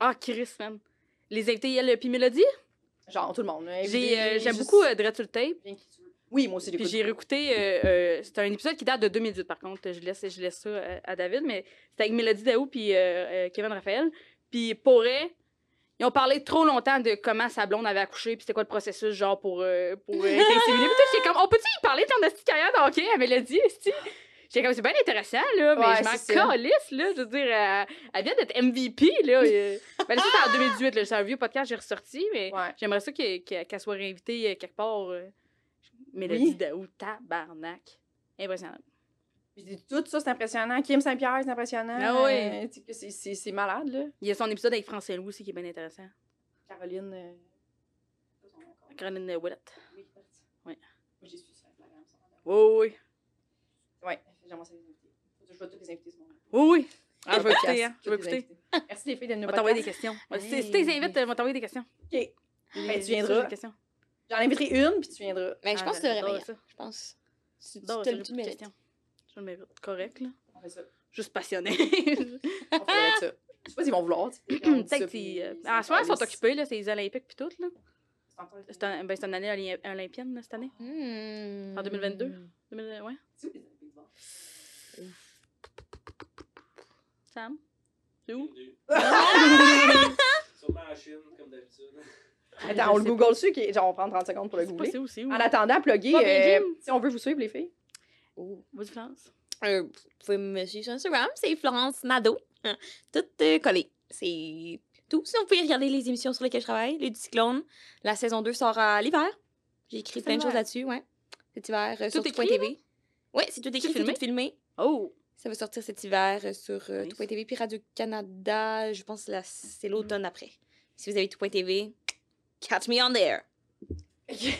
Ah, Chris, man. Les invités, elle, puis Mélodie? Genre, tout le monde. J'ai, euh, J'aime juste beaucoup euh, Dread sur le tape. Oui, moi aussi, Puis j'ai réécouté. euh, euh, c'est un épisode qui date de 2018, par contre. Je laisse, je laisse ça à, à David. Mais c'était avec Mélodie Daou puis Kevin Raphaël. Puis pour eux, ils ont parlé trop longtemps de comment sa blonde avait accouché. Puis c'était quoi le processus, genre, pour, pour être. Puis tout, j'étais comme, on peut-tu y parler de ton carrière de hockey à Mélodie, esti? J'étais comme, c'est bien intéressant, là, mais Ouais, je m'en calisse, là. Je veux dire, elle, elle vient d'être MVP, là. euh. Ben, c'est en 2018, là. C'est un vieux podcast j'ai ressorti, mais Ouais. J'aimerais ça que- que- qu'elle soit réinvitée euh, quelque part. euh, Mélodie Oui. Daou, tabarnak. Impressionnant. Puis tout ça, c'est impressionnant. Kim Saint-Pierre, c'est impressionnant. Ah oui. Euh, c'est- malade, là. Il y a son épisode avec Francine Lou aussi qui est bien intéressant. Caroline. euh. Caroline Ouellette. Oui. Moi, j'ai su ça. Oui, oui. Ouais, j'aimerais ça les inviter. Je vais tous les inviter ce moment. Oui, oui. Ah, je écouter, hein. Je les écouter. Merci les filles de On nous va t'envoyer des questions. Si si t'es invites, on va t'envoyer des questions. OK. Ben, tu viendras. j'ai des questions. J'en inviterai une, puis tu viendras. Mais je Ah, pense que tu devrais ça. Je pense. Tu, tu, tu le mérites. questions. Je le mérite. Correct, là. On fait ça. Juste passionné. On ferait ça. Je sais pas s'ils vont vouloir. tu Peut-être qu'ils. En ce moment, ils sont occupés, là. C'est les Olympiques puis tout, là. C'est un- ben, c'est une année olymp- olympienne, là, cette année. Hmm. En 2022? 2000, ouais. Sam? C'est où? Sûrement en Chine, comme d'habitude. Attends, on le google dessus, qui genre on prend 30 secondes pour le googler. où. En attendant, plugger, euh, si on veut vous suivre, les filles. Oh. Vas-y, France. Euh, vous pouvez me suivre sur Instagram, c'est Florence Nadeau. Tout euh, collé. C'est tout. Sinon, vous pouvez regarder les émissions sur lesquelles je travaille. Les Cyclone. La saison 2 sort à l'hiver. J'ai écrit plein de choses là-dessus, ouais. Cet hiver euh, sur Tout TV. Ouais, c'est tout écrit, filmé? tout filmé. Oh! Ça va sortir cet hiver euh, sur euh, Nice. Tout.tv puis Radio-Canada. Je pense que la- c'est l'automne après. Si vous avez Tout.tv, catch me on there.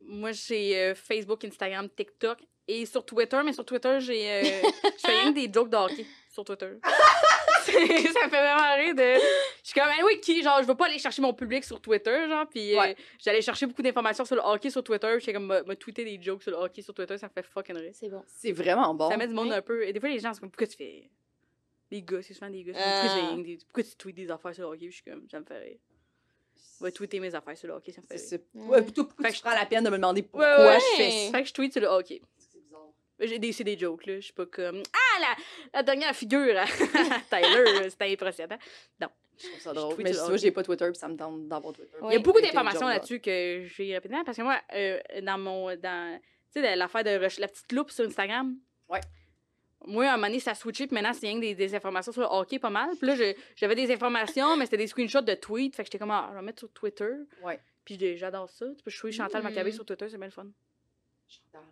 Moi, j'ai euh, Facebook, Instagram, TikTok et sur Twitter, mais sur Twitter, j'ai. euh, je fais rien que des jokes de hockey sur Twitter. Ça me fait vraiment rire de. Je suis comme, ah oui, qui? Genre, je veux pas aller chercher mon public sur Twitter, genre, puis euh, j'allais chercher beaucoup d'informations sur le hockey sur Twitter, puis j'étais comme, me me tweeter des jokes sur le hockey sur Twitter, ça me fait fucking rire. C'est bon. C'est vraiment bon. Ça met du monde un peu. Et des fois, les gens sont comme, pourquoi tu fais. Les gars, c'est souvent des gars. que des- pourquoi tu tweets des affaires sur le hockey? Puis je suis comme, ça me fait rire. Je vais tweeter mes affaires sur le hockey, ça me fait C'est. Ouais. Ouais, plutôt pourquoi Fait tu que prends la peine de me demander Ouais, pourquoi ouais. je fais ça. Fait que je tweete sur le hockey. C'est bizarre. J'ai des, c'est des jokes, là. Je suis pas comme. Ah, la, la dernière figure à Tyler, c'était impressionnant. Je trouve ça Je drôle. Mais tu vois, j'ai pas Twitter puis ça me tente d'avoir Twitter. Il y a beaucoup d'informations là-dessus que j'ai rapidement parce que moi, euh, dans mon. Dans, tu sais, l'affaire de la petite loupe sur Instagram. Ouais. Moi, à un moment donné, ça a switché, puis maintenant, c'est rien que des, des informations sur le hockey pas mal. Puis là, j'avais des informations, mais c'était des screenshots de tweets. Fait que j'étais comme, ah, je vais mettre sur Twitter. Ouais. Puis j'ai- j'adore ça. Tu peux jouer Chantal Mm. Maccabé sur Twitter, c'est bien le fun. Chantal.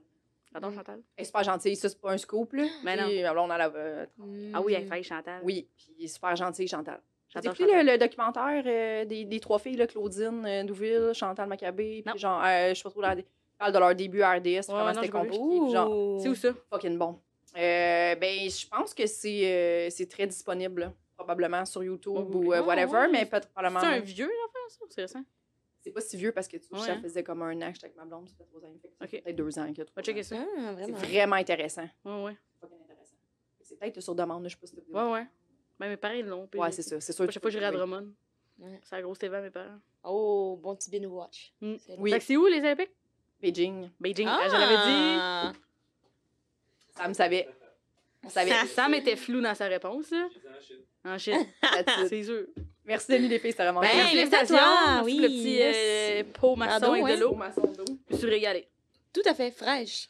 J'adore Mm. Chantal. Elle est super gentille, ça, c'est pas un scoop, là. Mais non. Puis, là, on a la. euh, Ah oui, avec Faye Chantal. Oui, puis elle super gentille, Chantal. J'ai J'adore écouté le, le documentaire euh, des, des trois filles, là, Claudine euh, Douville, Chantal Maccabé, puis genre, euh, je sais pas trop, la, ils parlent de leur début à RDS, Ouais, comment c'était compliqué, genre. C'est où ça? fucking bon. Euh, ben, je pense que c'est euh, c'est très disponible, là, probablement sur YouTube Oh, ou euh, ah, whatever, mais peut-être C'est probablement. un vieux, l'affaire, ça? C'est récent? C'est pas si vieux parce que tu Ouais, ça faisait comme un an que j'étais avec ma blonde, ça fait trois ans. Fait que ça Ok. fait peut-être deux ans que On va checker ça. Ah, C'est vraiment. intéressant. Ouais, ouais. C'est peut-être sur demande, je sais pas si t'as Ouais, ouais. Ben, mes parents, ils l'ont. Ouais, c'est ça. C'est sûr. À chaque fois que j'irai à. Drummond. Ouais. C'est grosse TV à mes parents. Oh, bon petit binge watch. Mm. Oui. Fait que c'est où les Olympiques? Beijing. Beijing. Ah! Ah, Je l'avais Ça me savait. On savait. dit. Sam était flou dans sa réponse, là. Dit en Chine. En Chine. C'est sûr. Merci Denis les filles, c'était vraiment Ben. Merci, Merci oui, le petit euh, pot maçon Pardon, avec ouais. de l'eau. Je me suis régalée. Tout à fait fraîche.